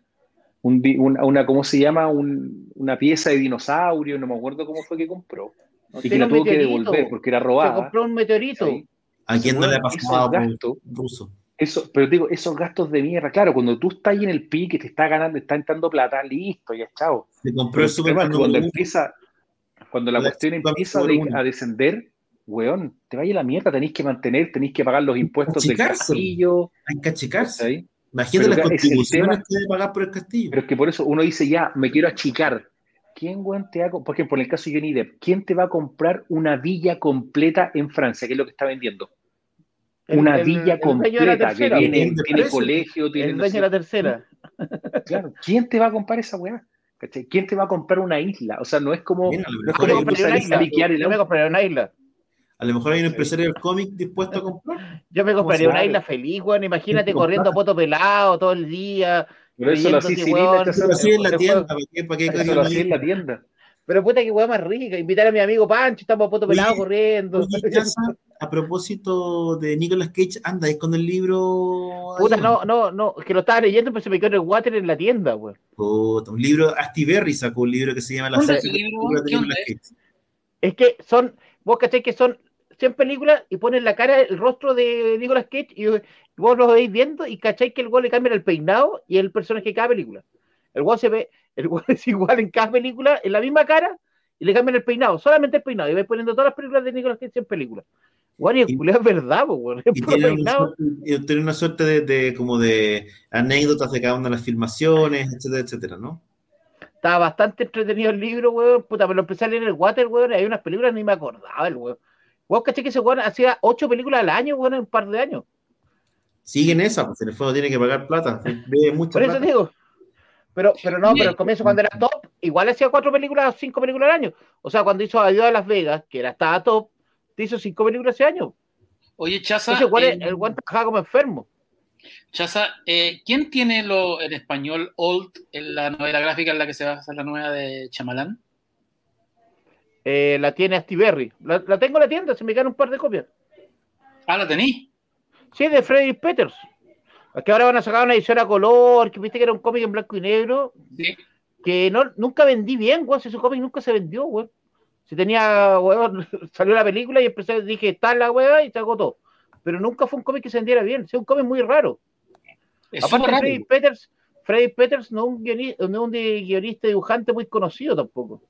Speaker 2: un una, una, ¿cómo se llama? Un, una pieza de dinosaurio, no me acuerdo cómo fue que compró. Y que la tuvo que devolver porque era robada.
Speaker 4: Se compró un meteorito.
Speaker 1: ¿sí? ¿A quién no le ha pasado gasto, ruso?
Speaker 2: Eso, pero digo, esos gastos de mierda, claro, cuando tú estás ahí en el pique, te está ganando, está entrando plata, listo, ya chao.
Speaker 1: Se compró el Superman.
Speaker 2: Cuando empieza, cuando la, cuestión empieza a descender, weón, te vaya la mierda, tenéis que mantener, tenéis que pagar los impuestos del castillo.
Speaker 1: Hay que achicarse. Imagínate las contribuciones que debe pagar por el castillo.
Speaker 2: Pero es que por eso uno dice, ya, me quiero achicar. ¿Quién, weón, te va Por ejemplo, en el caso de Johnny Depp, ¿quién te va a comprar una villa completa en Francia, que es lo que está vendiendo? Una villa completa que viene, tiene colegio, tiene.
Speaker 4: El dueño de la tercera.
Speaker 2: Claro, ¿quién te va a comprar esa weá? ¿Quién te va a comprar una isla? O sea, no es como. no
Speaker 4: es como una isla. Yo me compraría una isla.
Speaker 1: A lo mejor hay un empresario del cómic dispuesto a comprar.
Speaker 4: Yo me compraría una isla feliz, weón. Imagínate corriendo a poto pelado todo el día.
Speaker 2: Pero eso lo
Speaker 1: hacía en la tienda. ¿Para qué,
Speaker 2: eso lo hacía en la tienda.
Speaker 4: Pero puta que weá más rica. Invitar a mi amigo Pancho, estamos a poto pelado corriendo.
Speaker 1: a propósito de Nicolas Cage, anda ahí con el libro.
Speaker 4: Puta, no, no, no, que lo estaba leyendo, pero se me quedó en el water en la tienda, weón.
Speaker 1: Puta, un libro, Berry sacó un libro que se llama La serie de
Speaker 4: Nicolas Cage. Es que son, vos cacháis que son 100 películas y ponen la cara, el rostro de Nicolas Cage y vos lo veis viendo y cacháis que el gol le cambia el peinado y el personaje de cada película. El gol se ve, el gol es igual en cada película, en la misma cara, y le cambian el peinado, solamente el peinado, y vais poniendo todas las películas de Nicolas Cage en películas. Bueno, y el es verdad, pues,
Speaker 1: y tiene una, tiene una suerte de, de, como de anécdotas de cada una de las filmaciones, etcétera, etcétera, ¿no?
Speaker 4: Estaba bastante entretenido el libro, weón. Puta, me lo empecé a leer en el water, weón. Hay unas películas ni me acordaba, el weón. Weón, caché que ese weón hacía ocho películas al año, weón, en un par de años.
Speaker 1: Siguen esa, pues en el fondo tiene que pagar plata. Ve mucha
Speaker 4: Por eso digo, pero, pero no, pero al comienzo cuando era top, igual hacía cuatro películas, cinco películas al año. O sea, cuando hizo Adiós a Las Vegas, que era estaba top, te hizo cinco películas ese año.
Speaker 3: Oye, Chaza.
Speaker 4: Entonces, el guante trabajaba como enfermo.
Speaker 3: Chaza, eh, ¿quién tiene lo en español Old en la novela gráfica en la que se va a hacer la nueva de Chamalán?
Speaker 4: Eh, la tiene Astiberri. La, la tengo en la tienda, se me quedan un par de copias.
Speaker 3: Ah, ¿la tení?
Speaker 4: Sí, de Freddy Peters. Que ahora van a sacar una edición a color, que viste que era un cómic en blanco y negro.
Speaker 3: Sí.
Speaker 4: Que no, nunca vendí bien, güey. Ese cómic nunca se vendió, güey. Si tenía, güey, salió la película y empecé, dije, está la weá y se agotó. Pero nunca fue un cómic que se vendiera bien. Es un cómic muy raro. Aparte, Freddy Peters, Freddy Peters no es un guionista, no un guionista dibujante muy conocido tampoco.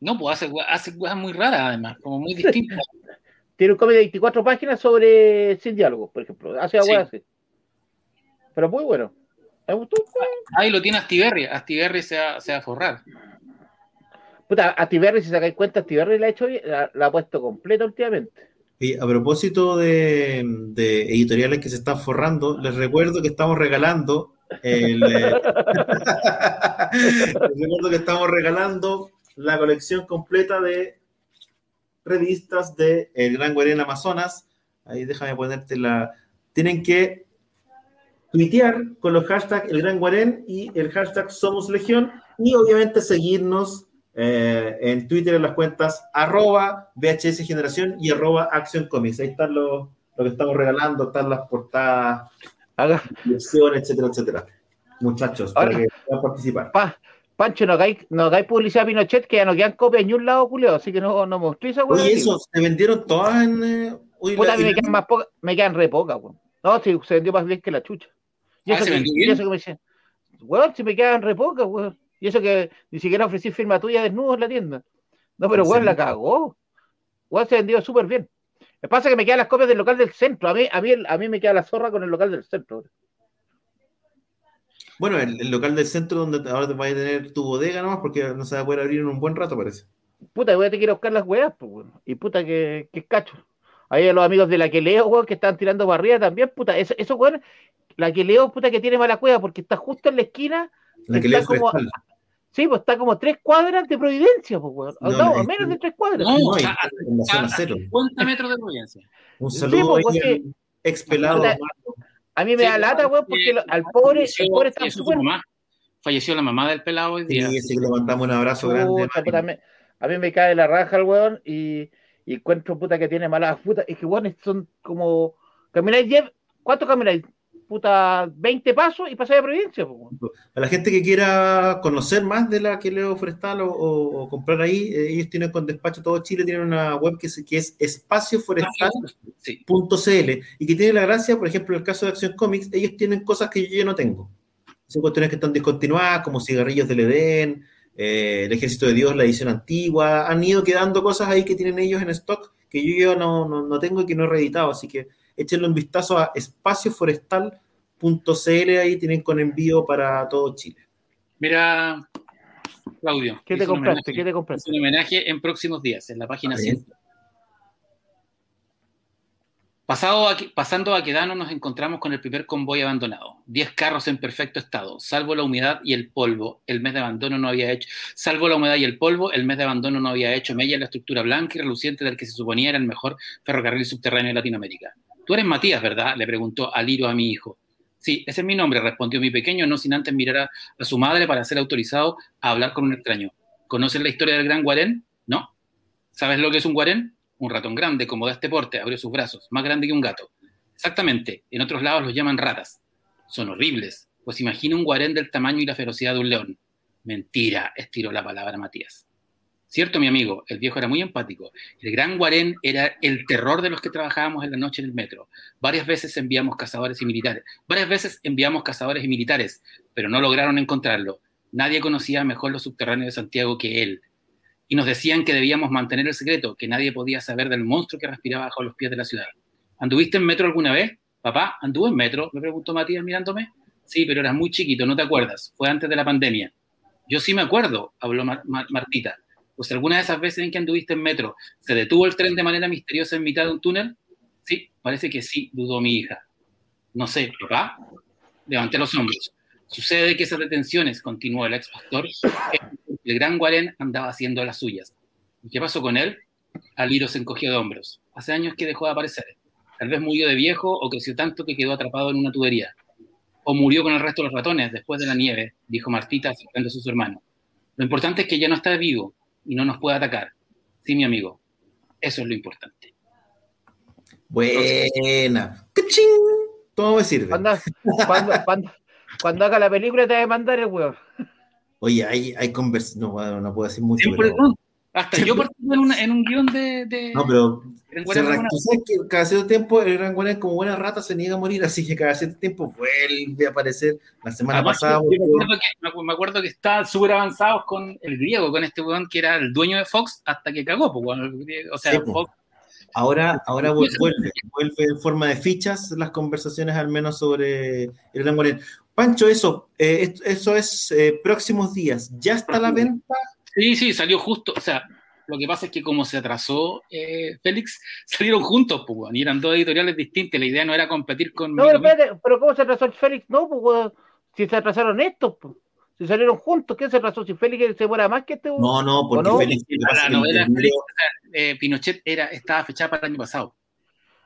Speaker 3: No, pues hace, hace cosas muy raras, además, como muy distintas.
Speaker 4: Tiene un cómic de 24 páginas sobre sin diálogo, por ejemplo. Hace agua así. Pero muy bueno. ¿Me gustó?
Speaker 3: Ahí lo tiene Astiberri. Astiberri se va, se va a forrar.
Speaker 4: Puta, Astiberri, si sacáis cuenta, Astiberri la ha hecho bien, la, ha puesto completa últimamente.
Speaker 1: Y a propósito de, editoriales que se están forrando, les recuerdo que estamos regalando el, eh, les recuerdo que estamos regalando la colección completa de revistas de El Gran Guarén Amazonas. Ahí déjame ponerte la. Tienen que tuitear con los hashtags El Gran Guarén y el hashtag Somos Legión y obviamente seguirnos eh, en Twitter en las cuentas arroba VHS Generación y arroba Action Comics. Ahí están los, lo que estamos regalando, están las portadas, etcétera, etcétera. Muchachos, para que puedan participar.
Speaker 4: Pancho, no hagáis, no publicidad a Pinochet, que ya no quedan copias en un lado, Julio, así que no, no mostré esa
Speaker 1: Oye, eso, se vendieron todas en. Eh,
Speaker 4: Puta, me, quedan más poca, me quedan re pocas. No, si se vendió más bien que la chucha. Y ah, eso, que, y eso que me decían, weón, si me quedan re pocas, weón. Y eso que ni siquiera ofrecí firma tuya desnudo en la tienda. No, pero weón, la cagó. Weón se vendió súper bien. Me pasa que me quedan las copias del local del centro. A mí, a mí, a mí me queda la zorra con el local del centro.
Speaker 1: Bueno, el, local del centro donde ahora te vas a tener tu bodega nomás porque no se va a poder abrir en un buen rato, parece.
Speaker 4: Puta, voy a tener que ir a buscar las weas, pues, bueno. Y puta, que, que cacho. Ahí los amigos de la que leo, weón, que están tirando barriga también, puta. Eso, eso weón, la que leo, puta, que tiene mala cueva porque está justo en la esquina. La que leo como, Sí, pues está como tres cuadras de Providencia, pues, weón. No, menos de tres cuadras. No, no está,
Speaker 3: en la zona cero. 50 metros de Providencia.
Speaker 1: Un saludo sí, pues, expelado.
Speaker 4: A mí me da lata, weón, porque al pobre, el pobre está súper.
Speaker 3: Falleció la mamá del pelado hoy día.
Speaker 1: Sí, sí que le mandamos un abrazo grande.
Speaker 4: a mí me cae la raja el weón y, y encuentro puta que tiene malas putas. Es que weón son como. Camináis 10. ¿Cuánto camináis? Puta 20 pasos y pasáis a provincia.
Speaker 1: A la gente que quiera conocer más de la que leo forestal o, comprar ahí, eh, ellos tienen con despacho todo Chile, tienen una web que es, que es espacioforestal.cl y que tiene la gracia, por ejemplo, en el caso de Acción Comics, ellos tienen cosas que yo ya no tengo. Son cuestiones que están discontinuadas, como cigarrillos del Edén, eh, el Ejército de Dios, la edición antigua, han ido quedando cosas ahí que tienen ellos en stock que yo ya no, no, no tengo y que no he reeditado, así que échenle un vistazo a espacioforestal.cl, ahí tienen con envío para todo Chile.
Speaker 3: Mira, Claudio.
Speaker 4: ¿Qué te compraste? ¿Qué te compraste?
Speaker 3: Un homenaje en próximos días, en la página 100. Pasado pasando a Quedano nos encontramos con el primer convoy abandonado. Diez carros en perfecto estado, salvo la humedad y el polvo. El mes de abandono no había hecho, salvo la humedad y el polvo, el mes de abandono no había hecho mella en la estructura blanca y reluciente del que se suponía era el mejor ferrocarril subterráneo de Latinoamérica. Tú eres Matías, ¿verdad? Le preguntó Aliro a mi hijo. Sí, ese es mi nombre, respondió mi pequeño, no sin antes mirar a, su madre para ser autorizado a hablar con un extraño. ¿Conoces la historia del gran Guarén? No. ¿Sabes lo que es un Guarén? Un ratón grande, como de este porte, abrió sus brazos, más grande que un gato. Exactamente, en otros lados los llaman ratas. Son horribles, pues imagina un Guarén del tamaño y la ferocidad de un león. Mentira, estiró la palabra Matías. Cierto, mi amigo, el viejo era muy empático. El gran Guarén era el terror de los que trabajábamos en la noche en el metro. Varias veces enviamos cazadores y militares. Varias veces enviamos cazadores y militares, pero no lograron encontrarlo. Nadie conocía mejor los subterráneos de Santiago que él. Y nos decían que debíamos mantener el secreto, que nadie podía saber del monstruo que respiraba bajo los pies de la ciudad. ¿Anduviste en metro alguna vez? Papá, ¿anduvo en metro? Me preguntó Matías mirándome. Sí, pero eras muy chiquito, no te acuerdas. Fue antes de la pandemia. Yo sí me acuerdo, habló Martita pues alguna de esas veces en que anduviste en metro, ¿se detuvo el tren de manera misteriosa en mitad de un túnel? Sí, parece que sí, dudó mi hija. No sé, papá. Levanté los hombros. Sucede que esas detenciones, continuó el ex pastor, el gran Guarén andaba haciendo las suyas. ¿Y qué pasó con él? Aliro se encogió de hombros. Hace años que dejó de aparecer. Tal vez murió de viejo o creció tanto que quedó atrapado en una tubería. O murió con el resto de los ratones después de la nieve, dijo Martita acercándose a su hermano. Lo importante es que ya no está vivo y no nos puede atacar. Sí, mi amigo. Eso es lo importante.
Speaker 1: Buena. ¡Cachín! Todo me sirve.
Speaker 4: Cuando, haga la película te va a mandar el huevo.
Speaker 1: Oye, hay, hay conversación. No, no puedo decir mucho.
Speaker 3: Hasta yo participo en, en, un guion de,
Speaker 1: No, pero. Se que cada cierto tiempo el Gran Guarén, como buena rata, se niega a morir, así que cada cierto tiempo vuelve a aparecer. La semana pasada.
Speaker 3: me, acuerdo que, está súper avanzados con el griego, con este weón que era el dueño de Fox hasta que cagó. Pues, o sea, Fox.
Speaker 1: Ahora, ahora vuelve, vuelve en forma de fichas las conversaciones, al menos sobre el Gran Guarén. Pancho, eso, eh, eso es eh, próximos días. ¿Ya está la venta?
Speaker 3: Sí, sí, salió justo, o sea, lo que pasa es que como se atrasó eh, Félix, salieron juntos, pues, y eran dos editoriales distintas. La idea no era competir con.
Speaker 4: No, pero, espérate, pero ¿cómo se atrasó el Félix? No, pues, si se atrasaron estos, pues. Si salieron juntos, ¿qué se atrasó? Si Félix se muera más que este.
Speaker 1: No, no, porque Félix.
Speaker 3: la novela Félix, eh, Pinochet era, estaba fechada para el año pasado.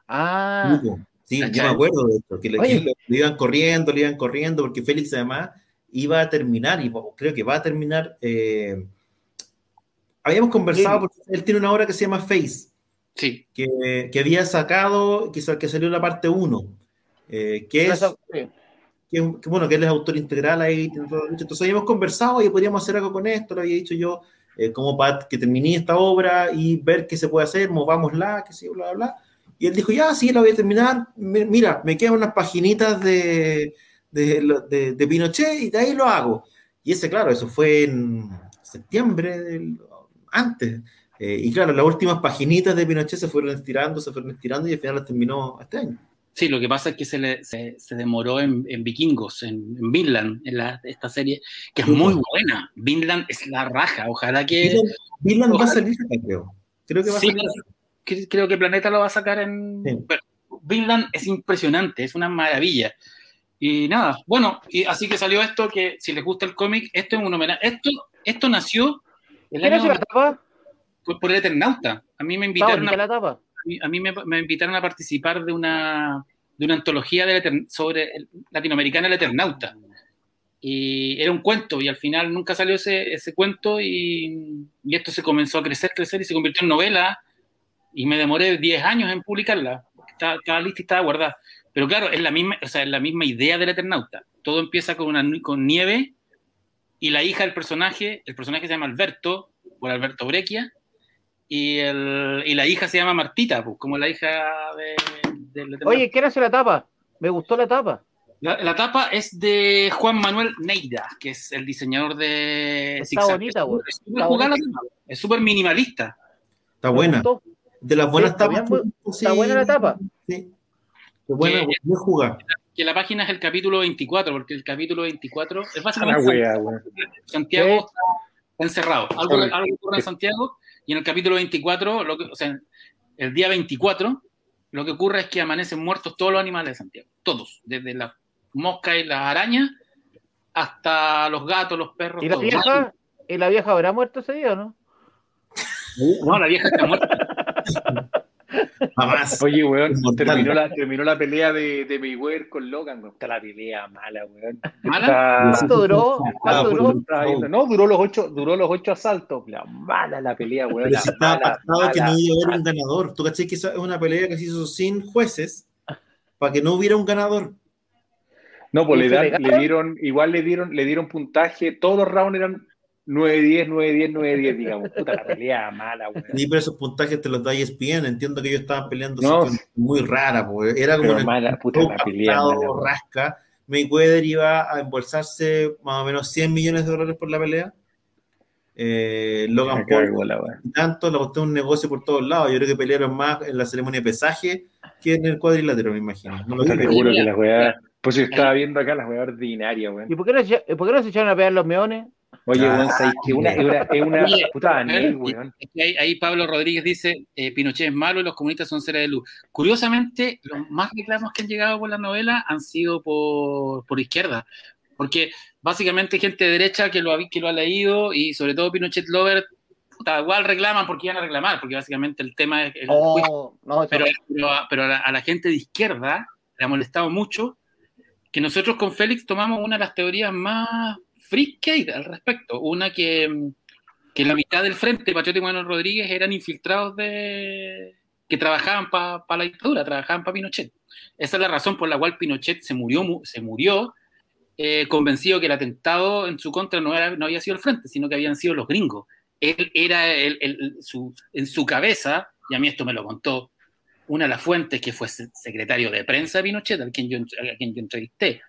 Speaker 4: Ah.
Speaker 1: Sí, yo me acuerdo de esto, que le, iban corriendo, le iban corriendo, porque Félix además iba a terminar, y creo que va a terminar. Eh, habíamos conversado, porque él tiene una obra que se llama Face,
Speaker 3: sí.
Speaker 1: que, que había sacado, que, que salió la parte 1, eh, que es. Que, bueno, que él es autor integral ahí, entonces habíamos conversado y podríamos hacer algo con esto, lo había dicho yo, eh, como para que termine esta obra y ver qué se puede hacer, movámosla, que sí, bla, bla, bla. Y él dijo, ya, sí, la voy a terminar. Mira, me quedan unas paginitas de, de, de, Pinochet y de ahí lo hago. Y ese, claro, eso fue en septiembre, del, antes. Eh, y claro, las últimas paginitas de Pinochet se fueron estirando, se fueron estirando y al final las terminó este año.
Speaker 3: Sí, lo que pasa es que se, le, se, demoró en, Vikingos, en, Vinland, en la, esta serie, que es muy buena. Vinland es la raja, ojalá que...
Speaker 1: Vinland, va a salir creo. Creo que va a salir
Speaker 3: creo que Planeta lo va a sacar en... Vinland es impresionante, es una maravilla. Y nada, bueno, y así que salió esto que si les gusta el cómic, esto es un homenaje. Esto, esto nació
Speaker 4: el año, la tapa?
Speaker 3: Por, por, el Eternauta. A mí me invitaron a, a mí me, me, invitaron a participar de una, de una antología de sobre el, latinoamericana El Eternauta. Y era un cuento y al final nunca salió ese, ese cuento y, y, esto se comenzó a crecer, crecer y se convirtió en novela y me demoré 10 años en publicarla. Estaba, estaba, lista y estaba guardada. Pero claro, es la misma, o sea, es la misma idea del Eternauta. Todo empieza con, una, con nieve y la hija del personaje, el personaje se llama Alberto, por Alberto Breccia, y, el, y la hija se llama Martita, pues, como la hija de,
Speaker 4: de, Oye, ¿qué era la tapa? Me gustó la tapa.
Speaker 3: La, tapa es de Juan Manuel Neida, que es el diseñador de
Speaker 4: Está bonita, güey.
Speaker 3: Es súper minimalista.
Speaker 1: Está buena de las buenas tapas.
Speaker 4: está buena la tapa.
Speaker 1: Sí. Qué buena, que, jugar.
Speaker 3: Que la página es el capítulo 24, porque el capítulo 24 es básicamente. Santiago está encerrado. Algo, algo, ocurre en Santiago, y en el capítulo 24, lo que, o sea, el día 24, lo que ocurre es que amanecen muertos todos los animales de Santiago. Todos. Desde las moscas y las arañas hasta los gatos, los perros.
Speaker 4: ¿Y la, vieja, ¿Y la vieja habrá muerto ese día o no?
Speaker 3: No, la vieja está muerta.
Speaker 2: Oye, weón, terminó la, terminó la pelea de, de Mayweather con Logan. Está la pelea mala, weón.
Speaker 4: ¿Mala? ¿Cuánto duró? ¿Cuánto duró?
Speaker 2: No, duró los ocho, duró los ocho asaltos. La, mala la pelea, weón.
Speaker 1: Pero si estaba pactado que no iba a haber un ganador. ¿Tú caché que es una pelea que se hizo sin jueces para que no hubiera un ganador?
Speaker 2: No, pues le, dan, le, dieron, igual le dieron, le dieron puntaje, todos los rounds eran 9-10, 9-10, 9-10, digamos. Puta, la pelea mala, güey.
Speaker 1: Sí, pero esos puntajes te los da ESPN. Entiendo que ellos estaban peleando no, muy rara, porque era como
Speaker 2: pero mala, puta, la pelea mala,
Speaker 1: rasca. Mayweather iba a embolsarse más o menos 100 millones de dólares por la pelea. Eh, Logan Paul, tanto, lo costó un negocio por todos lados. Yo creo que pelearon más en la ceremonia de pesaje que en el cuadrilátero, me imagino.
Speaker 2: No lo te seguro que las weas. Pues yo estaba viendo acá las weas ordinarias, güey.
Speaker 4: ¿Y por qué, no, por qué no se echaron a pelear los meones?
Speaker 2: Oye, weón, que una, es una, puta
Speaker 3: Ahí, Pablo Rodríguez dice, eh, Pinochet es malo y los comunistas son seres de luz. Curiosamente, los más reclamos que han llegado por la novela han sido por, por izquierda, porque básicamente gente de derecha que lo, ha, que lo ha leído y sobre todo Pinochet Lover, puta, igual reclaman porque iban a reclamar, porque básicamente el tema es... El
Speaker 4: oh, no,
Speaker 3: pero, pero, a, la, gente de izquierda le ha molestado mucho que nosotros con Félix tomamos una de las teorías más free al respecto. Una que, que la mitad del frente, Patriótico Manuel Rodríguez, eran infiltrados de que trabajaban para la dictadura, trabajaban para Pinochet. Esa es la razón por la cual Pinochet se murió, se murió eh, convencido que el atentado en su contra no, era, no había sido el frente, sino que habían sido los gringos. Él era el, su, en su cabeza, y a mí esto me lo contó una de las fuentes que fue secretario de prensa de Pinochet, a quien yo, quien yo entrevisté,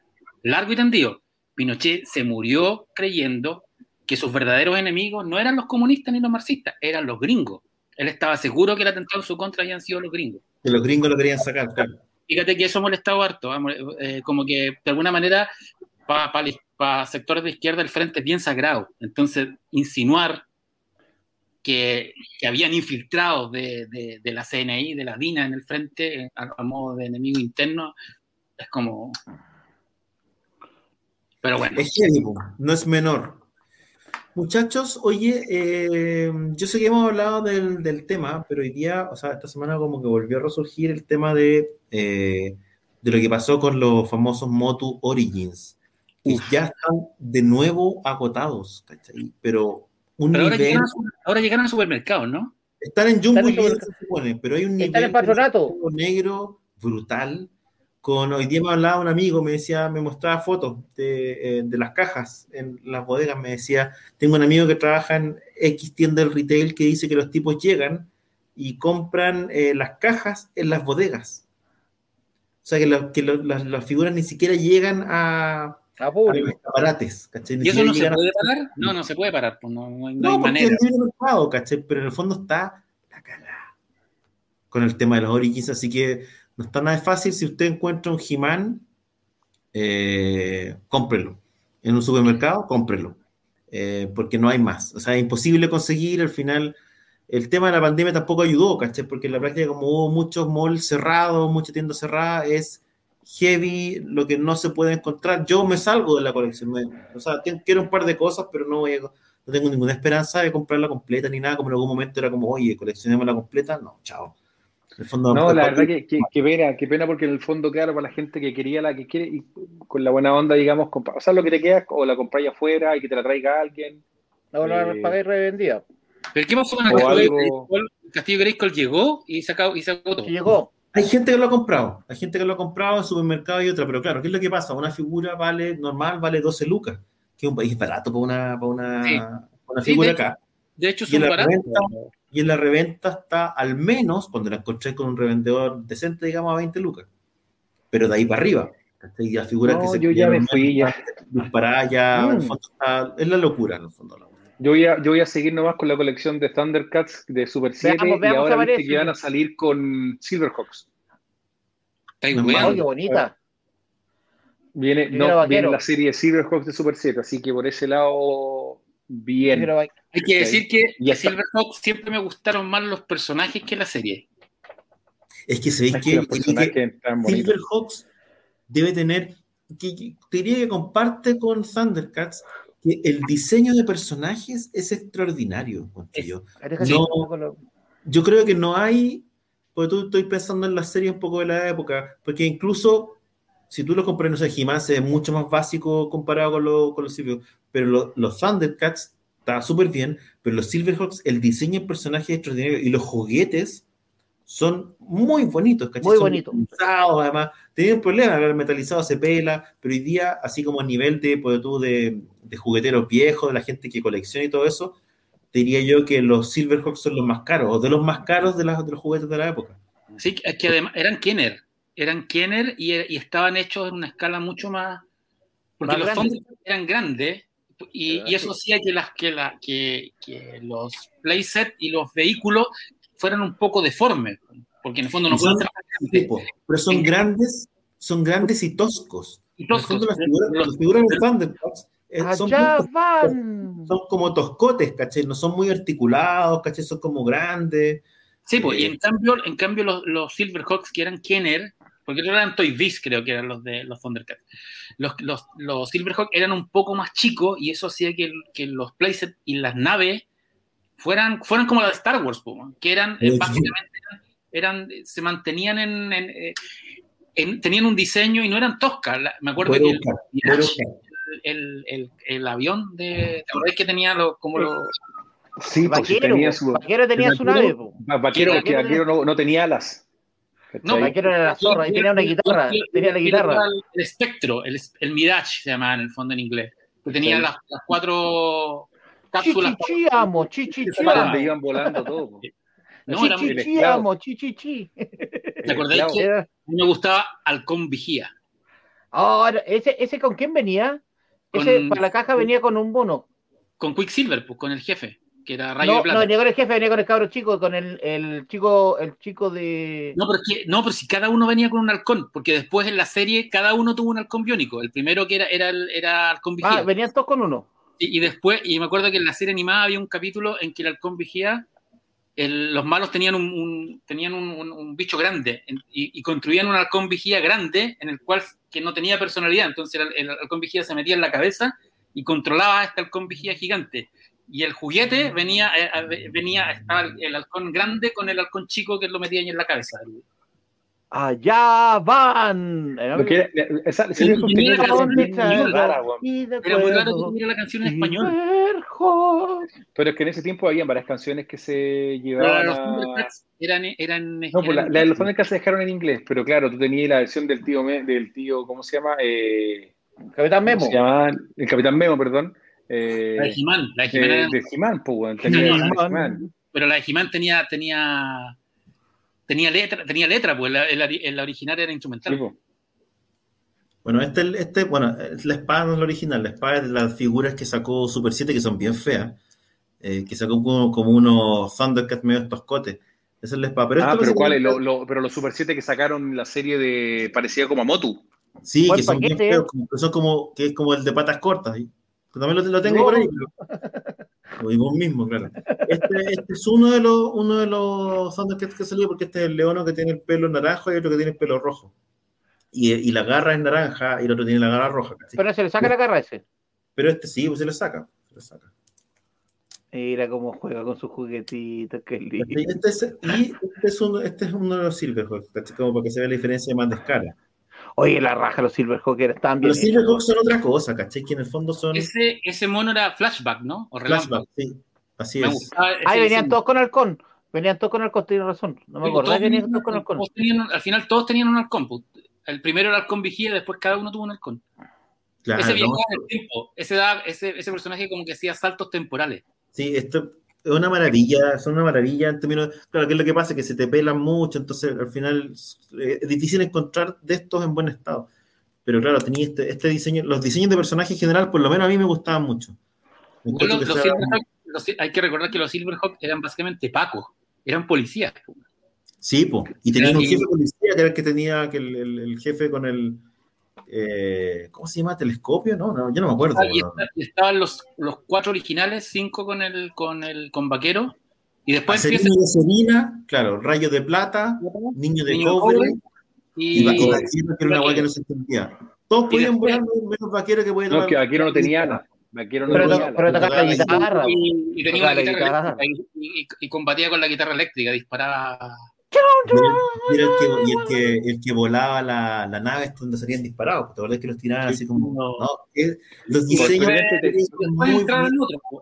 Speaker 3: largo y tendido, Pinochet se murió creyendo que sus verdaderos enemigos no eran los comunistas ni los marxistas, eran los gringos. Él estaba seguro que el atentado en su contra habían sido los gringos.
Speaker 1: Que los gringos lo querían sacar, claro.
Speaker 3: Fíjate que eso ha molestado harto, eh, como que de alguna manera para sectores de izquierda el frente es bien sagrado. Entonces, insinuar que, habían infiltrado de, la CNI, de la DINA en el frente, a, modo de enemigo interno, es como... Pero bueno.
Speaker 1: Es no es menor. Muchachos, oye, eh, yo sé que hemos hablado del, tema, pero hoy día, o sea, esta semana como que volvió a resurgir el tema de, eh, de lo que pasó con los famosos Motu Origins, que ya están de nuevo agotados, ¿cachai? Pero
Speaker 3: ahora, llegaron, al supermercado, ¿no?
Speaker 1: Están en Jumbo y se supone, pero hay un
Speaker 4: nivel
Speaker 1: negro brutal. Con hoy día me hablaba un amigo, me decía, me mostraba fotos de, eh, de, las cajas en las bodegas, me decía, tengo un amigo que trabaja en X tienda del retail que dice que los tipos llegan y compran eh, las cajas en las bodegas. O sea que, que las, figuras ni siquiera llegan a,
Speaker 4: a público.
Speaker 1: Aparates,
Speaker 3: ¿cachai? ¿Y eso no se puede parar? No, no se puede parar, pues no, no hay, no,
Speaker 1: hay
Speaker 3: manera.
Speaker 1: Mercado, ¿cachai? Pero en el fondo está la cagada con el tema de los Origins, así que no está nada fácil. Si usted encuentra un He-Man, eh, cómprelo. En un supermercado, cómprelo. Eh, porque no hay más. O sea, es imposible conseguir. Al final, el tema de la pandemia tampoco ayudó, ¿cachai? Porque en la práctica, como hubo muchos malls cerrados, mucha tienda cerrada, es heavy, lo que no se puede encontrar. Yo me salgo de la colección. o sea, quiero un par de cosas, pero no, no tengo ninguna esperanza de comprarla completa ni nada. Como en algún momento era como, oye, coleccionemos la completa. No, chao.
Speaker 2: No, la verdad que, que, pena, qué pena porque en el fondo, claro, para la gente que quería la que quiere, y con la buena onda, digamos, o sea, lo que te queda, o la compráis afuera y que te la traiga alguien.
Speaker 4: No, la eh, pagáis revendida.
Speaker 3: ¿Pero qué pasó con el Castillo, el Castillo Grayskull? Llegó y se, y se
Speaker 4: Llegó.
Speaker 1: Hay gente que lo ha comprado, hay gente que lo ha comprado en supermercado y otra, pero claro, ¿qué es lo que pasa? Una figura vale, normal, vale 12 lucas, que es un país barato para una, para una, una figura acá.
Speaker 3: De hecho,
Speaker 1: y en, la reventa, y en la reventa está al menos, cuando la encontré con un revendedor decente, digamos, a 20 lucas. Pero de ahí para arriba. Y la figura que se
Speaker 2: yo ya me fui ya.
Speaker 1: Disparada ya, mm. está, es la locura en el fondo.
Speaker 2: Yo voy, a, yo voy a seguir nomás con la colección de Thundercats de Super 7 y ahora viste que van a salir con Silverhawks.
Speaker 4: Está qué bonita.
Speaker 2: Viene, no, viene la serie Silverhawks de Super 7, así que por ese lado, bien.
Speaker 3: Hay, que decir que a Silverhawks siempre me gustaron más los personajes que la serie.
Speaker 1: Es que se ve que, que Silverhawks debe tener, que, diría que comparte con Thundercats, que el diseño de personajes es extraordinario. yo. yo creo que no hay, porque tú estoy pensando en la serie un poco de la época, porque incluso si tú lo compras, no sé, he es mucho más básico comparado con, con los Silverhawks, pero los Thundercats está súper bien, pero los Silverhawks, el diseño de personajes es extraordinario y los juguetes son muy bonitos,
Speaker 4: ¿cachai? Muy bonitos.
Speaker 1: Además, tenían problemas, el metalizado se pela, pero hoy día, así como a nivel de, pues, de, de jugueteros viejos, de la gente que colecciona y todo eso, diría yo que los Silverhawks son los más caros, o de los más caros de, los juguetes de la época.
Speaker 3: Sí, es que además eran Kenner, eran Kenner y, estaban hechos en una escala mucho más... Porque los fondos eran grandes y, eso hacía que, las, que, la, que, que los playset y los vehículos fueran un poco deformes, porque en el fondo no son,
Speaker 1: pero son grandes, son grandes y toscos. Y toscos. las figuras, de Thundercats eh, son, son, como toscotes, ¿caché? No son muy articulados, ¿caché? Son como grandes.
Speaker 3: Sí, pues, y eh, en cambio, en cambio los, los Silverhawks que eran Kenner, porque eran Toy Biz, creo que eran los de los Thundercats. Los, los, los Silverhawks eran un poco más chicos y eso hacía que, que los playsets y las naves fueran, fueran como las de Star Wars, que eran eh, básicamente eran, se mantenían eh, en, tenían un diseño y no eran toscas. Me acuerdo que el, el, el, avión de ¿te que tenía lo, como lo
Speaker 4: Sí, vaquero, tenía su, vaquero tenía su nave.
Speaker 2: Vaquero, que vaquero no, no, tenía alas.
Speaker 4: No, vaquero era la zorra, y tenía una guitarra. Tenía la guitarra.
Speaker 3: El espectro, el, el Mirage se llamaba en el fondo en inglés. Que tenía las, las, cuatro cápsulas.
Speaker 4: Chichichi, amo, chichichi.
Speaker 2: Amo. iban volando todo.
Speaker 4: No, chichichi, amo, chichichi.
Speaker 3: ¿Te acordáis que a mí me gustaba Halcón Vigía?
Speaker 4: Ahora, ¿ese, ¿ese con quién venía? Ese para la caja venía con un bono.
Speaker 3: Con Quicksilver, pues con el jefe, que era Rayo
Speaker 4: no,
Speaker 3: de Plata.
Speaker 4: No, venía con el jefe, venía con el cabro chico, con el, el chico, el chico de.
Speaker 3: No, pero es que, no, pero si cada uno venía con un halcón, porque después en la serie cada uno tuvo un halcón biónico. El primero que era, era, era halcón vigía. Ah,
Speaker 4: venían todos con uno.
Speaker 3: Y, después, y me acuerdo que en la serie animada había un capítulo en que el halcón vigía, los malos tenían un, tenían un, bicho grande y, construían un halcón vigía grande en el cual que no tenía personalidad. Entonces el, halcón vigía se metía en la cabeza y controlaba a este halcón vigía gigante. Y el juguete venía, eh, venía estaba el halcón grande con el halcón chico que lo metía en la cabeza
Speaker 4: allá van.
Speaker 3: Esa, esa, Pero muy raro que la canción en español.
Speaker 2: Pero es que en ese tiempo había varias canciones que se llevaban.
Speaker 3: los Thundercats eran, eran.
Speaker 2: No, pues la, de los Thundercats se dejaron en inglés, pero claro, tú tenías la versión del tío, del tío ¿cómo se llama? Eh,
Speaker 4: Capitán Memo.
Speaker 2: Se llama, el Capitán Memo, perdón. Eh,
Speaker 3: la de Jimán. La de Jimán.
Speaker 2: Eh, de Jimán, pues,
Speaker 3: Pero la de Jimán tenía, tenía tenía letra, tenía letra, pues la, la, original era instrumental.
Speaker 1: Bueno, este, este, bueno, la espada no es la original, la espada es de las figuras que sacó Super 7, que son bien feas, eh, que sacó como, unos Thundercats medio toscotes. Esa es la espada.
Speaker 2: Pero ah, pero ¿cuál Lo, pero los Super 7 que sacaron la serie de parecía como a Motu.
Speaker 1: Sí, que son bien feos, como, son como, que es como el de patas cortas. También lo, tengo por ahí. Y vos mismo, claro. Este, este, es uno de los, uno de los Thundercats que salió porque este es el leono que tiene el pelo naranja y otro que tiene el pelo rojo. Y, y, la garra es naranja y el otro tiene la garra roja.
Speaker 4: Pero se le saca la garra ese.
Speaker 1: Pero este sí, pues se le saca. Se le saca.
Speaker 4: Mira cómo juega con sus juguetitos, qué lindo.
Speaker 1: Este es, y este es, uno, este es uno de los Silverhawks, como para que se vea la diferencia más de escala.
Speaker 4: Oye, la raja, los Silverhawks están bien.
Speaker 1: Los Silverhawks son otra cosa, ¿cachai? Que en el fondo son.
Speaker 3: Ese, ese mono era flashback, ¿no?
Speaker 1: O flashback, sí. Así es.
Speaker 4: Ahí venían todos con halcón. Venían todos con halcón, tienes razón. No me acuerdo. Venían todos con halcón.
Speaker 3: al final todos tenían un halcón. Pues. El primero era halcón vigía, después cada uno tuvo un halcón. Claro, ese viajaba en el tiempo. Ese, ese, ese personaje como que hacía saltos temporales.
Speaker 1: Sí, esto es una maravilla, son una maravilla en términos, claro, que es lo que pasa, que se te pelan mucho, entonces al final eh, es difícil encontrar de estos en buen estado. Pero claro, tenía este, este diseño, los diseños de personajes en general, por lo menos a mí me gustaban mucho.
Speaker 3: hay que recordar que los Silverhawks eran básicamente pacos, eran policías.
Speaker 1: Sí, pues, y tenían un jefe policía que era el que tenía que el jefe con el, eh, ¿cómo se llama? ¿Telescopio? No, no yo no me acuerdo.
Speaker 3: y, estaban los, los cuatro originales, cinco con el, con el con vaquero. Y después
Speaker 1: empieza... de Serina, claro, Rayo de Plata, Niño de Cobre, y, Vaquero, que era una guay que no se entendía. Todos podían volar, menos Vaquero que podía
Speaker 2: No, que Vaquero no tenía nada. Vaquero no pero, tenía
Speaker 4: pero tocaba la guitarra.
Speaker 3: Y, tenía una guitarra, y, combatía con la guitarra eléctrica, disparaba
Speaker 1: y el que, el que, volaba la, la nave es donde salían disparados. ¿Te acuerdas que los tiraban así como.? No, los diseños.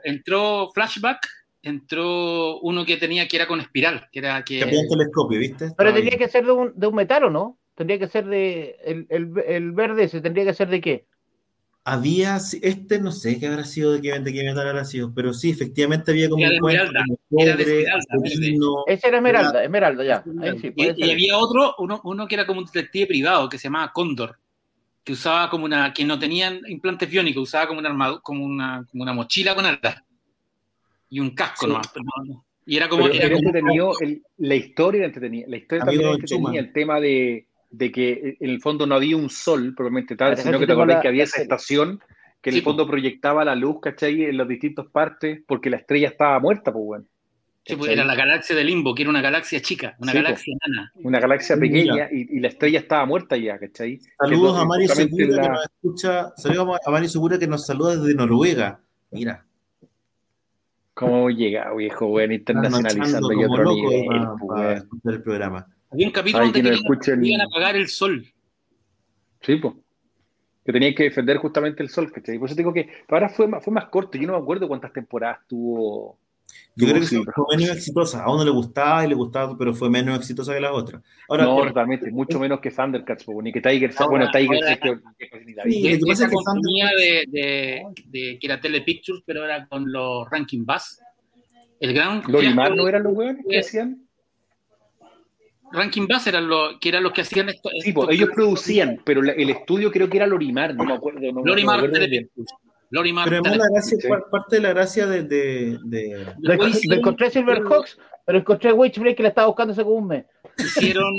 Speaker 3: entró Flashback, entró uno que tenía que era con espiral. Que era que.
Speaker 1: telescopio, ¿viste?
Speaker 4: Pero tendría que ser de un, de un metal, ¿o no? Tendría que ser de. El, el, el verde ese, ¿tendría que ser de qué?
Speaker 1: Había, este no sé qué habrá sido, de qué, de qué metal habrá sido, pero sí, efectivamente había como
Speaker 3: un cuento, era de
Speaker 4: Ese era Esmeralda, Esmeralda, ya.
Speaker 3: y, había otro, uno, uno que era como un detective privado, que se llamaba Cóndor, que usaba como una, que no tenían implantes biónicos, usaba como una como una, como una mochila con alas y un casco no, y era como, era
Speaker 2: entretenido, la historia era entretenida, la historia también era entretenida, el tema de de que eh, en el fondo no había un sol propiamente tal, sino que te acordás que había esa estación que en el fondo proyectaba la luz, ¿cachai? En las distintas partes, porque la estrella estaba muerta, pues bueno.
Speaker 3: Sí, pues era la galaxia de Limbo, que era una galaxia chica, una galaxia nana.
Speaker 2: Una galaxia pequeña y, la estrella estaba muerta ya, ¿cachai?
Speaker 1: Saludos a Mario Segura que nos escucha, saludos a Mario Segura que nos saluda desde Noruega. Mira.
Speaker 2: ¿Cómo llega, viejo, weón? Internacionalizando y otro nivel,
Speaker 1: para, escuchar el programa.
Speaker 3: Había un capítulo donde querían, iban a apagar el sol.
Speaker 2: Sí, pues. Que tenían que defender justamente el sol, ¿cachai? Por eso digo que ahora fue más, fue más corto. Yo no me acuerdo cuántas temporadas tuvo.
Speaker 1: Yo creo que fue menos exitosa. A uno le gustaba y le gustaba, pero fue menos exitosa que otras.
Speaker 2: Ahora, no, totalmente. Mucho menos que Thundercats, ni que Tiger. bueno, Tiger es que,
Speaker 3: sí, que pasa que de, de, que era Telepictures, pero era con los Ranking Bass. El gran.
Speaker 2: ¿Lorimar no eran los huevos que hacían?
Speaker 3: Ranking Bass eran lo, que eran los que hacían esto.
Speaker 2: Sí, pues, ellos producían, pero el estudio creo que era Lorimar, no me acuerdo. No
Speaker 3: Lorimar,
Speaker 1: me Lorimar pero la gracia, parte de la gracia de. de, de...
Speaker 4: encontré Silverhawks, pero encontré Witchblade que la estaba buscando hace como un mes.
Speaker 3: hicieron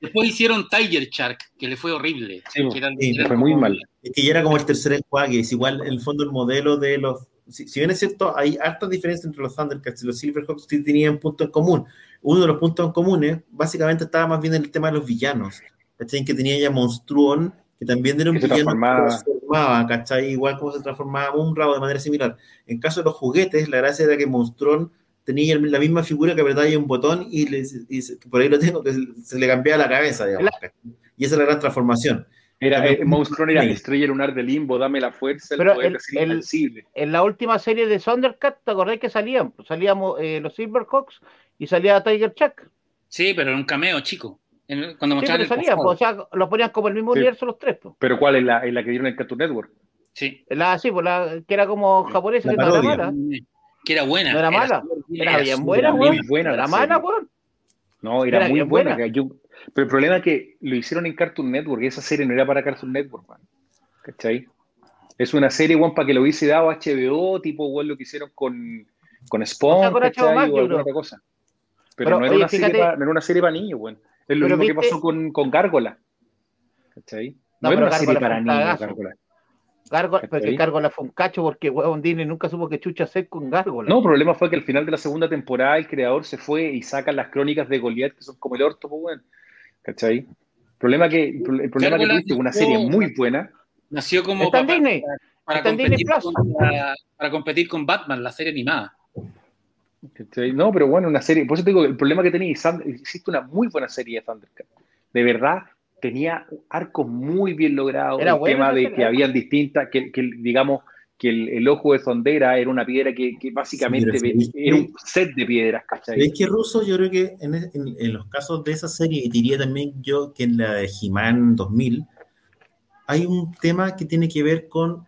Speaker 3: después hicieron Tiger Shark, que le fue horrible.
Speaker 2: Sí, fue muy mal.
Speaker 1: Es que ya era como el tercer enjuague, es igual en el fondo el modelo de los si, bien es cierto, hay harta diferencia entre los Thundercats y los Silverhawks que tenían puntos en común. Uno de los puntos en comunes, básicamente, estaba más bien en el tema de los villanos. ¿Cachai? Que tenía ya Monstruón, que también era un villano que se transformaba, ¿cachai? Igual como se transformaba un rabo de manera similar. En caso de los juguetes, la gracia era que Monstruón tenía la misma figura que apretaba un botón y, por ahí lo tengo, que se le cambiaba la cabeza, digamos. Y esa es la gran transformación.
Speaker 2: Era, eh, Monstruo era estrella lunar de limbo, dame la fuerza, el
Speaker 4: Pero poder el, En la última serie de Thundercat, ¿te acordás que salían? Salíamos eh, los Silverhawks y salía Tiger Chuck.
Speaker 3: Sí, pero en un cameo chico. cuando
Speaker 4: sí, pero salían, pues, o sea, los ponían como el mismo universo los tres. Pues.
Speaker 2: ¿Pero cuál es la, la que dieron en Cartoon Network?
Speaker 3: Sí.
Speaker 4: La, sí, pues la, que era como japonesa, que no era mala.
Speaker 3: Que era buena.
Speaker 4: No era mala. Era, bien buena, Era muy buena. Era mala, weón.
Speaker 2: No, era, muy buena. buena. Yo, pero el problema es que lo hicieron en Cartoon Network y esa serie no era para Cartoon Network, man. ¿Cachai? Es una serie, Juan, para que lo hubiese dado HBO, tipo, igual lo que hicieron con, con Spawn, o alguna otra cosa. Pero, no, era una serie para, no, era una serie para niños, weón. Es lo mismo que pasó con, con Gárgola. ¿Cachai?
Speaker 4: No, era una serie para niños, Gárgola. Gárgola, porque Gárgola fue un cacho porque huevón Disney nunca supo que chucha hacer con Gárgola.
Speaker 2: No, el problema fue que al final de la segunda temporada el creador se fue y sacan las crónicas de Goliath, que son como el orto, pues, bueno. ¿Cachai? El problema que, el problema que tuviste una serie muy buena.
Speaker 3: Nació como
Speaker 4: para, Disney.
Speaker 3: Para, competir con, para, competir con Batman, la serie animada.
Speaker 2: No, pero bueno, una serie. Por eso te digo, el problema que tenía, existe una muy buena serie de Thundercat. De verdad, tenía arcos muy bien logrados. el tema de que habían distintas, que, que digamos, que el, ojo de Sondera era una piedra que, básicamente era un set de piedras, ¿cachai?
Speaker 1: Es que Russo, yo creo que en, los casos de esa serie, y diría también yo que en la de He-Man 2000, hay un tema que tiene que ver con,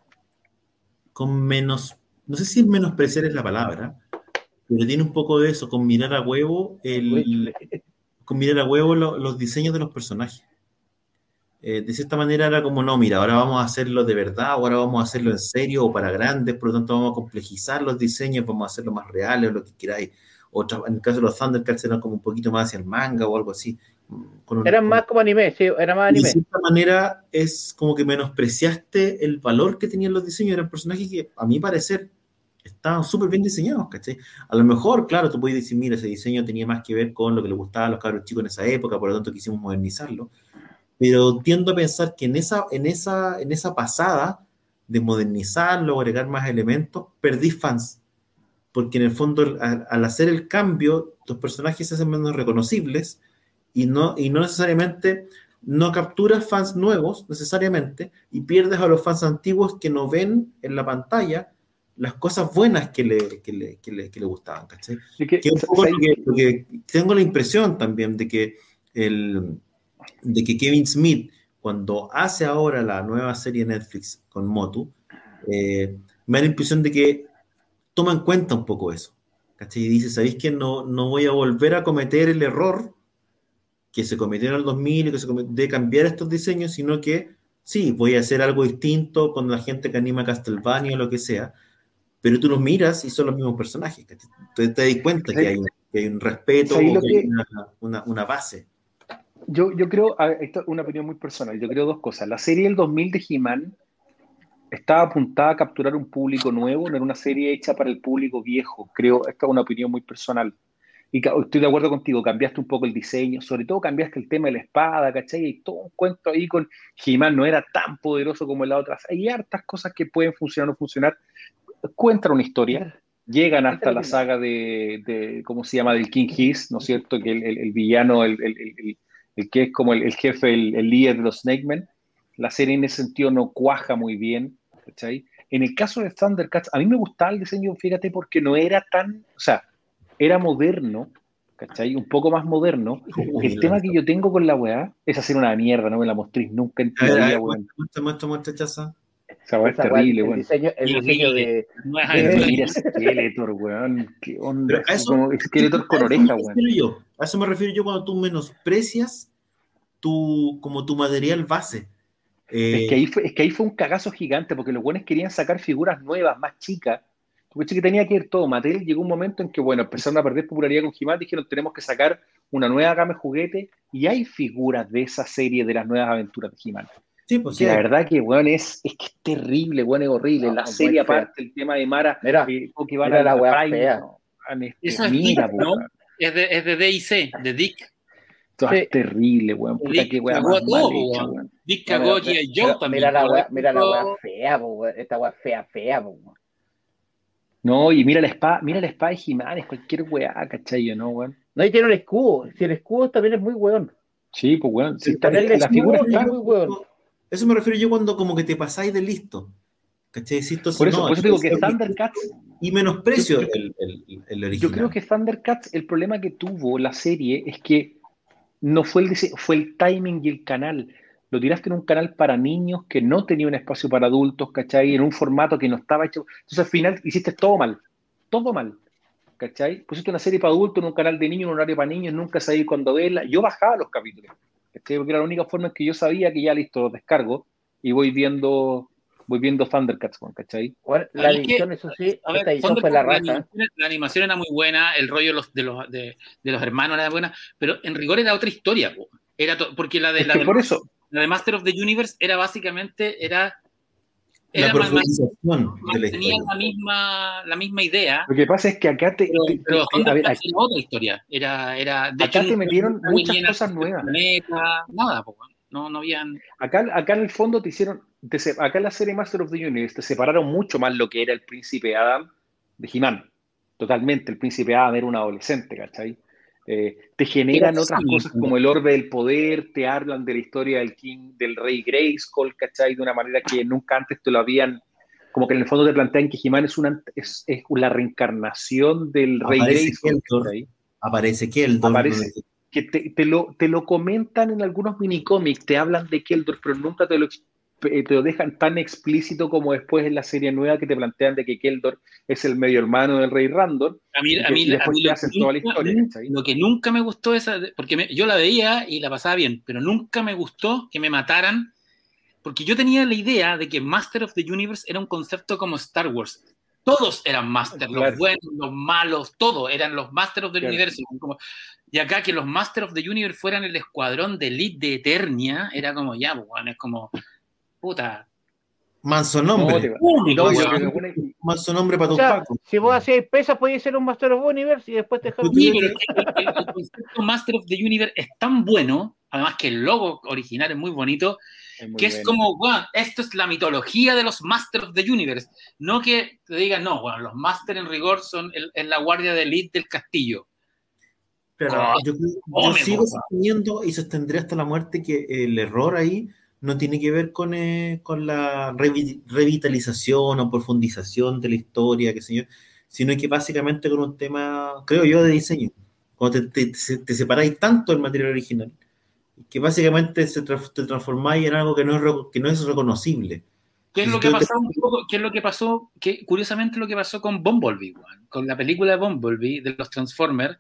Speaker 1: con menos, no sé si menospreciar es la palabra, pero tiene un poco de eso, con mirar a huevo, el, con mirar a huevo los diseños de los personajes. Eh, de cierta manera era como, no, mira, ahora vamos a hacerlo de verdad, ahora vamos a hacerlo en serio o para grandes, por lo tanto vamos a complejizar los diseños, vamos a hacerlo más reales o lo que queráis. En el caso de los Thundercats eran como un poquito más hacia el manga o algo así.
Speaker 4: eran más como anime, sí, era más anime.
Speaker 1: De cierta manera es como que menospreciaste el valor que tenían los diseños, eran personajes que a mi parecer estaban súper bien diseñados, ¿cachai? A lo mejor, claro, tú puedes decir, mira, ese diseño tenía más que ver con lo que le gustaba a los cabros chicos en esa época, por lo tanto quisimos modernizarlo pero tiendo a pensar que en esa, en esa, en esa pasada de modernizarlo, agregar más elementos, perdí fans. Porque en el fondo, al, hacer el cambio, los personajes se hacen menos reconocibles y no, y no necesariamente, no capturas fans nuevos necesariamente y pierdes a los fans antiguos que no ven en la pantalla las cosas buenas que le, que le, que le, que le gustaban. ¿cachai? Que, que tengo la impresión también de que el, de que Kevin Smith, cuando hace ahora la nueva serie Netflix con Motu, eh, me da la impresión de que toma en cuenta un poco eso. ¿cachai? Y dice, ¿sabéis que no, no voy a volver a cometer el error que se cometió en el 2000 y que se de cambiar estos diseños, sino que sí, voy a hacer algo distinto con la gente que anima Castlevania o lo que sea, pero tú los miras y son los mismos personajes. Entonces te das cuenta que hay, un, respeto, que hay una, una base.
Speaker 2: Yo, yo creo, esto es una opinión muy personal, yo creo dos cosas. La serie del 2000 de He-Man estaba apuntada a capturar un público nuevo, no era una serie hecha para el público viejo. Creo, esta es una opinión muy personal. Y estoy de acuerdo contigo, cambiaste un poco el diseño, sobre todo cambiaste el tema de la espada, ¿cachai? Y todo un cuento ahí con He-Man no era tan poderoso como en la otra. Hay hartas cosas que pueden funcionar o no funcionar. Cuentan una historia, llegan hasta la saga de, ¿cómo se llama?, del King Hiss, ¿no es cierto? Que el, villano, el, el que es como el, jefe, el, líder de los Snake Men, la serie en ese sentido no cuaja muy bien, ¿cachai? En el caso de Thundercats, a mí me gustaba el diseño, fíjate, porque no era tan, o sea, era moderno, ¿cachai? Un poco más moderno. El tema que yo tengo con la weá es hacer una mierda, no me la mostréis nunca en tu vida, weón.
Speaker 1: Muestra, muestra, muestra, chaza.
Speaker 2: Esa weá es terrible, weón.
Speaker 4: El diseño, el diseño de...
Speaker 2: Mira Skeletor, weón. Qué onda. Eso, Skeletor con oreja, weón.
Speaker 1: A eso me refiero yo cuando tú menosprecias tu, como tu material base.
Speaker 2: es, que ahí fue, es que ahí fue un cagazo gigante porque los buenos querían sacar figuras nuevas, más chicas. Porque que tenía que ir todo. Mattel llegó un momento en que, bueno, empezaron a perder popularidad con He-Man, dijeron, tenemos que sacar una nueva gama de juguetes y hay figuras de esa serie de las nuevas aventuras de He-Man.
Speaker 1: Sí, pues sí.
Speaker 2: la verdad que, weón, es, es que es terrible, weón, es horrible.
Speaker 4: No,
Speaker 2: la serie, aparte, el tema de Mara,
Speaker 4: Mira,
Speaker 2: eh, Pokéball
Speaker 4: mira
Speaker 2: a
Speaker 4: la weá
Speaker 2: Prime,
Speaker 4: fea.
Speaker 2: no, man, es
Speaker 3: Eso es
Speaker 2: mira,
Speaker 3: ¿no?
Speaker 2: weón.
Speaker 3: Es de, es de DIC, de Dick.
Speaker 2: Esto
Speaker 4: Sí.
Speaker 2: es terrible, weón. Puta,
Speaker 3: Dick
Speaker 2: qué weá
Speaker 3: cagó todo,
Speaker 2: hecha,
Speaker 3: weón.
Speaker 2: weón.
Speaker 3: Dick cagó a G.I. Joe también.
Speaker 4: Mira la weá, mira la weá fea, weón. Esta weá fea, fea, weón.
Speaker 2: No, y mira la espada, mira la espada de es cualquier weá, ¿cachai? ¿no, weón?
Speaker 4: No, y tiene un escudo. Si el escudo también es muy weón.
Speaker 2: Sí, pues weón. Sí, está,
Speaker 4: Ponerle
Speaker 2: la figura está.
Speaker 4: muy weón.
Speaker 1: Eso me refiero yo cuando como que te pasáis de listo. ¿Cachai? Si esto
Speaker 2: Por eso,
Speaker 1: no,
Speaker 2: por eso digo que Thundercats
Speaker 1: Y menosprecio
Speaker 2: Yo- yo-
Speaker 1: el, el, el original.
Speaker 2: Yo creo que Thundercats, el problema que tuvo la serie es que no fue el, fue el timing y el canal. Lo tiraste en un canal para niños que no tenía un espacio para adultos, ¿cachai? En un formato que no estaba hecho. Entonces al final hiciste todo mal. Todo mal. ¿Cachai? Pusiste una serie para adultos en un canal de niños, en un horario para niños, nunca sabía cuándo verla. Yo bajaba los capítulos. ¿Cachai? Porque era la única forma en que yo sabía que ya listo, los descargo y voy viendo, voy viendo Thundercats, ¿cachai?
Speaker 4: La edición, eso sí,
Speaker 3: A ver,
Speaker 4: esta edición fue la
Speaker 3: animación, la animación era muy buena, el rollo de los, de los, de, de los hermanos era buena, pero en rigor era otra historia, po. era to- porque la de,
Speaker 2: Es
Speaker 3: la, de,
Speaker 2: por eso,
Speaker 3: la de Master of the Universe era básicamente, era,
Speaker 1: la profundización de la historia.
Speaker 3: la misma, la misma idea,
Speaker 2: lo que pasa es que acá te,
Speaker 3: pero,
Speaker 2: te-
Speaker 3: pero
Speaker 2: te- a ver,
Speaker 3: Thundercats era otra historia, era, era de
Speaker 2: Acá
Speaker 3: hecho,
Speaker 2: te metieron muchas cosas nuevas.
Speaker 3: planeta, nada, po, no, no habían,
Speaker 2: Acá, acá en el fondo te hicieron, te acá en la serie Master of the Universe te separaron mucho más lo que era el príncipe Adam de He-Man. Totalmente, el príncipe Adam era un adolescente, ¿cachai? Eh, te generan
Speaker 3: Era
Speaker 2: otras cosas como el orbe del poder, te hablan de la historia del king, del rey Grayskull, ¿cachai? De una manera que nunca antes te lo habían, como que en el fondo te plantean que He-Man es, una, es, es la reencarnación del rey Grayskull.
Speaker 1: Aparece Keldor.
Speaker 2: Aparece. que te, te lo, te lo comentan en algunos minicómics, te hablan de Keldor, pero nunca te lo, te lo dejan tan explícito como después en la serie nueva que te plantean de que Keldor es el medio hermano del rey Randor.
Speaker 3: A mí, a mí,
Speaker 2: y después
Speaker 3: a mí lo,
Speaker 2: hacen
Speaker 3: que
Speaker 2: toda la
Speaker 3: nunca-
Speaker 2: historia,
Speaker 3: nunca- lo que nunca me gustó esa, porque me- yo la veía y la pasaba bien, pero nunca me gustó que me mataran, porque yo tenía la idea de que Master of the Universe era un concepto como Star Wars. Todos eran Master,
Speaker 2: Claro.
Speaker 3: los buenos, los malos, todos eran los Master of the
Speaker 2: Claro.
Speaker 3: Universe. como- y acá que los Master of the Universe fueran el escuadrón de elite de Eternia, era como ya, pues, bueno, es como, puta.
Speaker 1: Manso
Speaker 2: No,
Speaker 1: nombre.
Speaker 3: único,
Speaker 1: Manso nombre para
Speaker 4: O
Speaker 1: tus
Speaker 4: sea,
Speaker 1: pacos.
Speaker 4: si vos hacías pesas, podías ser un Master of Universe y después te dejaron.
Speaker 3: Sí, pero es el, el- el concepto Master of the Universe es tan bueno, además que el logo original es muy bonito,
Speaker 2: es muy
Speaker 3: que es
Speaker 2: bueno.
Speaker 3: como, bueno, esto es la mitología de los Master of the Universe. No que te digan, no, bueno, los Master en rigor son el- es la guardia de elite del castillo.
Speaker 1: Pero
Speaker 3: Ah,
Speaker 1: yo, yo sigo sosteniendo y sostendré hasta la muerte que el error ahí no tiene que ver con, eh, con la revi- revitalización o profundización de la historia, qué sé yo, sino que básicamente con un tema, creo yo, de diseño. Cuando te, te, te separáis tanto del material original, que básicamente se tra- te transformáis en algo que no es, que no es reconocible.
Speaker 3: ¿Qué es lo que pasó qué es lo que pasó? Que, curiosamente lo que pasó con Bumblebee, con la película de Bumblebee de los Transformers,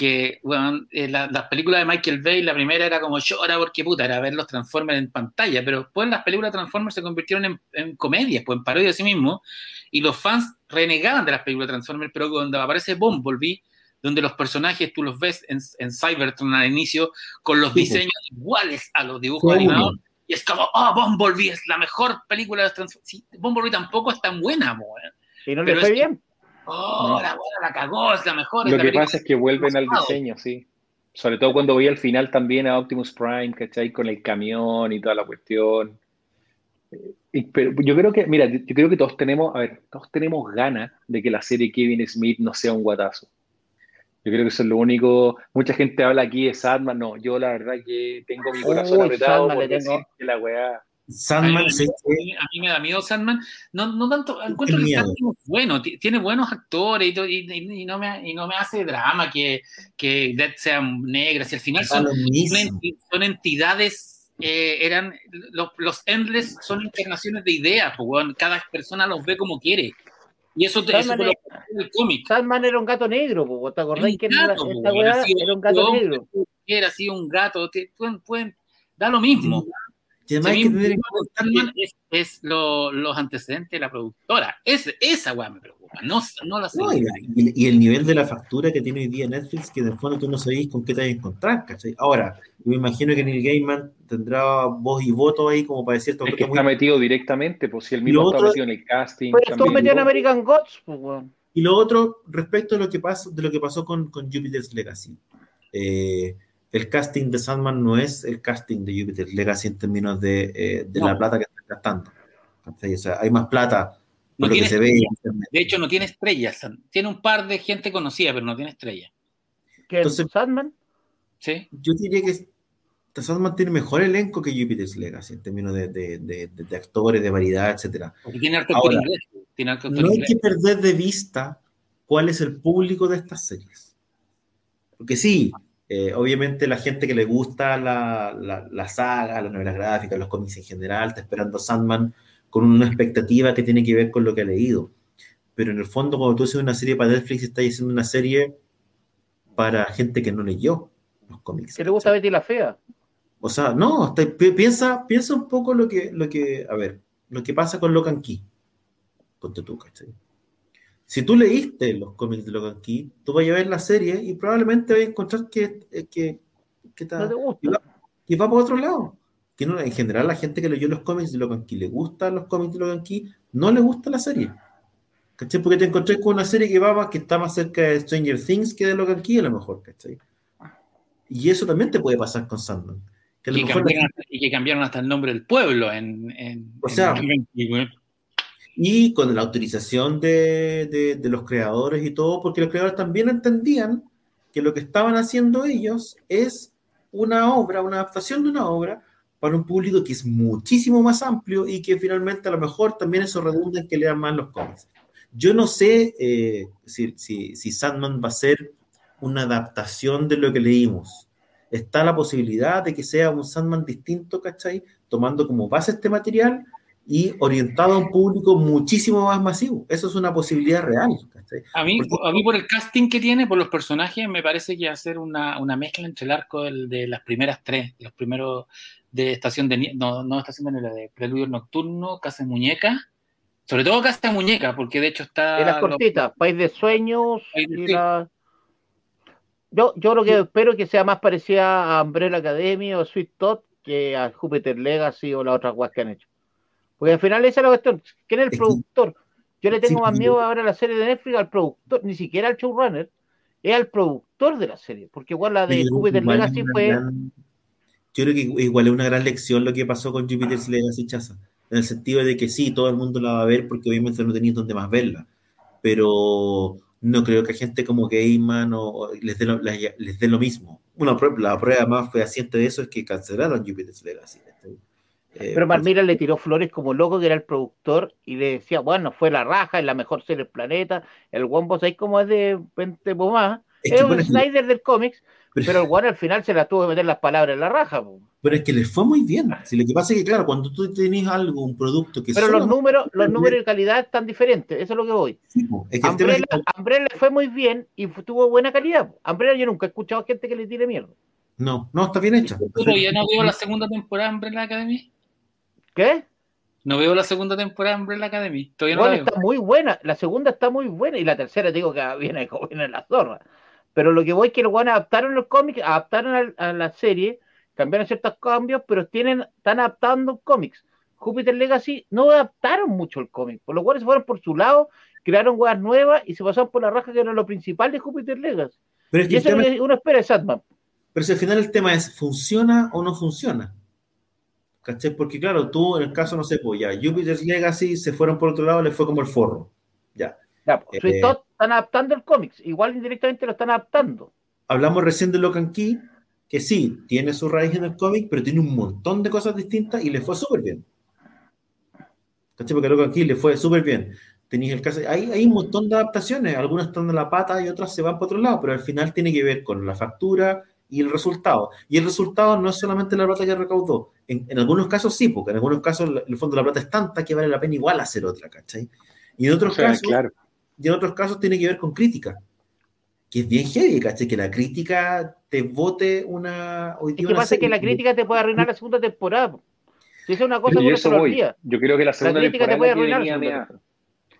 Speaker 3: que weón, eh, la, las películas de Michael Bay, la primera era como llora porque puta, era ver los Transformers en pantalla, pero después las películas de Transformers se convirtieron en, en comedias, pues en parodia de sí mismo, y los fans renegaban de las películas de Transformers, pero cuando aparece Bumblebee, donde los personajes tú los ves en, en Cybertron al inicio, con los
Speaker 1: Sí, pues.
Speaker 3: diseños iguales a los dibujos
Speaker 1: Sí,
Speaker 3: animados, y es como, oh, Bumblebee es la mejor película de los Transformers. Sí, Bumblebee tampoco es tan buena, mo, weón.
Speaker 4: Y no le
Speaker 3: Pero
Speaker 4: fue bien.
Speaker 3: Oh, la cagó, es la mejor. es
Speaker 2: Lo
Speaker 3: la
Speaker 2: que pasa es que vuelven al diseño, sí. Sobre todo cuando voy al final también a Optimus Prime, ¿cachai? Con el camión y toda la cuestión. Eh, y- pero yo creo que, mira, yo creo que todos tenemos, a ver, todos tenemos ganas de que la serie Kevin Smith no sea un guatazo. Yo creo que eso es lo único. Mucha gente habla aquí de Sandman. No, yo la verdad que tengo mi corazón apretado
Speaker 4: Sandman
Speaker 2: por decir que la weá.
Speaker 1: Sandman,
Speaker 3: a, mí,
Speaker 1: sé
Speaker 3: a mí- a mí me da miedo Sandman. No, no tanto, encuentro que el
Speaker 1: miedo.
Speaker 3: casting es bueno, ti- tiene buenos actores y, y- y- no, me, y no me hace drama que, que Dead sea negra. Si al final
Speaker 1: da
Speaker 3: son, son, entidades, eh, eran los, los Endless son encarnaciones de ideas, pues, cada persona los ve como quiere. Y eso, te, eso te lo el cómic.
Speaker 4: Sandman era un gato negro, po, ¿te acordás
Speaker 3: Era un
Speaker 4: que era
Speaker 3: gato,
Speaker 4: esta
Speaker 3: po,
Speaker 4: weá
Speaker 3: así,
Speaker 4: era un gato negro?
Speaker 3: Era así un gato, te- pueden, pueden, da lo mismo. Es, los antecedentes de la productora. Es, esa weá me preocupa, no, no la sé.
Speaker 1: y, el nivel de la factura que tiene hoy día Netflix, que de fondo tú no sabéis con qué te vas a encontrar, ¿cachai? Ahora, yo me imagino que Neil Gaiman tendrá voz y voto ahí como para decir...
Speaker 2: Es que está metido directamente, pues si el mismo está metido en el casting...
Speaker 4: Pero estuvo metido en American Gods, pues,
Speaker 1: Y lo otro, respecto a lo que pasó, de lo que pasó con, con Jupiter's Legacy. Eh, el casting de Sandman no es el casting de Jupiter Legacy en términos de, eh, de la plata que están gastando. O sea, hay más plata
Speaker 3: no lo que se ve. De hecho, no tiene estrellas. Tiene un par de gente conocida, pero no tiene estrellas.
Speaker 4: ¿Qué Entonces, Sandman?
Speaker 1: Sí. Yo diría que Sandman tiene mejor elenco que Jupiter's Legacy en términos de, de, de, actores, de variedad, etc.
Speaker 3: tiene harto Ahora, inglés. Tiene
Speaker 1: no hay que perder de vista cuál es el público de estas series. Porque sí, eh, obviamente la gente que le gusta la, la, saga, las novelas gráficas, los cómics en general, está esperando Sandman con una expectativa que tiene que ver con lo que ha leído. Pero en el fondo, cuando tú haces una serie para Netflix, estás haciendo una serie para gente que no leyó los cómics.
Speaker 4: ¿Qué le gusta Betty la Fea?
Speaker 1: O sea, no, piensa, piensa un poco lo que, lo que, a ver, lo que pasa con Locan Key. Con tú, ¿cachai? Si tú leíste los cómics de Logan Key, tú vas a ver la serie y probablemente vas a encontrar que, eh, que, que,
Speaker 4: no te gusta.
Speaker 1: que, va, por otro lado. Que no, en general, la gente que leyó los cómics de Logan Key le gustan los cómics de Logan Key, no le gusta la serie. ¿Cachai? Porque te encontré con una serie que va más, que está más cerca de Stranger Things que de Logan Key, a lo mejor, ¿cachai? Y eso también te puede pasar con Sandman.
Speaker 3: y, que cambiaron hasta el nombre del pueblo en, en
Speaker 1: o sea, y con la autorización de, de, los creadores y todo, porque los creadores también entendían que lo que estaban haciendo ellos es una obra, una adaptación de una obra para un público que es muchísimo más amplio y que finalmente a lo mejor también eso redunda en que lean más los cómics. Yo no sé eh, si, si, si Sandman va a ser una adaptación de lo que leímos. Está la posibilidad de que sea un Sandman distinto, ¿cachai? Tomando como base este material y orientado a un público muchísimo más masivo. Eso es una posibilidad real.
Speaker 3: A mí, a mí por el casting que tiene, por los personajes, me parece que va a ser una, una mezcla entre el arco de las primeras tres, los primeros de Estación de no, no Estación de de Preludio Nocturno, Casa de Muñeca, sobre todo Casa de Muñeca, porque de hecho está...
Speaker 4: En las cortitas, País de Sueños Yo, yo lo que espero que sea más parecida a Umbrella Academy o Sweet Todd que a Jupiter Legacy o las otras guas que han hecho. Porque al final esa es la cuestión. ¿Quién es el productor? Yo le tengo más miedo ahora a la serie de Netflix al productor, ni siquiera al showrunner, es al productor de la serie. Porque igual la de Jupiter Legacy fue.
Speaker 1: yo creo que igual es una gran lección lo que pasó con Jupiter's Legacy Chaza. En el sentido de que sí, todo el mundo la va a ver porque obviamente no tenía donde más verla. Pero no creo que gente como Gaiman o, les, dé lo, les, dé lo mismo. Una, la prueba más fehaciente de eso es que cancelaron Jupiter's Legacy.
Speaker 4: Eh, Pero Marmira le tiró flores como loco, que era el productor, y le decía, bueno, fue la raja, es la mejor serie del planeta. El Wombo, ¿sabes cómo es de Pente más? Es, un Snyder del cómics, pero, el One al final se la tuvo que meter las palabras en la raja.
Speaker 1: Pero es que les fue muy bien. Si lo que pasa es que, claro, cuando tú tenés algo, un producto que.
Speaker 4: Pero los números, los números de calidad están diferentes, eso es lo que voy. Sí, es le fue muy bien y tuvo buena calidad. Umbrella yo nunca he escuchado a gente que le tire mierda.
Speaker 1: No, no, está bien hecha.
Speaker 3: Pero ya no veo la segunda temporada de Umbrella Academy.
Speaker 4: ¿Qué?
Speaker 3: No veo la segunda temporada de Umbrella Academy.
Speaker 4: bueno, está muy buena. La segunda está muy buena y la tercera digo que viene, viene la zorra. Pero lo que voy es que los buenos adaptaron los cómics, adaptaron a, la serie, cambiaron ciertos cambios, pero tienen, están adaptando cómics. Jupiter Legacy no adaptaron mucho el cómic, por lo cual se fueron por su lado, crearon weas nuevas y se pasaron por la raja que era lo principal de Jupiter Legacy. Pero y eso es lo que uno espera de Satman.
Speaker 1: Pero si al final el tema es, ¿funciona o no funciona? ¿Cachai? Porque claro, tú en el caso, no sé, pues ya, Jupiter's Legacy se fueron por otro lado, le fue como el forro. Ya.
Speaker 4: Ya, pues, eh, están adaptando el cómics, igual indirectamente lo están adaptando.
Speaker 1: Hablamos recién de Locan Key, que sí, tiene su raíz en el cómic, pero tiene un montón de cosas distintas y le fue súper bien. ¿Cachai? Porque Locan Key le fue súper bien. Tenéis el caso, hay, hay un montón de adaptaciones, algunas están en la pata y otras se van por otro lado, pero al final tiene que ver con la factura, y el resultado. Y el resultado no es solamente la plata que recaudó. En, en algunos casos sí, porque en algunos casos el fondo de la plata es tanta que vale la pena igual hacer otra, ¿cachai? Y en otros casos, y en otros casos tiene que ver con crítica, que es bien heavy, ¿cachai? Que la crítica te vote una...
Speaker 4: Hoy es que pasa que la crítica te puede arruinar la segunda temporada. Si es una cosa
Speaker 2: yo, eso voy. yo creo que la segunda
Speaker 4: la temporada te puede arruinar,
Speaker 1: venía,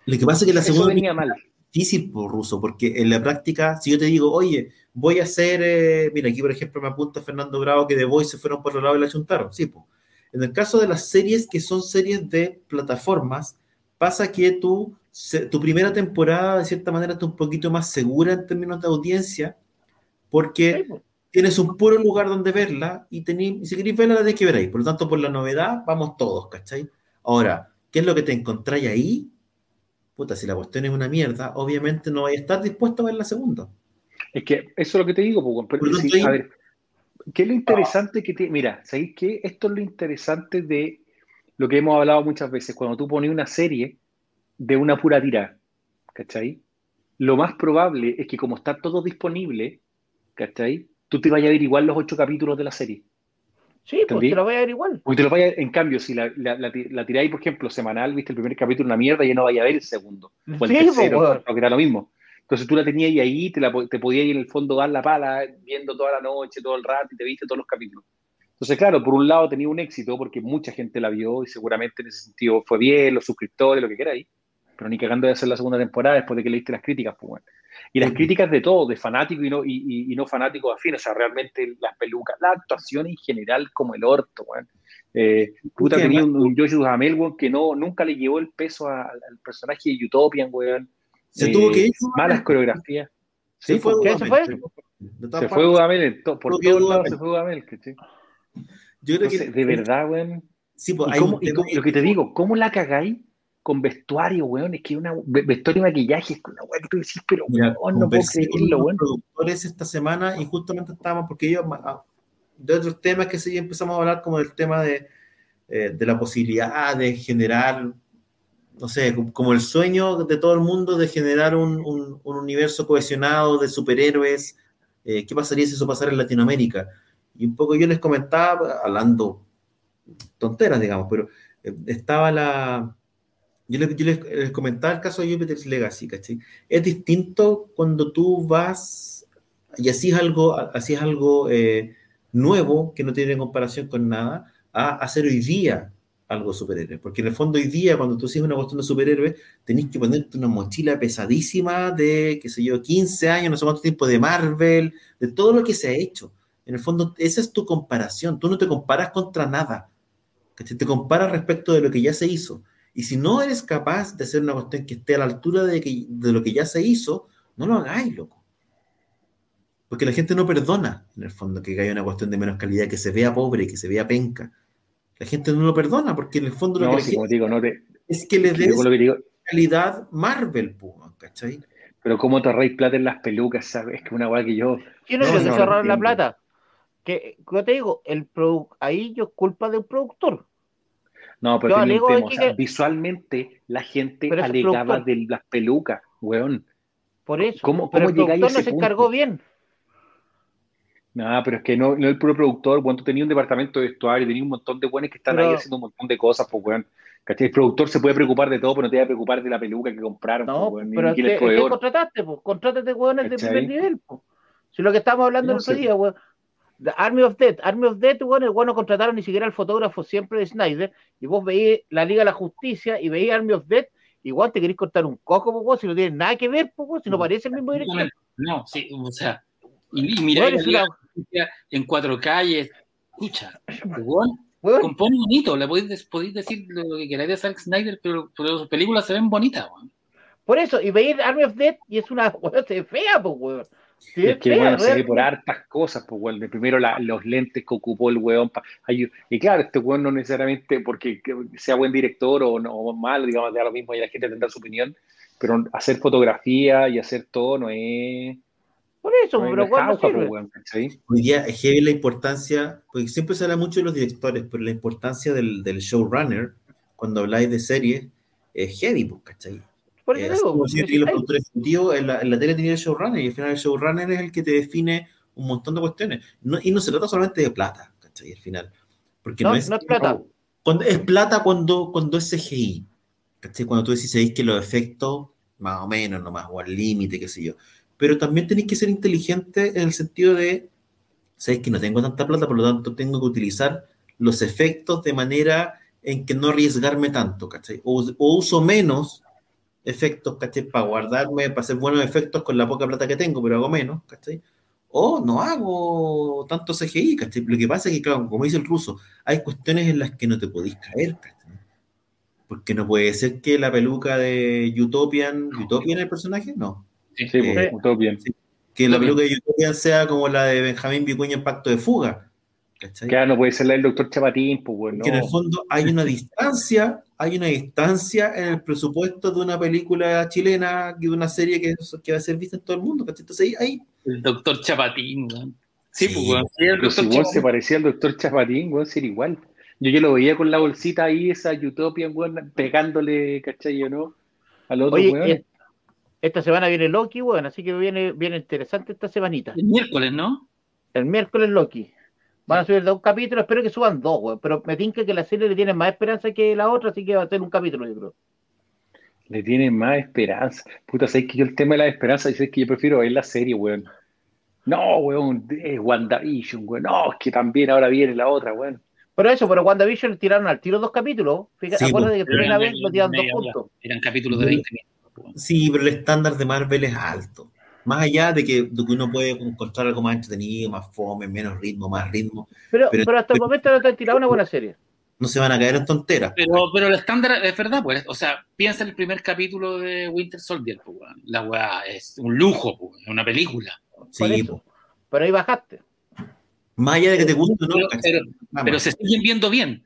Speaker 1: Lo que pasa es que la segunda
Speaker 2: venía mal.
Speaker 1: Difícil por ruso, porque en la práctica, si yo te digo, oye, voy a hacer, eh, mira, aquí por ejemplo me apunta Fernando Bravo que de Voice se fueron por el lado y la chuntaron, sí, pues. En el caso de las series que son series de plataformas, pasa que tú, tu primera temporada de cierta manera está un poquito más segura en términos de audiencia, porque tienes un puro lugar donde verla y, tení, si queréis verla la tenéis que ver ahí. Por lo tanto, por la novedad vamos todos, ¿cachai? Ahora, ¿qué es lo que te encontráis ahí? Puta, si la cuestión es una mierda, obviamente no vais a estar dispuesto a ver la segunda.
Speaker 2: Es que eso es lo que te digo, a ver, ¿qué es lo interesante que te... Mira, ¿sabéis qué? Esto es lo interesante de lo que hemos hablado muchas veces, cuando tú pones una serie de una pura tira, ¿cachai? Lo más probable es que como está todo disponible, ¿cachai? Tú te vayas a ver igual los ocho capítulos de la serie.
Speaker 4: Sí, pues te lo vayas a ver igual.
Speaker 2: Porque te lo vayas, en cambio, si la, la, la, tiráis, por ejemplo, semanal, viste el primer capítulo una mierda, ya no vaya a ver el segundo. O el sí, pues, tercero, que era lo mismo. Entonces tú la tenías ahí, te, la, te podías en el fondo dar la pala, viendo toda la noche, todo el rato, y te viste todos los capítulos. Entonces, claro, por un lado tenía un éxito porque mucha gente la vio y seguramente en ese sentido fue bien, los suscriptores, lo que queráis, pero ni cagando de hacer la segunda temporada después de que leíste las críticas, pues bueno. Y las críticas de todo, de fanático y no, y, no fanático afín, o sea, realmente las pelucas, la actuación en general como el orto, bueno. Eh, puta, tenía un, un Joshua Hamel, que no, nunca le llevó el peso al personaje de Utopian, weón.
Speaker 1: Se tuvo que ir.
Speaker 2: Malas coreografías.
Speaker 4: Sí, fue
Speaker 2: ¿Qué se fue? Se fue Udamel, por todos lados se fue Udamel. Yo creo que. De verdad, weón.
Speaker 1: Sí, pues,
Speaker 2: lo que te digo, ¿cómo la cagáis con vestuario, weón? Es que una vestuario y maquillaje es una weón que tú decís, pero weón, no puedo creerlo, weón.
Speaker 1: productores esta semana y justamente estábamos, porque ellos, ah, de otros temas que sí empezamos a hablar, como del tema de, eh, de la posibilidad de generar no sé, como el sueño de todo el mundo de generar un, un, universo cohesionado de superhéroes. Eh, ¿Qué pasaría si eso pasara en Latinoamérica? Y un poco yo les comentaba, hablando tonteras, digamos, pero eh, estaba la... Yo les, yo comentaba el caso de Jupiter's Legacy, ¿cachai? Es distinto cuando tú vas y hacías algo, hacías algo eh, nuevo que no tiene comparación con nada, a hacer hoy día algo superhéroe. Porque en el fondo hoy día, cuando tú haces una cuestión de superhéroe, tenés que ponerte una mochila pesadísima de, qué sé yo, 15 años, no sé cuánto tiempo, de Marvel, de todo lo que se ha hecho. En el fondo, esa es tu comparación. Tú no te comparas contra nada. Te comparas respecto de lo que ya se hizo. Y si no eres capaz de hacer una cuestión que esté a la altura de, que, de lo que ya se hizo, no lo hagáis, loco. Porque la gente no perdona, en el fondo, que haya una cuestión de menos calidad, que se vea pobre, que se vea penca la gente no lo perdona porque en el fondo
Speaker 2: lo que digo, no te,
Speaker 1: es que le des calidad Marvel, ¿cachai?
Speaker 2: Pero cómo te ahorráis plata en las pelucas, ¿sabes? Es que una weá que yo.
Speaker 4: Yo no, no, ahorrar la plata. Que, yo te digo, el ahí yo culpa del productor.
Speaker 2: No, pero visualmente la gente alegaba de las pelucas, weón.
Speaker 4: Por eso. ¿Cómo, cómo el productor no se encargó bien.
Speaker 2: No, pero es que no, no el puro productor, bueno, tú tenías un departamento de vestuario, tenías un montón de buenos que están ahí haciendo un montón de cosas, pues, weón. El productor se puede preocupar de todo, pero no te va a preocupar de la peluca que compraron.
Speaker 4: No, pues, pero es que contrataste, pues, contratate weones de primer nivel, pues. Si lo que estamos hablando el otro día, weón. Army of Death, Army of Death, weón, el bueno contrataron ni siquiera al fotógrafo siempre de Snyder, y vos veís la Liga de la Justicia y veís Army of Death, igual te querés cortar un coco, pues, weón, si no tiene nada que ver, pues, si no parece el mismo director.
Speaker 3: No, sí, o sea, y, mira, en cuatro calles, escucha, compone bonito, le podéis, podéis, decir lo que queráis de Zack Snyder, pero, sus películas se ven bonitas,
Speaker 4: Por eso, y veis Army of Death y es una fea, pues, weón.
Speaker 2: Es que, bueno, se ve por hartas cosas, pues, weón. Primero los lentes que ocupó el weón. y claro, este weón no necesariamente porque sea buen director o, no, o malo, digamos, de lo mismo y la gente tendrá su opinión, pero hacer fotografía y hacer todo no es
Speaker 4: por eso, pero cuando
Speaker 1: Hoy día es heavy la importancia, porque siempre se habla mucho de los directores, pero la importancia del, del showrunner, cuando habláis de series, es heavy, pues, ¿cachai? Por eh, como si los productores en la, en la tele tenía el showrunner, y al final el showrunner es el que te define un montón de cuestiones. y no se trata solamente de plata, ¿cachai? Al final. Porque no, es,
Speaker 4: no es plata.
Speaker 1: Cuando, es plata cuando, cuando es CGI, ¿cachai? Cuando tú decís que los efectos, más o menos, nomás, o al límite, qué sé yo pero también tenéis que ser inteligente en el sentido de, sabéis que no tengo tanta plata, por lo tanto tengo que utilizar los efectos de manera en que no arriesgarme tanto, ¿cachai? O, uso menos efectos, ¿cachai? Para guardarme, para hacer buenos efectos con la poca plata que tengo, pero hago menos, ¿cachai? O no hago tanto CGI, ¿cachai? Lo que pasa es que, claro, como dice el ruso, hay cuestiones en las que no te podéis caer, ¿cachai? Porque no puede ser que la peluca de Utopian, ¿Utopian el personaje? No.
Speaker 2: Sí, sí eh, Utopian.
Speaker 1: que la peluca de Utopian sea como la de Benjamín Vicuña en Pacto de Fuga.
Speaker 2: Claro, no puede ser la del doctor Chapatín, pues bueno.
Speaker 1: Que en el fondo hay una distancia, hay una distancia en el presupuesto de una película chilena, de una serie que, que va a ser vista en todo el mundo, ¿cachai? Entonces ahí,
Speaker 3: El doctor Chapatín,
Speaker 2: Sí, pues bueno. igual se parecía al doctor Chapatín, weón, ser igual. Yo que lo veía con la bolsita ahí, esa Utopian, weón, pegándole, ¿cachai? ¿o no? Al otro Oye,
Speaker 4: Esta semana viene Loki, weón, así que viene, viene interesante esta semanita.
Speaker 3: El miércoles, ¿no?
Speaker 4: El miércoles Loki. Van a subir dos capítulos, espero que suban dos, güey. Pero me tinca que la serie le tiene más esperanza que la otra, así que va a tener un capítulo, yo creo.
Speaker 2: Le tiene más esperanza. Puta, sabes que yo el tema de la esperanza dice que yo prefiero ver la serie, weón. No, weón, es WandaVision, weón. No, es que también ahora viene la otra, weón.
Speaker 4: Pero eso, pero WandaVision tiraron al tiro dos capítulos. Fíjate, sí, acuérdate que primera vez lo tiraron dos puntos.
Speaker 3: Eran capítulos de 20
Speaker 1: minutos. Sí, pero el estándar de Marvel es alto. Más allá de que, uno puede encontrar algo más entretenido, más fome, menos ritmo, más ritmo.
Speaker 4: Pero, pero, hasta el momento no te han tirado una buena serie.
Speaker 1: No se van a caer en tonteras.
Speaker 3: Pero, pero el estándar es verdad, pues. O sea, piensa en el primer capítulo de Winter Soldier, pues, La weá es un lujo, pues, es una película.
Speaker 4: Sí, pues. Pero ahí bajaste.
Speaker 1: Más allá de que te guste, ¿no?
Speaker 3: Pero, se siguen viendo bien.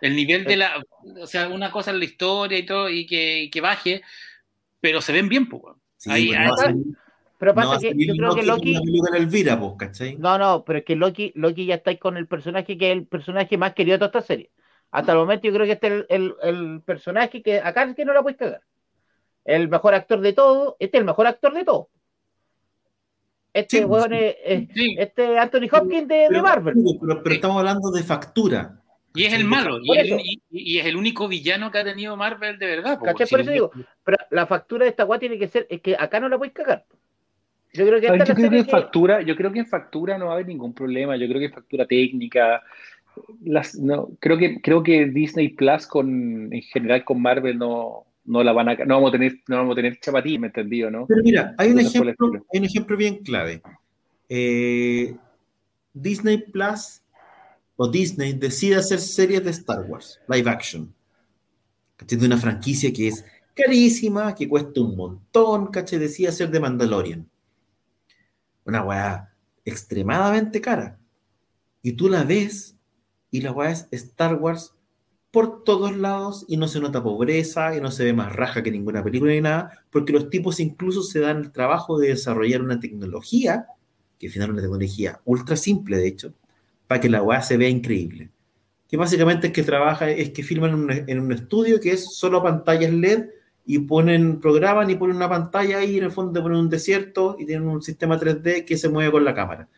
Speaker 3: El nivel de la. O sea, una cosa es la historia y todo, y que, y que baje, pero se ven bien, pues.
Speaker 4: Sí, pero pasa que yo creo que Loki.
Speaker 1: Pues,
Speaker 4: no, no, pero es que Loki, Loki ya está ahí con el personaje que es el personaje más querido de toda esta serie. Hasta el momento yo creo que este es el, el, personaje que acá es que no la puedes cagar. El mejor actor de todo, este es el mejor actor de todo. Este pues, es, este Anthony Hopkins de, de Marvel.
Speaker 1: Pero, pero, estamos hablando de factura.
Speaker 3: Y es el malo, y, es el único villano que ha tenido Marvel de verdad.
Speaker 4: Por eso digo, pero la factura de esta guay tiene que ser, es que acá no la puedes cagar.
Speaker 2: Yo creo que, en factura, yo creo que en factura no va a haber ningún problema, yo creo que en factura técnica, las, no, creo que creo que Disney Plus con en general con Marvel no, no la van a no vamos a tener no vamos a tener chapatín, me entendido, ¿no?
Speaker 1: Pero mira, hay un ejemplo, hay un ejemplo bien clave. Eh, Disney Plus o Disney decide hacer series de Star Wars, live action. De una franquicia que es carísima, que cuesta un montón, ¿cachai? Decide hacer de Mandalorian. Una weá extremadamente cara. Y tú la ves y la weá es Star Wars por todos lados y no se nota pobreza y no se ve más raja que ninguna película ni nada, porque los tipos incluso se dan el trabajo de desarrollar una tecnología, que al final es una tecnología ultra simple de hecho, para que la weá se vea increíble. Que básicamente es que trabaja, es que filman en un, estudio que es solo pantallas LED y ponen, programan y ponen una pantalla ahí en el fondo ponen un desierto y tienen un sistema 3D que se mueve con la cámara.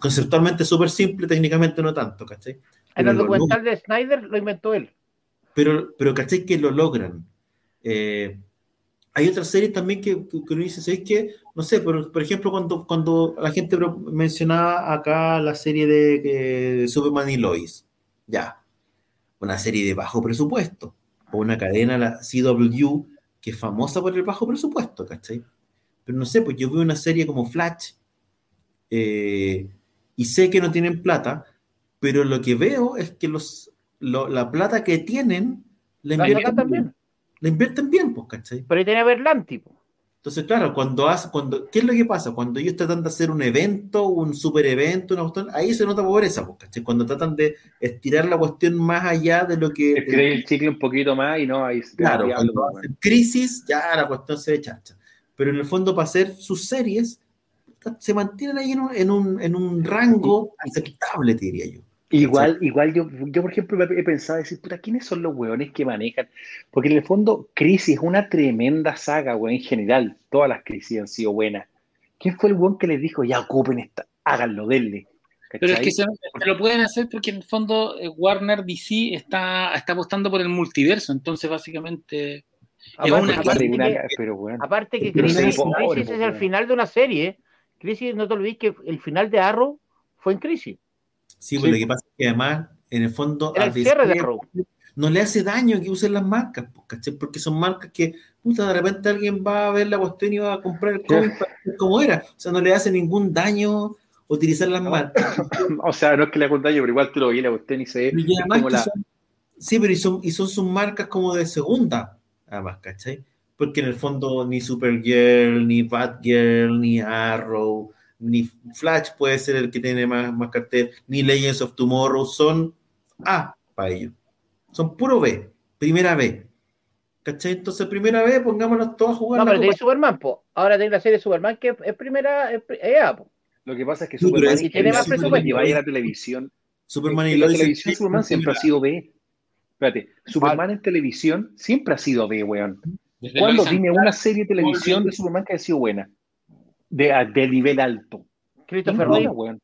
Speaker 1: Conceptualmente súper simple, técnicamente no tanto, ¿cachai?
Speaker 4: En el documental de Snyder lo inventó él.
Speaker 1: Pero, pero ¿cachai? Que lo logran. Eh, hay otras series también que, que, uno dice, ¿sabes qué? No sé, por, por ejemplo, cuando, cuando la gente mencionaba acá la serie de Superman y Lois, ya, una serie de bajo presupuesto, o una cadena, la CW, que es famosa por el bajo presupuesto, ¿cachai? Pero no sé, pues yo veo una serie como Flash, eh, y sé que no tienen plata, pero lo que veo es que los, la plata que tienen la bien la invierten bien, pues, ¿cachai?
Speaker 4: Pero ahí tiene Berlanti, pues.
Speaker 1: Entonces, claro, cuando hace, cuando, ¿qué es lo que pasa? Cuando ellos tratan de hacer un evento, un super evento, una cuestión, ahí se nota pobreza, pues, ¿cachai? Cuando tratan de estirar la cuestión más allá de lo que.
Speaker 2: Es el chicle un poquito más y no, ahí
Speaker 1: Claro, cuando hacen crisis, ya la cuestión se chacha. Pero en el fondo, para hacer sus series, se mantienen ahí en un, en un, en un rango aceptable, diría yo.
Speaker 2: Igual, igual yo, yo, por ejemplo, he pensado decir, puta, ¿quiénes son los hueones que manejan? Porque en el fondo, Crisis es una tremenda saga, weón, en general. Todas las crisis han sido buenas. ¿Quién fue el weón que les dijo, ya ocupen esta, háganlo, denle?
Speaker 3: Pero es que se, lo pueden hacer porque en el fondo eh, Warner DC está, está apostando por el multiverso, entonces básicamente...
Speaker 4: Aparte, que, Crisis, es el final de una serie. Crisis, no te olvides que el final de Arrow fue en Crisis.
Speaker 1: Sí, pues lo que pasa es que además, en el fondo,
Speaker 4: el cierre de
Speaker 1: no le hace daño que usen las marcas, pues, ¿cachai? Porque son marcas que, puta, de repente alguien va a ver la cuestión y va a comprar el cómic para ver cómo era. O sea, no le hace ningún daño utilizar las marcas.
Speaker 2: O sea, no es que le haga un daño, pero igual tú lo vi, la cuestión y se ve
Speaker 1: Y además
Speaker 2: como
Speaker 1: que
Speaker 2: la...
Speaker 1: son- sí, pero y son, y son sus marcas como de segunda, además, ¿cachai? Porque en el fondo ni Supergirl, ni Batgirl, ni Arrow, ni Flash puede ser el que tiene más, más cartel, ni Legends of Tomorrow son A para ellos. Son puro B, primera B. ¿Cachai? Entonces, primera B, pongámonos todos a jugar.
Speaker 4: No, pero tiene Superman, po. Ahora tiene la serie Superman que es, primera, es, pri- es A, po.
Speaker 2: Lo que pasa es que
Speaker 1: Sí,
Speaker 2: Superman
Speaker 1: es-
Speaker 4: y tiene más
Speaker 1: Superman
Speaker 4: presupuesto.
Speaker 2: que vaya a la televisión.
Speaker 1: Superman y
Speaker 2: en la televisión Superman siempre ha sido B. Espérate, Superman en televisión siempre ha sido B, weón.
Speaker 3: Desde
Speaker 2: ¿Cuándo dime una serie de televisión de Superman que ha sido buena? De, de nivel alto.
Speaker 4: Christopher Reeve.
Speaker 2: weón.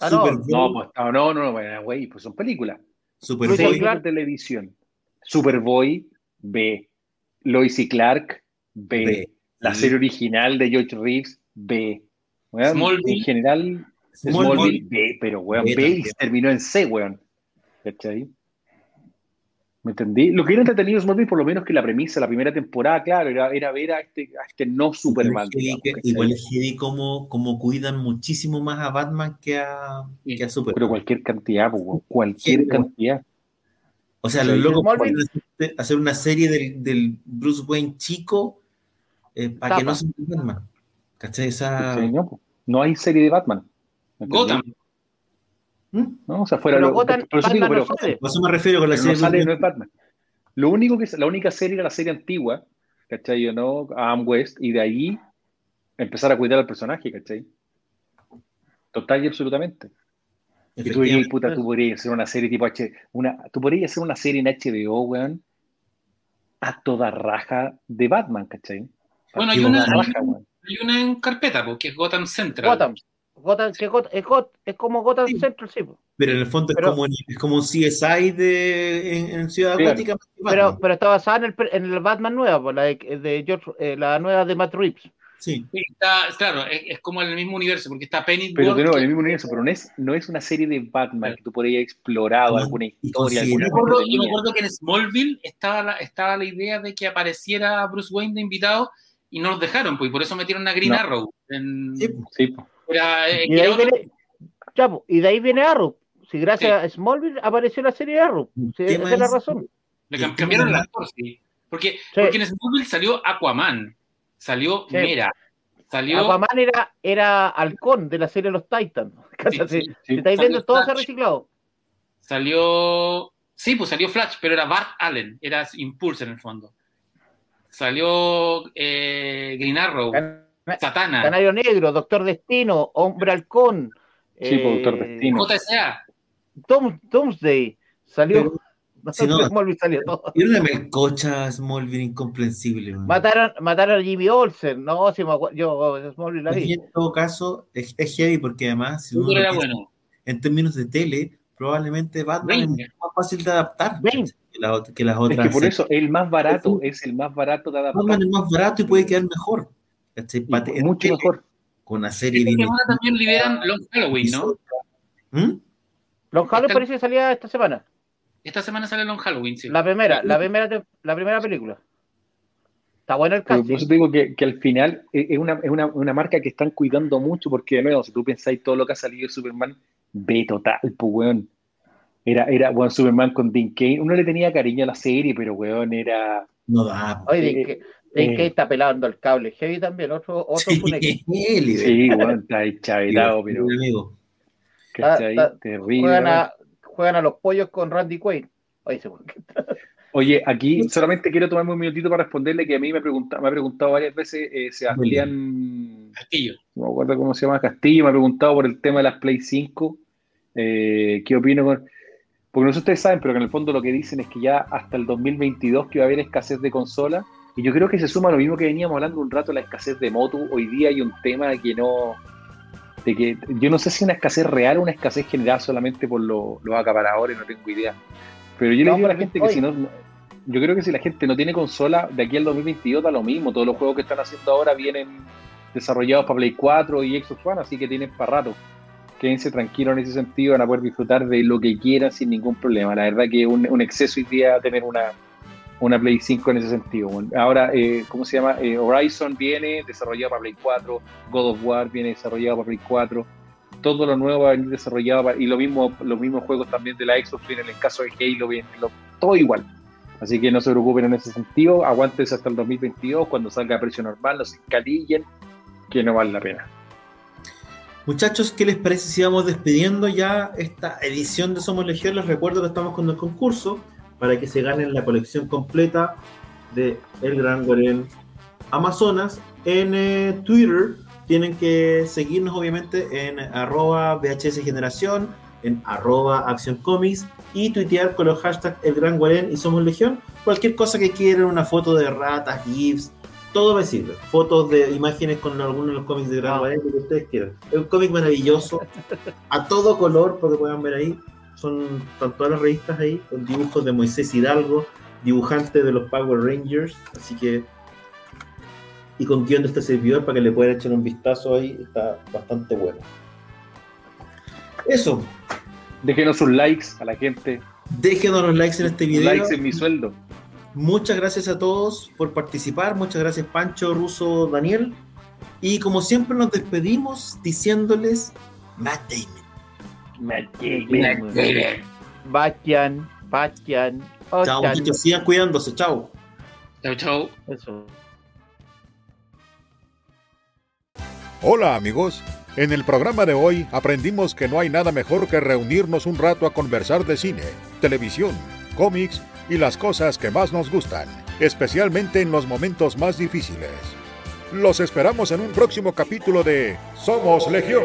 Speaker 4: Ah, no.
Speaker 2: No, pues, no, no, no, no, güey, pues son películas.
Speaker 1: Superboy,
Speaker 4: Clark.
Speaker 2: televisión. Superboy, B. Lois y Clark, B.
Speaker 1: B.
Speaker 2: La serie original de George Reeves, B. Weón,
Speaker 3: Smallville.
Speaker 2: En general,
Speaker 1: Smallville.
Speaker 2: Smallville, B, pero weón,
Speaker 1: B
Speaker 2: B, y
Speaker 1: también.
Speaker 2: terminó en C, weón. ¿Cachai? ¿Me entendí? Lo que era entretenido Smallville, por lo menos que la premisa, la primera temporada, claro, era, era ver a este, a este no Superman.
Speaker 1: Igual es heavy es como, como cuidan muchísimo más a Batman que a,
Speaker 3: Sí.
Speaker 1: que a Superman.
Speaker 2: Pero cualquier cantidad, cualquier
Speaker 1: Sí,
Speaker 2: cantidad.
Speaker 1: o sea, los locos pueden hacer- una serie del, del Bruce Wayne chico eh, para que no sea Batman. ¿Cachai? Esa...
Speaker 2: No, no hay serie de Batman. ¿me entendí?
Speaker 3: Gotham.
Speaker 1: ¿Mm?
Speaker 2: No, o sea, fuera
Speaker 4: Pero
Speaker 2: lo-
Speaker 4: Gotham,
Speaker 2: por eso digo,
Speaker 4: Batman
Speaker 2: pero-
Speaker 4: no sale.
Speaker 1: A eso me refiero con la
Speaker 2: pero
Speaker 1: serie
Speaker 2: no
Speaker 1: de
Speaker 2: sale,
Speaker 1: Bruce
Speaker 2: no es Batman. Lo único que es, la única serie era la serie antigua, ¿cachai? Yo no, Adam West, y de ahí empezar a cuidar al personaje, ¿cachai? Total y absolutamente. Y tú dirías, puta, tú podrías hacer una serie tipo H, una, tú podrías hacer una serie en HBO, weón, a toda raja de Batman, ¿cachai?
Speaker 3: Bueno, una-
Speaker 2: raja.
Speaker 3: Hay una en carpeta, porque es Gotham Central.
Speaker 4: Gotham. Gotham, que Gotham- es, Got- es como Gotham
Speaker 1: Sí.
Speaker 4: Central, sí.
Speaker 1: Pero en el fondo
Speaker 4: Pero-
Speaker 1: es, como, es como un CSI de, en, en Ciudad
Speaker 2: Claro.
Speaker 1: Gótica.
Speaker 4: Pero, pero está basada en el, en el Batman nueva, la de, de George, eh, la nueva de Matt Reeves.
Speaker 1: Sí.
Speaker 3: Sí, está, claro, es, es como en el mismo universo, porque está Penny
Speaker 2: Pero de nuevo, en el mismo universo, pero no es, no es una serie de Batman que tú podrías explorado
Speaker 1: No,
Speaker 2: alguna historia,
Speaker 3: Yo
Speaker 2: alguna
Speaker 3: me, acuerdo, yo me acuerdo que en Smallville estaba la, estaba la idea de que apareciera Bruce Wayne de invitado y no nos dejaron, pues, y por eso metieron a Green
Speaker 2: No.
Speaker 3: Arrow. En,
Speaker 1: Sí,
Speaker 2: Sí.
Speaker 3: Era, eh,
Speaker 4: Y de, ahí viene, ya, po, y de ahí viene Arrow. Si gracias
Speaker 3: Sí.
Speaker 4: a Smallville apareció la serie de Arrow. Sí,
Speaker 1: El
Speaker 4: esa es la razón.
Speaker 3: le cambiaron el actor, sí. Porque,
Speaker 4: Sí.
Speaker 3: porque en Smallville salió Aquaman, salió
Speaker 4: Sí.
Speaker 3: Mera, salió...
Speaker 4: Aquaman era, era halcón de la serie Los Titans.
Speaker 3: Sí,
Speaker 4: Si-
Speaker 3: sí,
Speaker 4: si
Speaker 2: sí.
Speaker 4: estáis viendo, todo se ha reciclado.
Speaker 3: Salió. Sí, pues salió Flash, pero era Bart Allen, era Impulse en el fondo. Salió eh, Green Arrow,
Speaker 4: Can-
Speaker 3: Satana,
Speaker 4: Canario Negro, Doctor Destino, Hombre Halcón.
Speaker 2: Sí,
Speaker 4: eh,
Speaker 2: po, Doctor Destino.
Speaker 3: JSA.
Speaker 4: Tom, Doomsday. Salió.
Speaker 1: Pero- si no-
Speaker 4: Smallville salió todo.
Speaker 1: Era una melcocha Smallville incomprensible. man.
Speaker 4: Mataron, mataron a Jimmy Olsen. No, si me acuerdo. Yo Smallville la
Speaker 1: Y
Speaker 4: vi.
Speaker 1: en todo caso, es, es heavy porque además, si uno
Speaker 3: Pero
Speaker 1: lo
Speaker 3: era
Speaker 1: piensa
Speaker 3: bueno.
Speaker 1: en términos de tele, probablemente Batman
Speaker 3: Bane.
Speaker 1: es mucho más fácil de adaptar que, las
Speaker 2: Es
Speaker 1: otras.
Speaker 2: que por eso el más barato es el más barato de adaptar.
Speaker 1: Batman es más barato y puede quedar mejor. ¿Cachai?
Speaker 2: Y mucho
Speaker 1: tele,
Speaker 2: mejor.
Speaker 1: Con una serie
Speaker 3: semana también liberan Long Halloween, ¿no?
Speaker 1: ¿Mm?
Speaker 4: Long Halloween parece que salía esta semana.
Speaker 3: Esta semana sale Long Halloween, sí.
Speaker 4: La primera, la primera, la primera película. Está bueno el casting.
Speaker 2: por eso te digo que, que al final es es una, es una, una marca que están cuidando mucho, porque de nuevo, si tú pensáis todo lo que ha salido de Superman, ve total, pues weón. Era, era weón, Superman con Dean Kane. Uno le tenía cariño a la serie, pero weón, era.
Speaker 1: No da.
Speaker 4: Oye,
Speaker 2: eh, Eh.
Speaker 4: Kane está pelando el cable. Heavy también, otro, otro
Speaker 1: Sí,
Speaker 4: funeque.
Speaker 2: Sí, está ahí chavetado, pero.
Speaker 1: Mi amigo.
Speaker 2: ¿cachai?
Speaker 4: Está- está-
Speaker 2: Terrible.
Speaker 4: Juegan a, juegan a los pollos con Randy Quaid. Oye, se
Speaker 2: Oye, aquí solamente quiero tomarme un minutito para responderle que a mí me, pregunta, me ha preguntado varias veces eh, Sebastián,
Speaker 3: Castillo.
Speaker 2: no me acuerdo cómo se llama, Castillo, me ha preguntado por el tema de las Play 5, eh, qué opino con... Porque no sé si ustedes saben, pero que en el fondo lo que dicen es que ya hasta el 2022 que va a haber escasez de consolas, y yo creo que se suma a lo mismo que veníamos hablando un rato, la escasez de moto, hoy día hay un tema que no... De que yo no sé si es una escasez real o una escasez generada solamente por lo- los acaparadores, no tengo idea. Pero yo le
Speaker 4: No,
Speaker 2: digo a la gente que si no, yo creo que si la gente no tiene consola, de aquí al 2022 da lo mismo. Todos los juegos que están haciendo ahora vienen desarrollados para Play 4 y Xbox One, así que tienen para rato. quédense tranquilos en ese sentido, van a poder disfrutar de lo que quieran sin ningún problema. La verdad que es un, exceso hoy día tener una, una Play 5 en ese sentido. Ahora, eh, ¿cómo se llama? Eh, Horizon viene desarrollado para Play 4, God of War viene desarrollado para Play 4, todo lo nuevo va a venir desarrollado y lo mismo, los mismos juegos también de la Xbox vienen en el caso de Halo, viene todo igual. Así que no se preocupen en ese sentido, aguántense hasta el 2022, cuando salga a precio normal, no se encalillen, que no vale la pena.
Speaker 1: Muchachos, ¿qué les parece si vamos despidiendo ya esta edición de Somos Legión? Les recuerdo que estamos con el concurso para que se ganen la colección completa de El Gran Guarén Amazonas. En eh, Twitter tienen que seguirnos obviamente en arroba VHS Generación, en arroba Acción Comics y tuitear con los hashtags El Gran Guarén y Somos Legión. Cualquier cosa que quieran, una foto de ratas, GIFs, todo me sirve. Fotos de imágenes con algunos de los cómics de Gran Guarén, lo que ustedes quieran. Es un cómic maravilloso, a todo color, porque puedan ver ahí. Son están todas las revistas ahí, con dibujos de Moisés Hidalgo, dibujante de los Power Rangers, así que y con guion de este servidor para que le puedan echar un vistazo ahí, está bastante bueno. Eso.
Speaker 2: Déjenos sus likes a la gente.
Speaker 1: Déjenos los likes en este video.
Speaker 2: Likes en mi sueldo.
Speaker 1: Muchas gracias a todos por participar. Muchas gracias Pancho, Ruso, Daniel. Y como siempre nos despedimos diciéndoles Matt
Speaker 4: Bastian, Bastian.
Speaker 1: Chao, muchachos. Sigan cuidándose. Chao.
Speaker 3: Chao, chao. Eso.
Speaker 5: Hola amigos. En el programa de hoy aprendimos que no hay nada mejor que reunirnos un rato a conversar de cine, televisión, cómics y las cosas que más nos gustan, especialmente en los momentos más difíciles. Los esperamos en un próximo capítulo de Somos Legión,